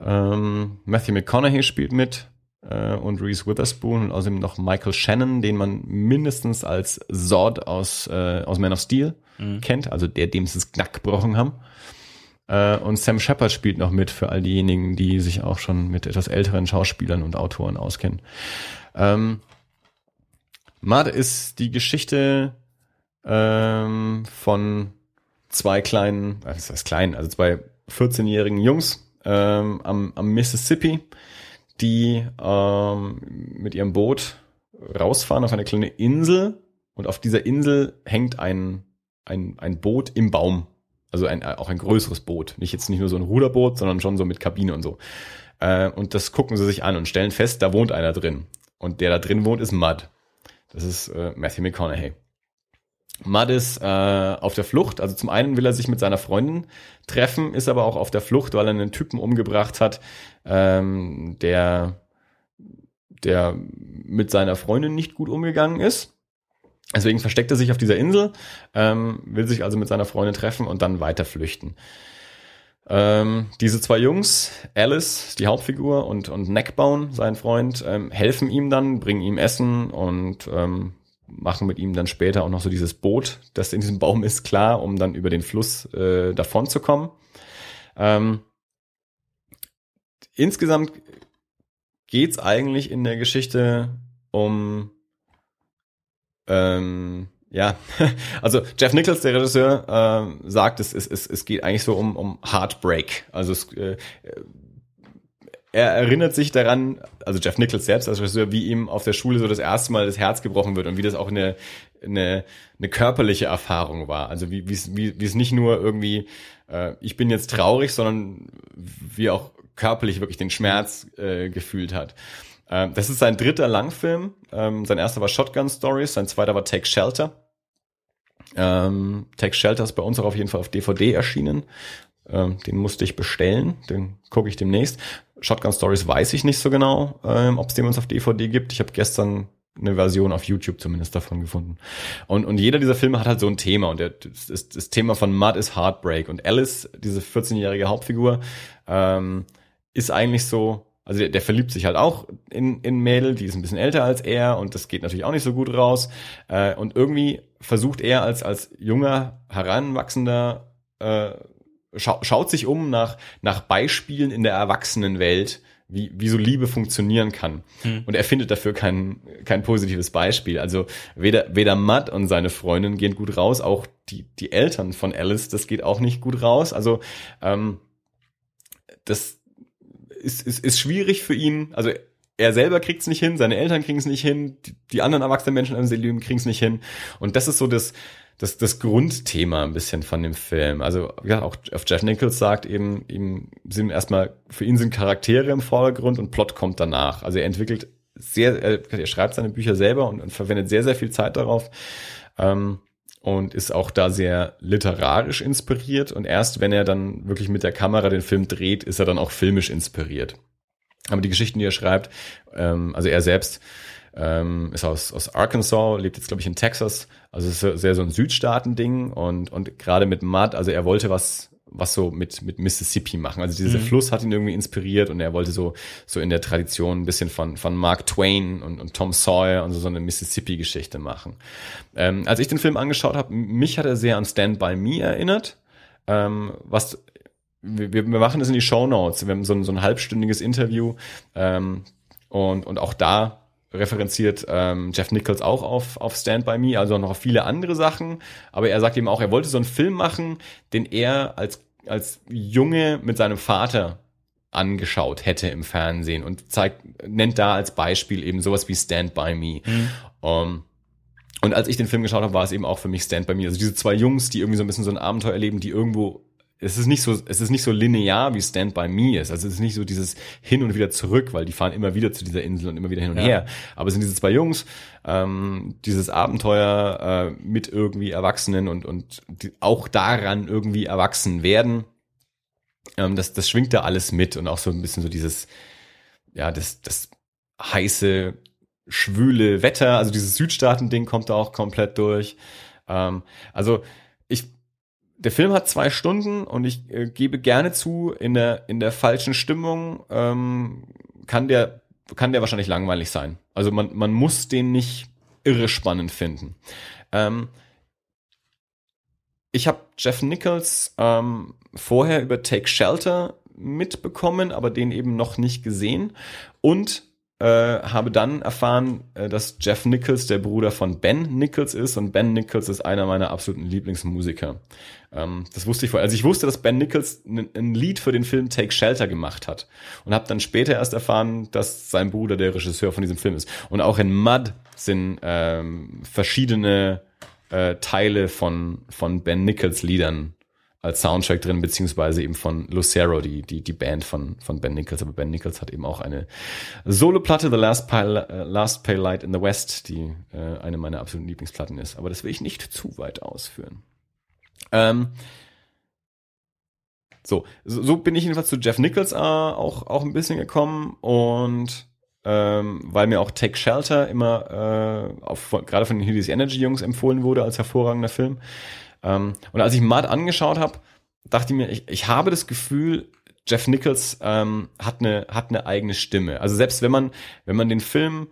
Ähm, Matthew McConaughey spielt mit äh, und Reese Witherspoon und außerdem noch Michael Shannon, den man mindestens als Zod aus, äh, aus Man of Steel Mhm. kennt, also der, dem sie das Knack gebrochen haben. Äh, und Sam Shepard spielt noch mit für all diejenigen, die sich auch schon mit etwas älteren Schauspielern und Autoren auskennen. Ähm, Mud ist die Geschichte ähm, von zwei kleinen, was heißt klein, also zwei 14-jährigen Jungs ähm, am, am Mississippi, die ähm, mit ihrem Boot rausfahren auf eine kleine Insel und auf dieser Insel hängt ein, ein, ein Boot im Baum. Also ein, auch ein größeres Boot. Nicht jetzt nicht nur so ein Ruderboot, sondern schon so mit Kabine und so. Äh, und das gucken sie sich an und stellen fest, da wohnt einer drin. Und der da drin wohnt, ist Mud. Das ist äh, Matthew McConaughey. Mud ist äh, auf der Flucht. Also zum einen will er sich mit seiner Freundin treffen, ist aber auch auf der Flucht, weil er einen Typen umgebracht hat, ähm, der, der mit seiner Freundin nicht gut umgegangen ist. Deswegen versteckt er sich auf dieser Insel, ähm, will sich also mit seiner Freundin treffen und dann weiter flüchten. Ähm, diese zwei Jungs, Alice, die Hauptfigur, und, und Neckbone, sein Freund, ähm, helfen ihm dann, bringen ihm Essen und ähm, machen mit ihm dann später auch noch so dieses Boot, das in diesem Baum ist, klar, um dann über den Fluss äh, davon zu kommen. Ähm, insgesamt geht's eigentlich in der Geschichte um ähm, ja, also Jeff Nichols, der Regisseur, ähm, sagt, es, es, es, es geht eigentlich so um, um Heartbreak. Also es, äh, er erinnert sich daran, also Jeff Nichols selbst als Regisseur, wie ihm auf der Schule so das erste Mal das Herz gebrochen wird und wie das auch eine, eine, eine körperliche Erfahrung war. Also wie, wie, wie es nicht nur irgendwie, äh, ich bin jetzt traurig, sondern wie auch körperlich wirklich den Schmerz äh, gefühlt hat. Ähm, das ist sein dritter Langfilm. Ähm, sein erster war Shotgun Stories, sein zweiter war Take Shelter. Ähm, Take Shelter ist bei uns auch auf jeden Fall auf DVD erschienen. Ähm, den musste ich bestellen, den gucke ich demnächst. Shotgun Stories weiß ich nicht so genau, ähm, ob es den uns auf DVD gibt. Ich habe gestern eine Version auf YouTube zumindest davon gefunden. Und, und jeder dieser Filme hat halt so ein Thema. Und der, das, das, Thema von Mud ist Heartbreak. Und Alice, diese 14-jährige Hauptfigur, ähm, ist eigentlich so, also der, der verliebt sich halt auch in, in Mädel, die ist ein bisschen älter als er und das geht natürlich auch nicht so gut raus. Äh, und irgendwie versucht er als, als junger, heranwachsender, äh, schau, schaut sich um nach, nach Beispielen in der Erwachsenenwelt, wie, wie so Liebe funktionieren kann. Und er findet dafür kein, kein positives Beispiel. Also weder, weder Matt und seine Freundin gehen gut raus, auch die, die Eltern von Alice, das geht auch nicht gut raus. Also ähm, das ist, ist, ist schwierig für ihn. Also er selber kriegt es nicht hin, seine Eltern kriegen es nicht hin, die, die anderen erwachsenen Menschen im Leben kriegen es nicht hin. Und das ist so das, das, das Grundthema ein bisschen von dem Film. Also ja, auch Jeff Nichols sagt eben, ihm sind erstmal, für ihn sind Charaktere im Vordergrund und Plot kommt danach. Also er entwickelt sehr, er, er schreibt seine Bücher selber und, und verwendet sehr, sehr viel Zeit darauf. Ähm, und ist auch da sehr literarisch inspiriert. Und erst wenn er dann wirklich mit der Kamera den Film dreht, ist er dann auch filmisch inspiriert. Aber die Geschichten, die er schreibt, ähm, also er selbst ähm, ist aus, aus Arkansas, lebt jetzt, glaube ich, in Texas. Also ist sehr so ein Südstaaten-Ding und, und gerade mit Mud, also er wollte was, was so mit, mit Mississippi machen. Also dieser Fluss hat ihn irgendwie inspiriert und er wollte so, so in der Tradition ein bisschen von, von Mark Twain und, und Tom Sawyer und so, so eine Mississippi-Geschichte machen. Ähm, als ich den Film angeschaut habe, mich hat er sehr an Stand By Me erinnert. Ähm, was wir, wir wir machen das in die Show Notes. Wir haben so ein, so ein halbstündiges Interview ähm, und, und auch da referenziert ähm, Jeff Nichols auch auf, auf Stand By Me, also noch auf viele andere Sachen. Aber er sagt eben auch, er wollte so einen Film machen, den er als, als Junge mit seinem Vater angeschaut hätte im Fernsehen und zeigt, nennt da als Beispiel eben sowas wie Stand By Me. Um, und als ich den Film geschaut habe, war es eben auch für mich Stand By Me. Also diese zwei Jungs, die irgendwie so ein bisschen so ein Abenteuer erleben, die irgendwo es ist nicht so, es ist nicht so linear wie Stand by Me ist. Also es ist nicht so dieses hin und wieder zurück, weil die fahren immer wieder zu dieser Insel und immer wieder hin und Ja. her. Aber es sind diese zwei Jungs, ähm, dieses Abenteuer äh, mit irgendwie Erwachsenen und und die auch daran irgendwie erwachsen werden. Ähm, das das schwingt da alles mit und auch so ein bisschen so dieses ja das das heiße schwüle Wetter, also dieses Südstaaten-Ding kommt da auch komplett durch. Ähm, also der Film hat zwei Stunden und ich äh, gebe gerne zu, in der, in der falschen Stimmung ähm, kann der, kann der wahrscheinlich langweilig sein. Also man, man muss den nicht irre spannend finden. Ähm, ich habe Jeff Nichols ähm, vorher über Take Shelter mitbekommen, aber den eben noch nicht gesehen und äh, habe dann erfahren, äh, dass Jeff Nichols der Bruder von Ben Nichols ist und Ben Nichols ist einer meiner absoluten Lieblingsmusiker. Ähm, das wusste ich vorher. Also ich wusste, dass Ben Nichols ein, Lied für den Film Take Shelter gemacht hat und habe dann später erst erfahren, dass sein Bruder der Regisseur von diesem Film ist. Und auch in Mud sind ähm, verschiedene äh, Teile von von Ben Nichols Liedern als Soundtrack drin, beziehungsweise eben von Lucero, die, die, die Band von, von Ben Nichols. Aber Ben Nichols hat eben auch eine Solo-Platte, The Last Pale, äh, Last Pale Light in the West, die äh, eine meiner absoluten Lieblingsplatten ist. Aber das will ich nicht zu weit ausführen. Ähm, so, so, so bin ich jedenfalls zu Jeff Nichols äh, auch, auch ein bisschen gekommen und ähm, weil mir auch Take Shelter immer äh, auf, gerade von den Helios Energy Jungs empfohlen wurde als hervorragender Film. Ähm, und als ich Mud angeschaut habe, dachte ich mir, ich, ich habe das Gefühl, Jeff Nichols ähm, hat eine hat eine eigene Stimme. Also selbst wenn man wenn man den Film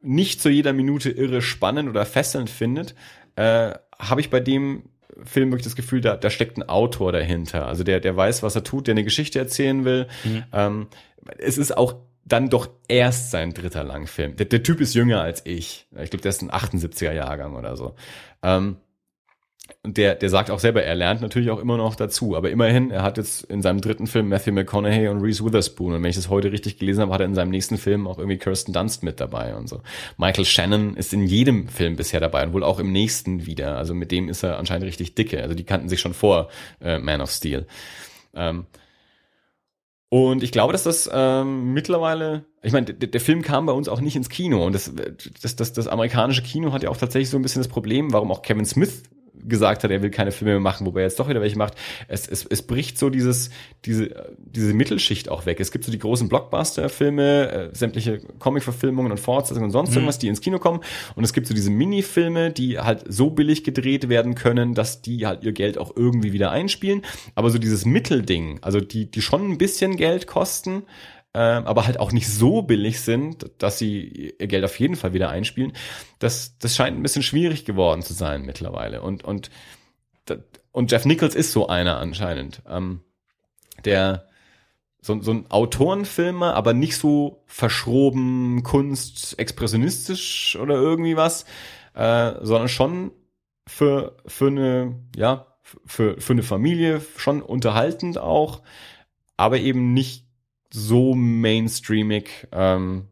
nicht zu jeder Minute irre spannend oder fesselnd findet, äh, habe ich bei dem Film wirklich das Gefühl, da, da steckt ein Autor dahinter. Also der der weiß, was er tut, der eine Geschichte erzählen will. Ähm, es ist auch dann doch erst sein dritter Langfilm. Der, der Typ ist jünger als ich. Ich glaube, der ist ein 78er Jahrgang oder so. Ähm, der, der sagt auch selber, er lernt natürlich auch immer noch dazu. Aber immerhin, er hat jetzt in seinem dritten Film Matthew McConaughey und Reese Witherspoon. Und wenn ich das heute richtig gelesen habe, hat er in seinem nächsten Film auch irgendwie Kirsten Dunst mit dabei und so. Michael Shannon ist in jedem Film bisher dabei und wohl auch im nächsten wieder. Also mit dem ist er anscheinend richtig dicke. Also die kannten sich schon vor äh, Man of Steel. Ähm, und ich glaube, dass das ähm, mittlerweile, ich meine, der, der Film kam bei uns auch nicht ins Kino und das, das, das, das amerikanische Kino hat ja auch tatsächlich so ein bisschen das Problem, warum auch Kevin Smith gesagt hat, er will keine Filme mehr machen, wobei er jetzt doch wieder welche macht. Es, es, es bricht so dieses, diese, diese Mittelschicht auch weg. Es gibt so die großen Blockbuster-Filme, äh, sämtliche Comic-Verfilmungen und Fortsetzungen und sonst irgendwas, die ins Kino kommen. Und es gibt so diese Mini-Filme, die halt so billig gedreht werden können, dass die halt ihr Geld auch irgendwie wieder einspielen. Aber so dieses Mittelding, also die, die schon ein bisschen Geld kosten, ähm, aber halt auch nicht so billig sind, dass sie ihr Geld auf jeden Fall wieder einspielen. Das, das scheint ein bisschen schwierig geworden zu sein mittlerweile. Und, und, und Jeff Nichols ist so einer anscheinend. Ähm, der so, so ein Autorenfilmer, aber nicht so verschroben, Kunst, expressionistisch oder irgendwie was, äh, sondern schon für, für eine, ja, für, für eine Familie schon unterhaltend auch, aber eben nicht so mainstreamig, ähm,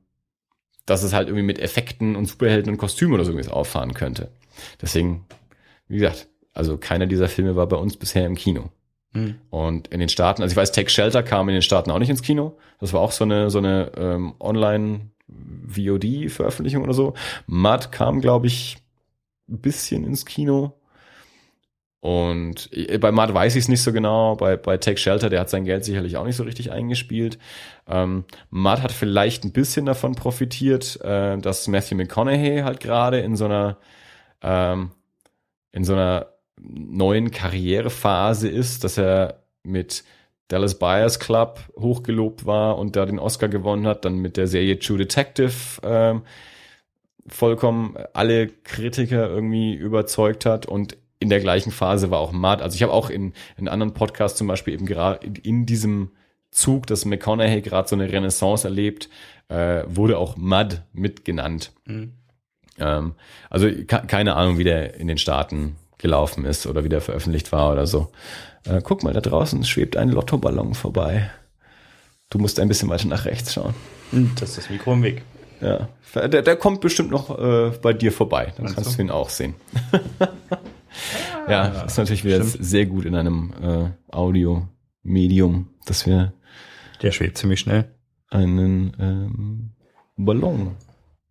dass es halt irgendwie mit Effekten und Superhelden und Kostümen oder so irgendwas auffahren könnte. Deswegen, wie gesagt, also keiner dieser Filme war bei uns bisher im Kino. Hm. Und in den Staaten, also ich weiß, Take Shelter kam in den Staaten auch nicht ins Kino. Das war auch so eine, so eine ähm, Online-VOD-Veröffentlichung oder so. Mud kam, glaube ich, ein bisschen ins Kino. Und äh, bei Mud weiß ich es nicht so genau. Bei, bei Take Shelter, der hat sein Geld sicherlich auch nicht so richtig eingespielt. Ähm, Mud hat vielleicht ein bisschen davon profitiert, äh, dass Matthew McConaughey halt gerade in so einer ähm, in so einer neuen Karrierephase ist, dass er mit Dallas Buyers Club hochgelobt war und da den Oscar gewonnen hat, dann mit der Serie True Detective ähm, vollkommen alle Kritiker irgendwie überzeugt hat und in der gleichen Phase war auch Mud. Also ich habe auch in, in anderen Podcasts zum Beispiel eben gerade in, in diesem Zug, dass McConaughey gerade so eine Renaissance erlebt, äh, wurde auch Mud mitgenannt. Mhm. Ähm, also ke- keine Ahnung, wie der in den Staaten gelaufen ist oder wie der veröffentlicht war oder so. Äh, guck mal, da draußen schwebt ein Lottoballon vorbei. Du musst ein bisschen weiter nach rechts schauen. Das ist das Mikro im Weg. Ja, der, der kommt bestimmt noch äh, bei dir vorbei. Dann Meinst kannst du? du ihn auch sehen. Ja, das ist natürlich wieder sehr gut in einem äh, Audio-Medium, dass wir Der schwebt ziemlich schnell. einen ähm, Ballon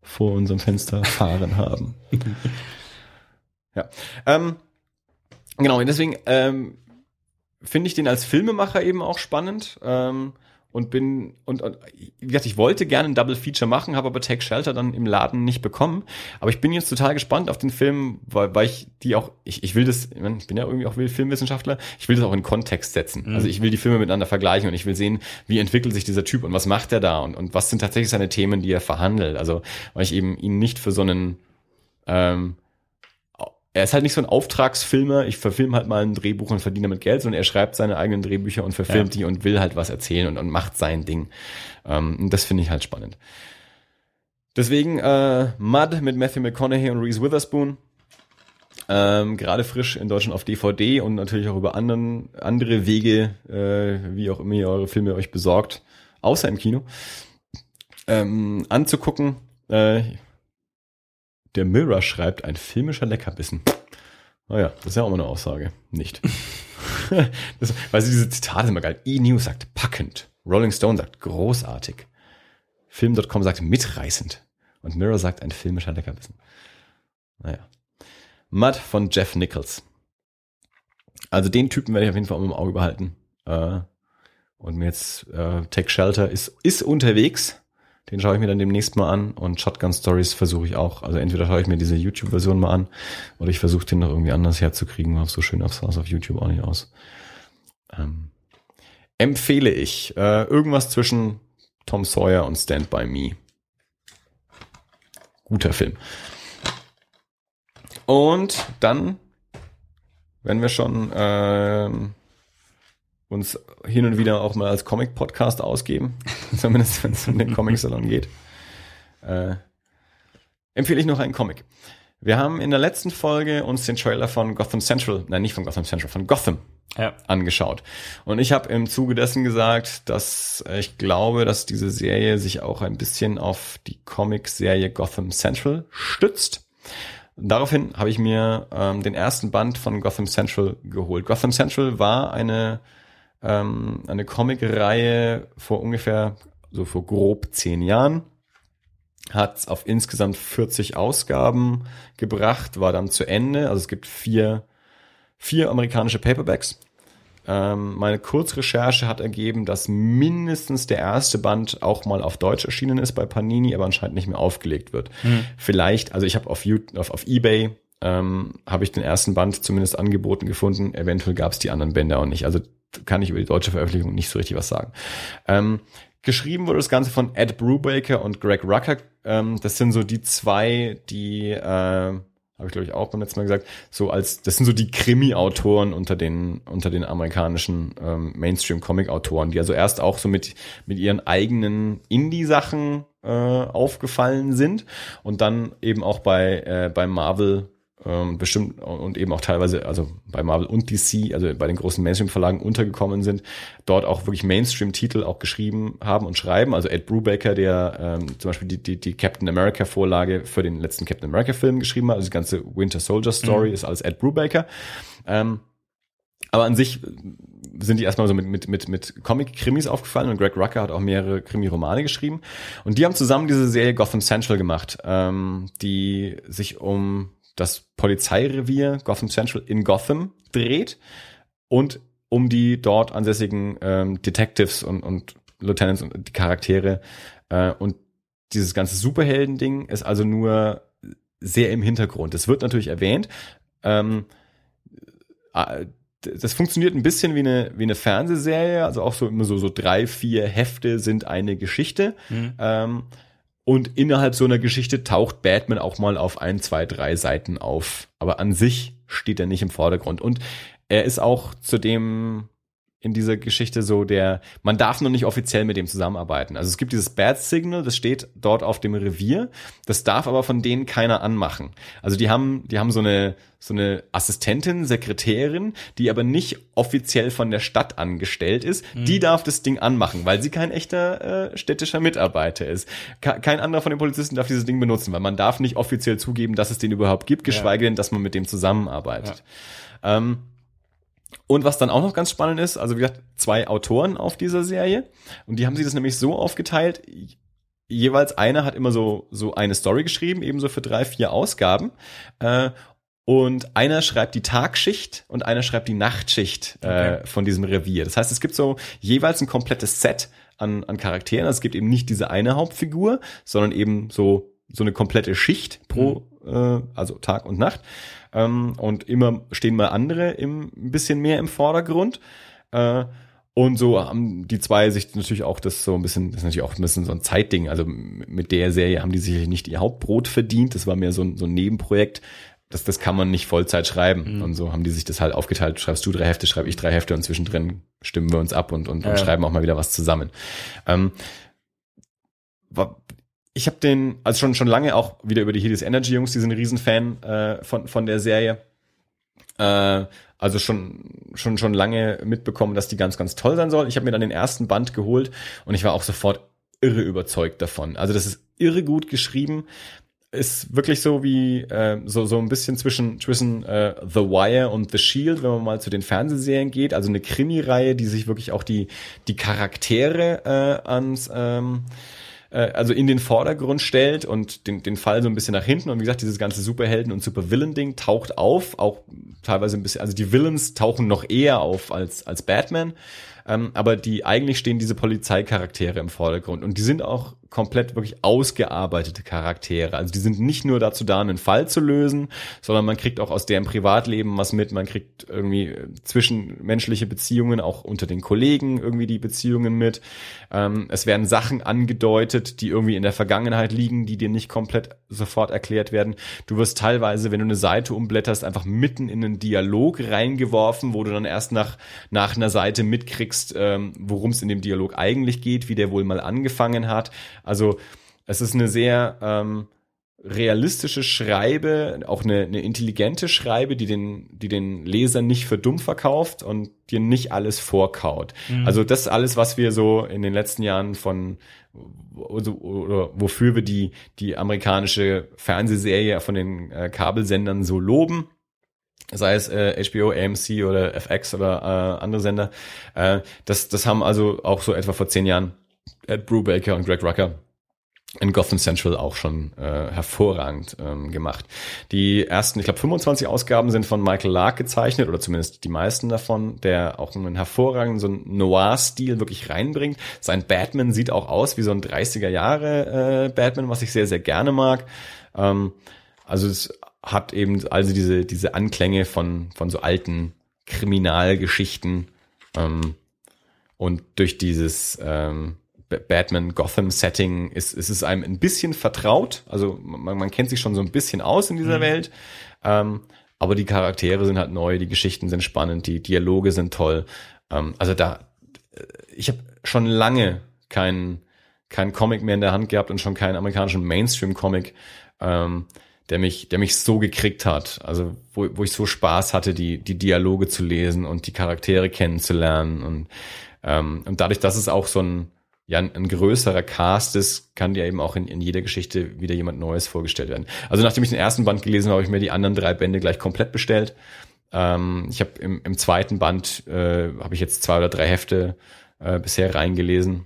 vor unserem Fenster fahren haben. ja. Ähm, genau, und deswegen ähm, finde ich den als Filmemacher eben auch spannend. Ähm, und bin und, und wie gesagt, ich wollte gerne ein Double Feature machen, habe aber Take Shelter dann im Laden nicht bekommen. Aber ich bin jetzt total gespannt auf den Film, weil, weil ich die auch, ich, ich will das, ich, bin ja irgendwie auch Filmwissenschaftler, ich will das auch in Kontext setzen. Also ich will die Filme miteinander vergleichen und ich will sehen, wie entwickelt sich dieser Typ und was macht er da und, und was sind tatsächlich seine Themen, die er verhandelt. Also weil ich eben ihn nicht für so einen ähm, er ist halt nicht so ein Auftragsfilmer, ich verfilme halt mal ein Drehbuch und verdiene damit Geld, sondern er schreibt seine eigenen Drehbücher und verfilmt die und will halt was erzählen und, und macht sein Ding. Ähm, und das finde ich halt spannend. Deswegen äh, Mud mit Matthew McConaughey und Reese Witherspoon. Ähm, gerade frisch in Deutschland auf DVD und natürlich auch über anderen, andere Wege, äh, wie auch immer ihr eure Filme euch besorgt, außer im Kino, ähm, anzugucken. Äh, der Mirror schreibt, ein filmischer Leckerbissen. Naja, das ist ja auch mal eine Aussage. Nicht. das, weil sie diese Zitate immer geil. E-News sagt packend. Rolling Stone sagt großartig. Film.com sagt mitreißend. Und Mirror sagt ein filmischer Leckerbissen. Naja. Mud von Jeff Nichols. Also den Typen werde ich auf jeden Fall im Auge behalten. Äh, und mir jetzt äh, Tech Shelter ist, ist unterwegs. Den schaue ich mir dann demnächst mal an und Shotgun Stories versuche ich auch. Also entweder schaue ich mir diese YouTube-Version mal an oder ich versuche den noch irgendwie anders herzukriegen, so schön sah es auf YouTube auch nicht aus. Ähm, empfehle ich äh, irgendwas zwischen Tom Sawyer und Stand By Me. Guter Film. Und dann, wenn wir schon ähm, uns hin und wieder auch mal als Comic-Podcast ausgeben, zumindest wenn es um den Comic-Salon geht, äh, empfehle ich noch einen Comic. Wir haben in der letzten Folge uns den Trailer von Gotham Central, nein, nicht von Gotham Central, von Gotham Ja. angeschaut. Und ich habe im Zuge dessen gesagt, dass ich glaube, dass diese Serie sich auch ein bisschen auf die Comic-Serie Gotham Central stützt. Daraufhin habe ich mir ähm, den ersten Band von Gotham Central geholt. Gotham Central war eine ähm, eine Comic-Reihe vor ungefähr, so vor grob zehn Jahren. Hat auf insgesamt 40 Ausgaben gebracht, war dann zu Ende. Also es gibt vier, vier amerikanische Paperbacks. Ähm, meine Kurzrecherche hat ergeben, dass mindestens der erste Band auch mal auf Deutsch erschienen ist bei Panini, aber anscheinend nicht mehr aufgelegt wird. Vielleicht, also ich habe auf, auf, auf Ebay ähm, habe ich den ersten Band zumindest angeboten gefunden. Eventuell gab es die anderen Bände auch nicht. Also kann ich über die deutsche Veröffentlichung nicht so richtig was sagen. Ähm, geschrieben wurde das Ganze von Ed Brubaker und Greg Rucker. Ähm, das sind so die zwei, die äh, habe ich glaube ich auch beim letzten Mal gesagt, so als das sind so die Krimi-Autoren unter den unter den amerikanischen ähm, Mainstream-Comic-Autoren, die also erst auch so mit mit ihren eigenen Indie-Sachen äh, aufgefallen sind und dann eben auch bei äh, bei Marvel ähm, bestimmt und eben auch teilweise, also bei Marvel und DC, also bei den großen Mainstream-Verlagen untergekommen sind, dort auch wirklich Mainstream-Titel auch geschrieben haben und schreiben. Also Ed Brubaker, der ähm, zum Beispiel die, die, die Captain America-Vorlage für den letzten Captain America-Film geschrieben hat, also die ganze Winter Soldier-Story ist alles Ed Brubaker. Ähm, aber an sich sind die erstmal so mit, mit, mit, mit Comic-Krimis aufgefallen und Greg Rucker hat auch mehrere Krimi-Romane geschrieben. Und die haben zusammen diese Serie Gotham Central gemacht, ähm, die sich um das Polizeirevier Gotham Central in Gotham dreht und um die dort ansässigen ähm, Detectives und, und Lieutenants und die Charaktere. Äh, und dieses ganze Superhelden-Ding ist also nur sehr im Hintergrund. Es wird natürlich erwähnt. Ähm, äh, das funktioniert ein bisschen wie eine, wie eine Fernsehserie, also auch so immer so, so drei, vier Hefte sind eine Geschichte. Ähm, und innerhalb so einer Geschichte taucht Batman auch mal auf ein, zwei, drei Seiten auf. Aber an sich steht er nicht im Vordergrund. Und er ist auch zu dem in dieser Geschichte so der, man darf noch nicht offiziell mit dem zusammenarbeiten. Also es gibt dieses Bad Signal, das steht dort auf dem Revier, das darf aber von denen keiner anmachen. Also die haben, die haben so eine, so eine Assistentin, Sekretärin, die aber nicht offiziell von der Stadt angestellt ist, die darf das Ding anmachen, weil sie kein echter äh, städtischer Mitarbeiter ist. Ke- kein anderer von den Polizisten darf dieses Ding benutzen, weil man darf nicht offiziell zugeben, dass es den überhaupt gibt, geschweige denn, dass man mit dem zusammenarbeitet. Ähm, und was dann auch noch ganz spannend ist, also wie gesagt, zwei Autoren auf dieser Serie und die haben sich das nämlich so aufgeteilt, jeweils einer hat immer so, so eine Story geschrieben, ebenso für drei, vier Ausgaben. Äh, und einer schreibt die Tagschicht und einer schreibt die Nachtschicht äh, von diesem Revier. Das heißt, es gibt so jeweils ein komplettes Set an, an Charakteren. Also es gibt eben nicht diese eine Hauptfigur, sondern eben so, so eine komplette Schicht pro, äh, also Tag und Nacht. Ähm, und immer stehen mal andere im, ein bisschen mehr im Vordergrund. Äh, und so haben die zwei sich natürlich auch das so ein bisschen, das ist natürlich auch ein bisschen so ein Zeitding. Also mit der Serie haben die sicherlich nicht ihr Hauptbrot verdient. Das war mehr so ein, so ein Nebenprojekt. Das, das kann man nicht Vollzeit schreiben. Und so haben die sich das halt aufgeteilt. Schreibst du drei Hefte, schreibe ich drei Hefte und zwischendrin stimmen wir uns ab und, und, und Ja. schreiben auch mal wieder was zusammen. Ähm, ich habe den, also schon schon lange auch wieder über die Helios Energy Jungs, die sind ein Riesenfan äh, von von der Serie. Äh, also schon schon schon lange mitbekommen, dass die ganz ganz toll sein soll. Ich habe mir dann den ersten Band geholt und ich war auch sofort irre überzeugt davon. Also das ist irre gut geschrieben. Ist wirklich so wie äh, so so ein bisschen zwischen zwischen äh, The Wire und The Shield, wenn man mal zu den Fernsehserien geht. Also eine Krimireihe, die sich wirklich auch die die Charaktere äh, ans ähm, äh, also in den Vordergrund stellt und den, den Fall so ein bisschen nach hinten. Und wie gesagt, dieses ganze Superhelden- und Supervillain-Ding taucht auf, auch teilweise ein bisschen, also die Villains tauchen noch eher auf als, als Batman. Ähm, aber die eigentlich stehen diese Polizeicharaktere im Vordergrund und die sind auch komplett wirklich ausgearbeitete Charaktere. Also die sind nicht nur dazu da, einen Fall zu lösen, sondern man kriegt auch aus deren Privatleben was mit. Man kriegt irgendwie äh, zwischenmenschliche Beziehungen, auch unter den Kollegen irgendwie die Beziehungen mit. Ähm, es werden Sachen angedeutet, die irgendwie in der Vergangenheit liegen, die dir nicht komplett sofort erklärt werden. Du wirst teilweise, wenn du eine Seite umblätterst, einfach mitten in einen Dialog reingeworfen, wo du dann erst nach, nach einer Seite mitkriegst, ähm, worum es in dem Dialog eigentlich geht, wie der wohl mal angefangen hat. Also es ist eine sehr ähm, realistische Schreibe, auch eine, eine intelligente Schreibe, die den, die den Leser nicht für dumm verkauft und dir nicht alles vorkaut. Also das alles, was wir so in den letzten Jahren von also, oder wofür wir die, die amerikanische Fernsehserie von den äh, Kabelsendern so loben, sei es äh, HBO, AMC oder FX oder äh, andere Sender, äh, das, das haben also auch so etwa vor zehn Jahren Ed Brubaker und Greg Rucker in Gotham Central auch schon äh, hervorragend ähm, gemacht. Die ersten, ich glaube, 25 Ausgaben sind von Michael Lark gezeichnet oder zumindest die meisten davon, der auch einen hervorragenden so einen Noir-Stil wirklich reinbringt. Sein Batman sieht auch aus wie so ein 30er Jahre äh, Batman, was ich sehr, sehr gerne mag. Ähm, also es hat eben also diese, diese Anklänge von, von so alten Kriminalgeschichten ähm, und durch dieses ähm, Batman Gotham Setting ist, ist es einem ein bisschen vertraut. Also man, man kennt sich schon so ein bisschen aus in dieser Welt. Ähm, aber die Charaktere sind halt neu, die Geschichten sind spannend, die Dialoge sind toll. Ähm, also da, äh, ich habe schon lange keinen kein Comic mehr in der Hand gehabt und schon keinen amerikanischen Mainstream-Comic, ähm, der mich, der mich so gekriegt hat. Also wo, wo ich so Spaß hatte, die, die Dialoge zu lesen und die Charaktere kennenzulernen und ähm, und dadurch, dass es auch so ein ja, ein, größerer Cast ist, kann dir eben auch in, in jeder Geschichte wieder jemand Neues vorgestellt werden. Also nachdem ich den ersten Band gelesen habe, habe ich mir die anderen drei Bände gleich komplett bestellt. Ähm, ich habe im, im zweiten Band äh, habe ich jetzt zwei oder drei Hefte äh, bisher reingelesen.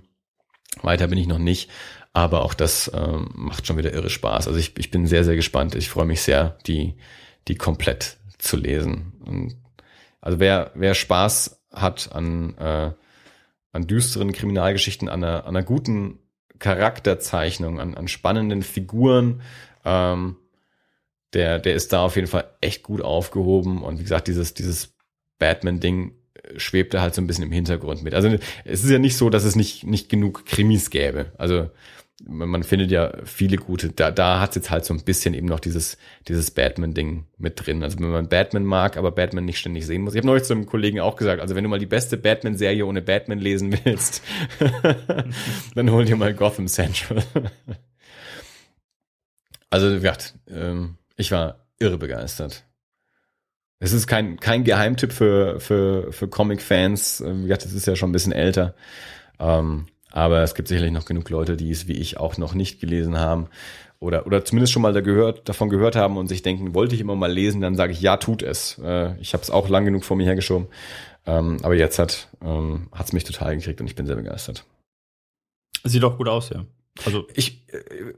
Weiter bin ich noch nicht, aber auch das ähm, macht schon wieder irre Spaß. Also ich, ich bin sehr, sehr gespannt. Ich freue mich sehr, die, die komplett zu lesen. Und also wer, wer Spaß hat an, äh, an düsteren Kriminalgeschichten, an einer, an einer guten Charakterzeichnung, an, an spannenden Figuren, ähm, der, der ist da auf jeden Fall echt gut aufgehoben. Und wie gesagt, dieses, dieses Batman-Ding schwebt da halt so ein bisschen im Hintergrund mit. Also es ist ja nicht so, dass es nicht, nicht genug Krimis gäbe. Also man, findet ja viele gute. Da, da hat jetzt halt so ein bisschen eben noch dieses, dieses Batman-Ding mit drin. Also wenn man Batman mag, aber Batman nicht ständig sehen muss. Ich habe neulich zu einem Kollegen auch gesagt, also wenn du mal die beste Batman-Serie ohne Batman lesen willst, dann hol dir mal Gotham Central. also, wie gesagt, ähm, ich war irre begeistert. Es ist kein, kein Geheimtipp für, für, für Comic-Fans. Wie gesagt, es ist ja schon ein bisschen älter. Ähm, aber es gibt sicherlich noch genug Leute, die es wie ich auch noch nicht gelesen haben oder, oder zumindest schon mal da gehört, davon gehört haben und sich denken, wollte ich immer mal lesen, dann sage ich, ja, tut es. Äh, ich habe es auch lang genug vor mir hergeschoben. Ähm, aber jetzt hat ähm, mich total gekriegt und ich bin sehr begeistert. Sieht auch gut aus, ja. Also, Ich, äh,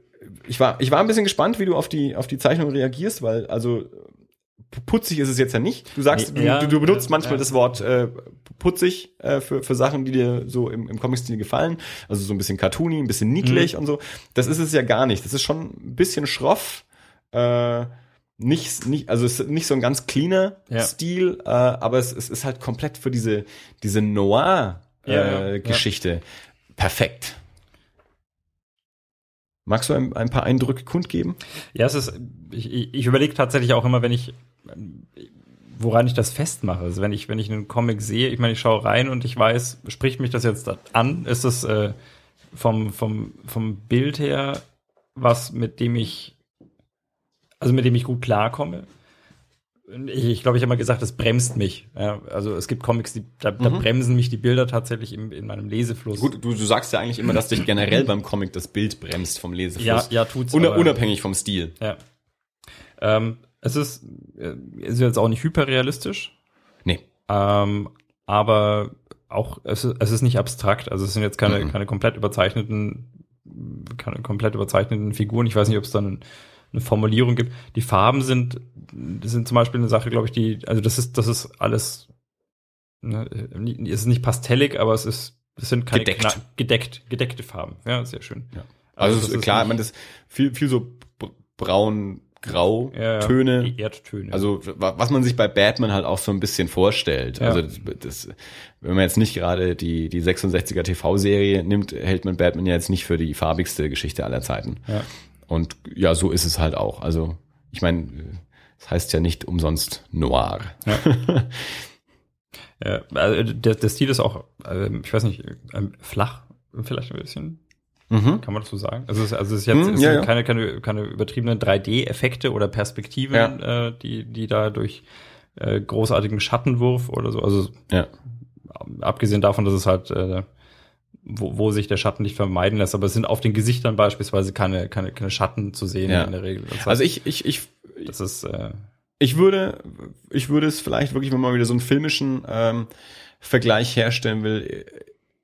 ich, war, ich war ein bisschen gespannt, wie du auf die, auf die Zeichnung reagierst, weil also putzig ist es jetzt ja nicht. Du sagst, Nee, du, ja, du, du benutzt ja, manchmal ja. das Wort äh, putzig äh, für, für Sachen, die dir so im, im Comic-Stil gefallen. Also so ein bisschen cartoony, ein bisschen niedlich Mhm. und so. Das ist es ja gar nicht. Das ist schon ein bisschen schroff. Äh, nicht, nicht, also es ist nicht so ein ganz cleaner. Stil, äh, aber es, es ist halt komplett für diese, diese Noir äh. Geschichte perfekt. Magst du ein, ein paar Eindrücke kundgeben? ja, es ist, ich, ich überlege tatsächlich auch immer, wenn ich, woran ich das festmache. Also wenn ich, wenn ich einen Comic sehe, ich meine, ich schaue rein und ich weiß, spricht mich das jetzt an? Ist es äh, vom, vom, vom Bild her was, mit dem ich, also mit dem ich gut klarkomme? Ich, ich glaube, ich habe mal gesagt, es bremst mich. Ja, also es gibt Comics, die, da, da Mhm. bremsen mich die Bilder tatsächlich im, in meinem Lesefluss. Gut, du, du sagst ja eigentlich immer, dass dich generell beim Comic das Bild bremst vom Lesefluss. ja, ja, tut's. Una, aber- unabhängig vom Stil. Ja. Ähm, es ist, äh, ist jetzt auch nicht hyperrealistisch, Nee. ähm, aber auch, es ist, es ist nicht abstrakt. Also es sind jetzt keine, Mhm. keine komplett überzeichneten, keine komplett überzeichneten Figuren. Ich weiß nicht, ob es dann eine Formulierung gibt. Die Farben sind, sind zum Beispiel eine Sache, glaube ich, die, also das ist, das ist alles, ne, es ist nicht pastellig, aber es ist, es sind keine Gedeckt. Kna- gedeckt, gedeckte Farben. Ja, sehr schön. Ja. Also, es ist ist klar, nicht- man das viel, viel so braun, grau Ja, Töne. Die Erdtöne. Also wa- was man sich bei Batman halt auch so ein bisschen vorstellt. Ja. Also das, das, wenn man jetzt nicht gerade die, die 66er TV-Serie nimmt, hält man Batman ja jetzt nicht für die farbigste Geschichte aller Zeiten. Ja. Und ja, so ist es halt auch. Also ich meine, das heißt ja nicht umsonst Noir. Ja, also der, der Stil ist auch, ähm, ich weiß nicht, ähm, flach, vielleicht ein bisschen, Mhm. kann man das so sagen? Also es, also es ist jetzt Hm, es ja, ja. Keine, keine, keine übertriebenen 3D-Effekte oder Perspektiven, äh, die, die da durch äh, großartigen Schattenwurf oder so, also Ja. abgesehen davon, dass es halt, äh, wo, wo sich der Schatten nicht vermeiden lässt, aber es sind auf den Gesichtern beispielsweise keine, keine, keine Schatten zu sehen Ja. in der Regel. Das heißt, Also ich, ich, ich, das ist, äh, ich würde, ich würde es vielleicht wirklich, wenn man wieder so einen filmischen ähm, Vergleich herstellen will,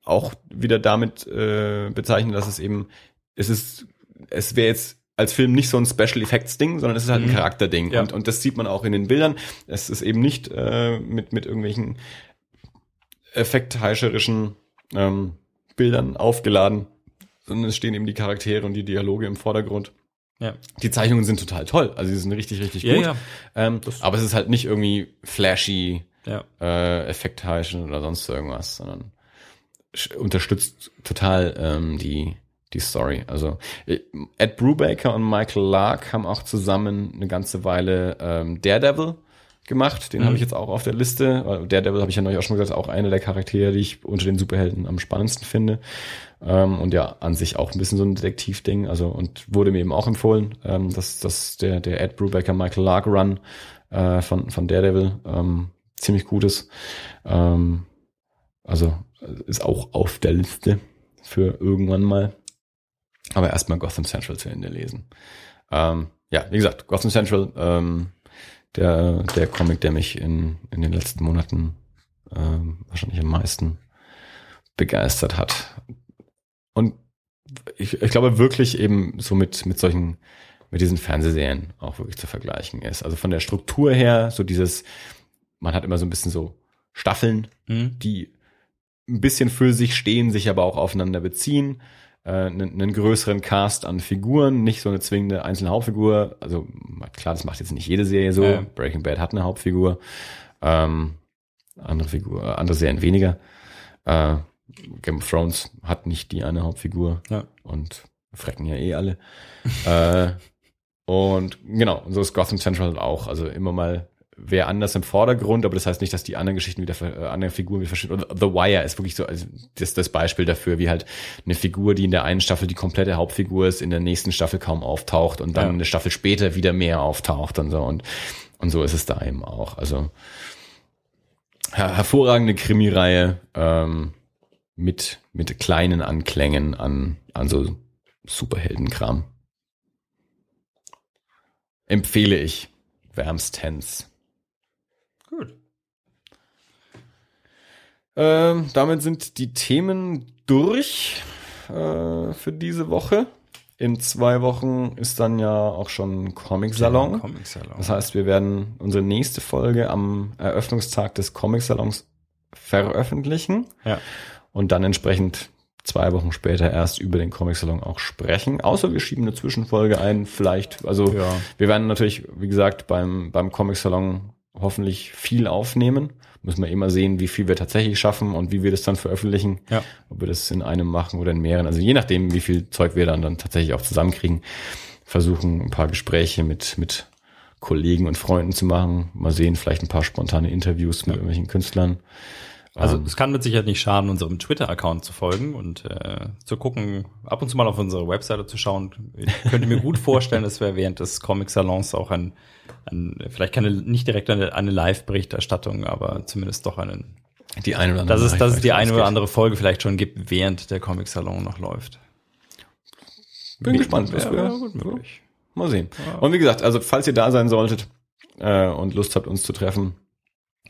auch wieder damit äh, bezeichnen, dass es eben, es ist, es wäre jetzt als Film nicht so ein Special Effects Ding, sondern es ist halt ein Mhm. Charakterding Ja. und und das sieht man auch in den Bildern. Es ist eben nicht äh, mit mit irgendwelchen effektheischerischen ähm, Bildern aufgeladen, sondern es stehen eben die Charaktere und die Dialoge im Vordergrund. ja. Die Zeichnungen sind total toll, also sie sind richtig richtig Ja, gut. ja. Ähm, aber es ist halt nicht irgendwie flashy, Ja. äh, effektheischend oder sonst irgendwas, sondern unterstützt total ähm, die die Story. Also äh, Ed Brubaker und Michael Lark haben auch zusammen eine ganze Weile ähm, Daredevil gemacht. Den Mhm. habe ich jetzt auch auf der Liste. Weil Daredevil habe ich ja neulich auch schon gesagt, ist auch einer der Charaktere, die ich unter den Superhelden am spannendsten finde. Ähm, und ja, an sich auch ein bisschen so ein Detektivding. Also und wurde mir eben auch empfohlen, ähm, dass, dass der, der Ed Brubaker Michael Lark Run äh, von, von Daredevil ähm, ziemlich gut ist. Ähm, also ist auch auf der Liste für irgendwann mal. Aber erstmal Gotham Central zu Ende lesen. Ähm, ja, wie gesagt, Gotham Central, ähm, der, der Comic, der mich in, in den letzten Monaten ähm, wahrscheinlich am meisten begeistert hat. Und ich, ich glaube wirklich eben so mit, mit solchen, mit diesen Fernsehserien auch wirklich zu vergleichen ist. Also von der Struktur her, so dieses, man hat immer so ein bisschen so Staffeln, Mhm. die ein bisschen für sich stehen, sich aber auch aufeinander beziehen. Äh, einen, einen größeren Cast an Figuren, nicht so eine zwingende einzelne Hauptfigur. Also klar, das macht jetzt nicht jede Serie so. Ja. Breaking Bad hat eine Hauptfigur. Ähm, andere Figur, andere Serien weniger. Äh, Game of Thrones hat nicht die eine Hauptfigur. Ja. Und Frecken ja eh alle. äh, und genau, so ist Gotham Central auch. Also immer mal wer anders im Vordergrund, aber das heißt nicht, dass die anderen Geschichten wieder, äh, andere Figuren wieder verschwinden. The Wire ist wirklich so, also das, das Beispiel dafür, wie halt eine Figur, die in der einen Staffel die komplette Hauptfigur ist, in der nächsten Staffel kaum auftaucht und dann Ja. eine Staffel später wieder mehr auftaucht und so. Und, und so ist es da eben auch. Also her hervorragende Krimireihe ähm, mit, mit kleinen Anklängen an, an so Superheldenkram. Empfehle ich wärmstens. Ähm, damit sind die Themen durch äh, für diese Woche. In zwei Wochen ist dann ja auch schon Comic-Salon. Comic-Salon. Das heißt, wir werden unsere nächste Folge am Eröffnungstag des Comic-Salons veröffentlichen Ja. und dann entsprechend zwei Wochen später erst über den Comic-Salon auch sprechen. Außer wir schieben eine Zwischenfolge ein, vielleicht. Also Ja. wir werden natürlich, wie gesagt, beim, beim Comic-Salon hoffentlich viel aufnehmen. Müssen wir immer sehen, wie viel wir tatsächlich schaffen und wie wir das dann veröffentlichen. Ja. Ob wir das in einem machen oder in mehreren. Also je nachdem, wie viel Zeug wir dann, dann tatsächlich auch zusammenkriegen. Versuchen ein paar Gespräche mit, mit Kollegen und Freunden zu machen. Mal sehen, vielleicht ein paar spontane Interviews mit irgendwelchen Künstlern. Also Ähm, es kann mit Sicherheit nicht schaden, unserem Twitter-Account zu folgen und äh, zu gucken, ab und zu mal auf unsere Webseite zu schauen. Ich könnte mir gut vorstellen, dass wir während des Comic-Salons auch ein, ein vielleicht keine, nicht direkt eine, eine Live-Berichterstattung, aber zumindest doch einen, die eine oder andere dass es, dass es die eine oder andere Folge vielleicht schon gibt, während der Comic-Salon noch läuft. Bin gespannt. Das Ja, wär- wäre gut möglich. Mal sehen. Und wie gesagt, also falls ihr da sein solltet äh, und Lust habt, uns zu treffen,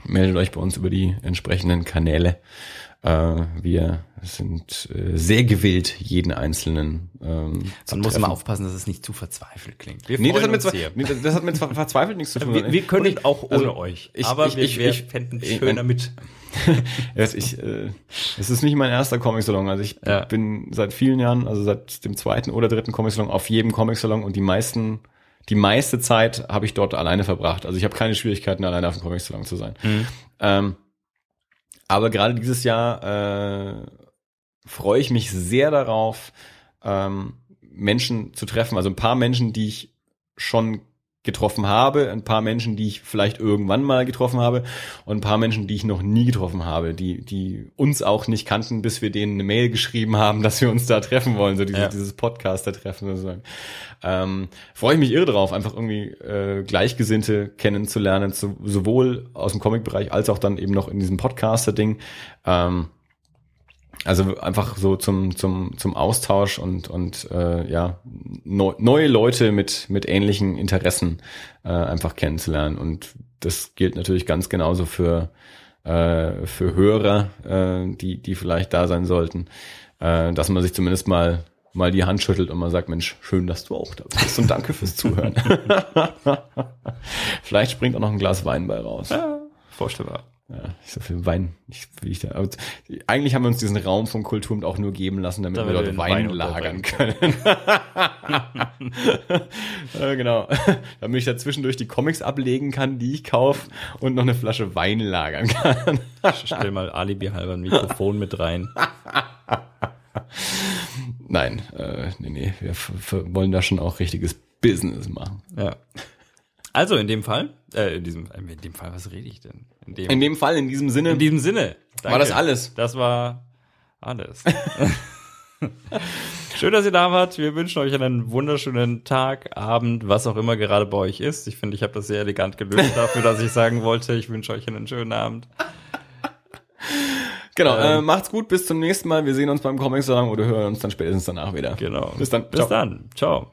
meldet euch bei uns über die entsprechenden Kanäle. Äh, wir sind äh, sehr gewillt, jeden einzelnen ähm, Dann muss man aufpassen, dass es nicht zu verzweifelt klingt. Wir Nee, das hat, uns zwar, nee, das- hat zwar verzweifelt nichts zu tun. Wir, wir können ich- auch ohne also, euch, ich- aber ich- wir, ich- wir fänden es schöner mit. Es, ich, äh, es ist nicht mein erster Comic-Salon. Also ich Ja. bin seit vielen Jahren, also seit dem zweiten oder dritten Comic-Salon auf jedem Comic-Salon und die meisten, die meiste Zeit habe ich dort alleine verbracht. Also ich habe keine Schwierigkeiten, alleine auf dem Comic-Salon zu sein. Ähm, aber gerade dieses Jahr äh, freue ich mich sehr darauf, ähm, Menschen zu treffen. Also ein paar Menschen, die ich schon getroffen habe, ein paar Menschen, die ich vielleicht irgendwann mal getroffen habe und ein paar Menschen, die ich noch nie getroffen habe, die, die uns auch nicht kannten, bis wir denen eine Mail geschrieben haben, dass wir uns da treffen wollen, so diese, Ja. dieses Podcaster-Treffen sozusagen. Ähm, freue ich mich irre drauf, einfach irgendwie äh, Gleichgesinnte kennenzulernen, zu, sowohl aus dem Comic-Bereich als auch dann eben noch in diesem Podcaster-Ding. Ähm, also einfach so zum, zum, zum Austausch und, und äh, ja, neu, neue Leute mit, mit ähnlichen Interessen äh, einfach kennenzulernen. Und das gilt natürlich ganz genauso für, äh, für Hörer, äh, die, die vielleicht da sein sollten, äh, dass man sich zumindest mal mal die Hand schüttelt und man sagt, Mensch, schön, dass du auch da bist und danke fürs Zuhören. Vielleicht springt auch noch ein Glas Wein bei raus. Ja, vorstellbar. Ja, so viel Wein. Ich, ich da, aber eigentlich haben wir uns diesen Raum von Kultur auch nur geben lassen, damit, Damit wir dort Wein, Wein lagern können. ja, genau. Damit ich da zwischendurch die Comics ablegen kann, die ich kaufe und noch eine Flasche Wein lagern kann. Stell mal alibi halber ein Mikrofon mit rein. Nein, äh, nee, nee, wir wollen da schon auch richtiges Business machen. Ja. Also in dem Fall, äh, in diesem, in dem Fall, was rede ich denn? In dem, In dem Fall, in diesem Sinne, in diesem Sinne. war das alles. Das war alles. Schön, dass ihr da wart. Wir wünschen euch einen wunderschönen Tag, Abend, was auch immer gerade bei euch ist. Ich finde, ich habe das sehr elegant gelöst dafür, dass ich sagen wollte, ich wünsche euch einen schönen Abend. Genau, Ähm, äh, macht's gut, bis zum nächsten Mal. Wir sehen uns beim Comic Salon oder hören uns dann spätestens danach wieder. Genau. Bis dann. Bis Ciao. dann. Ciao.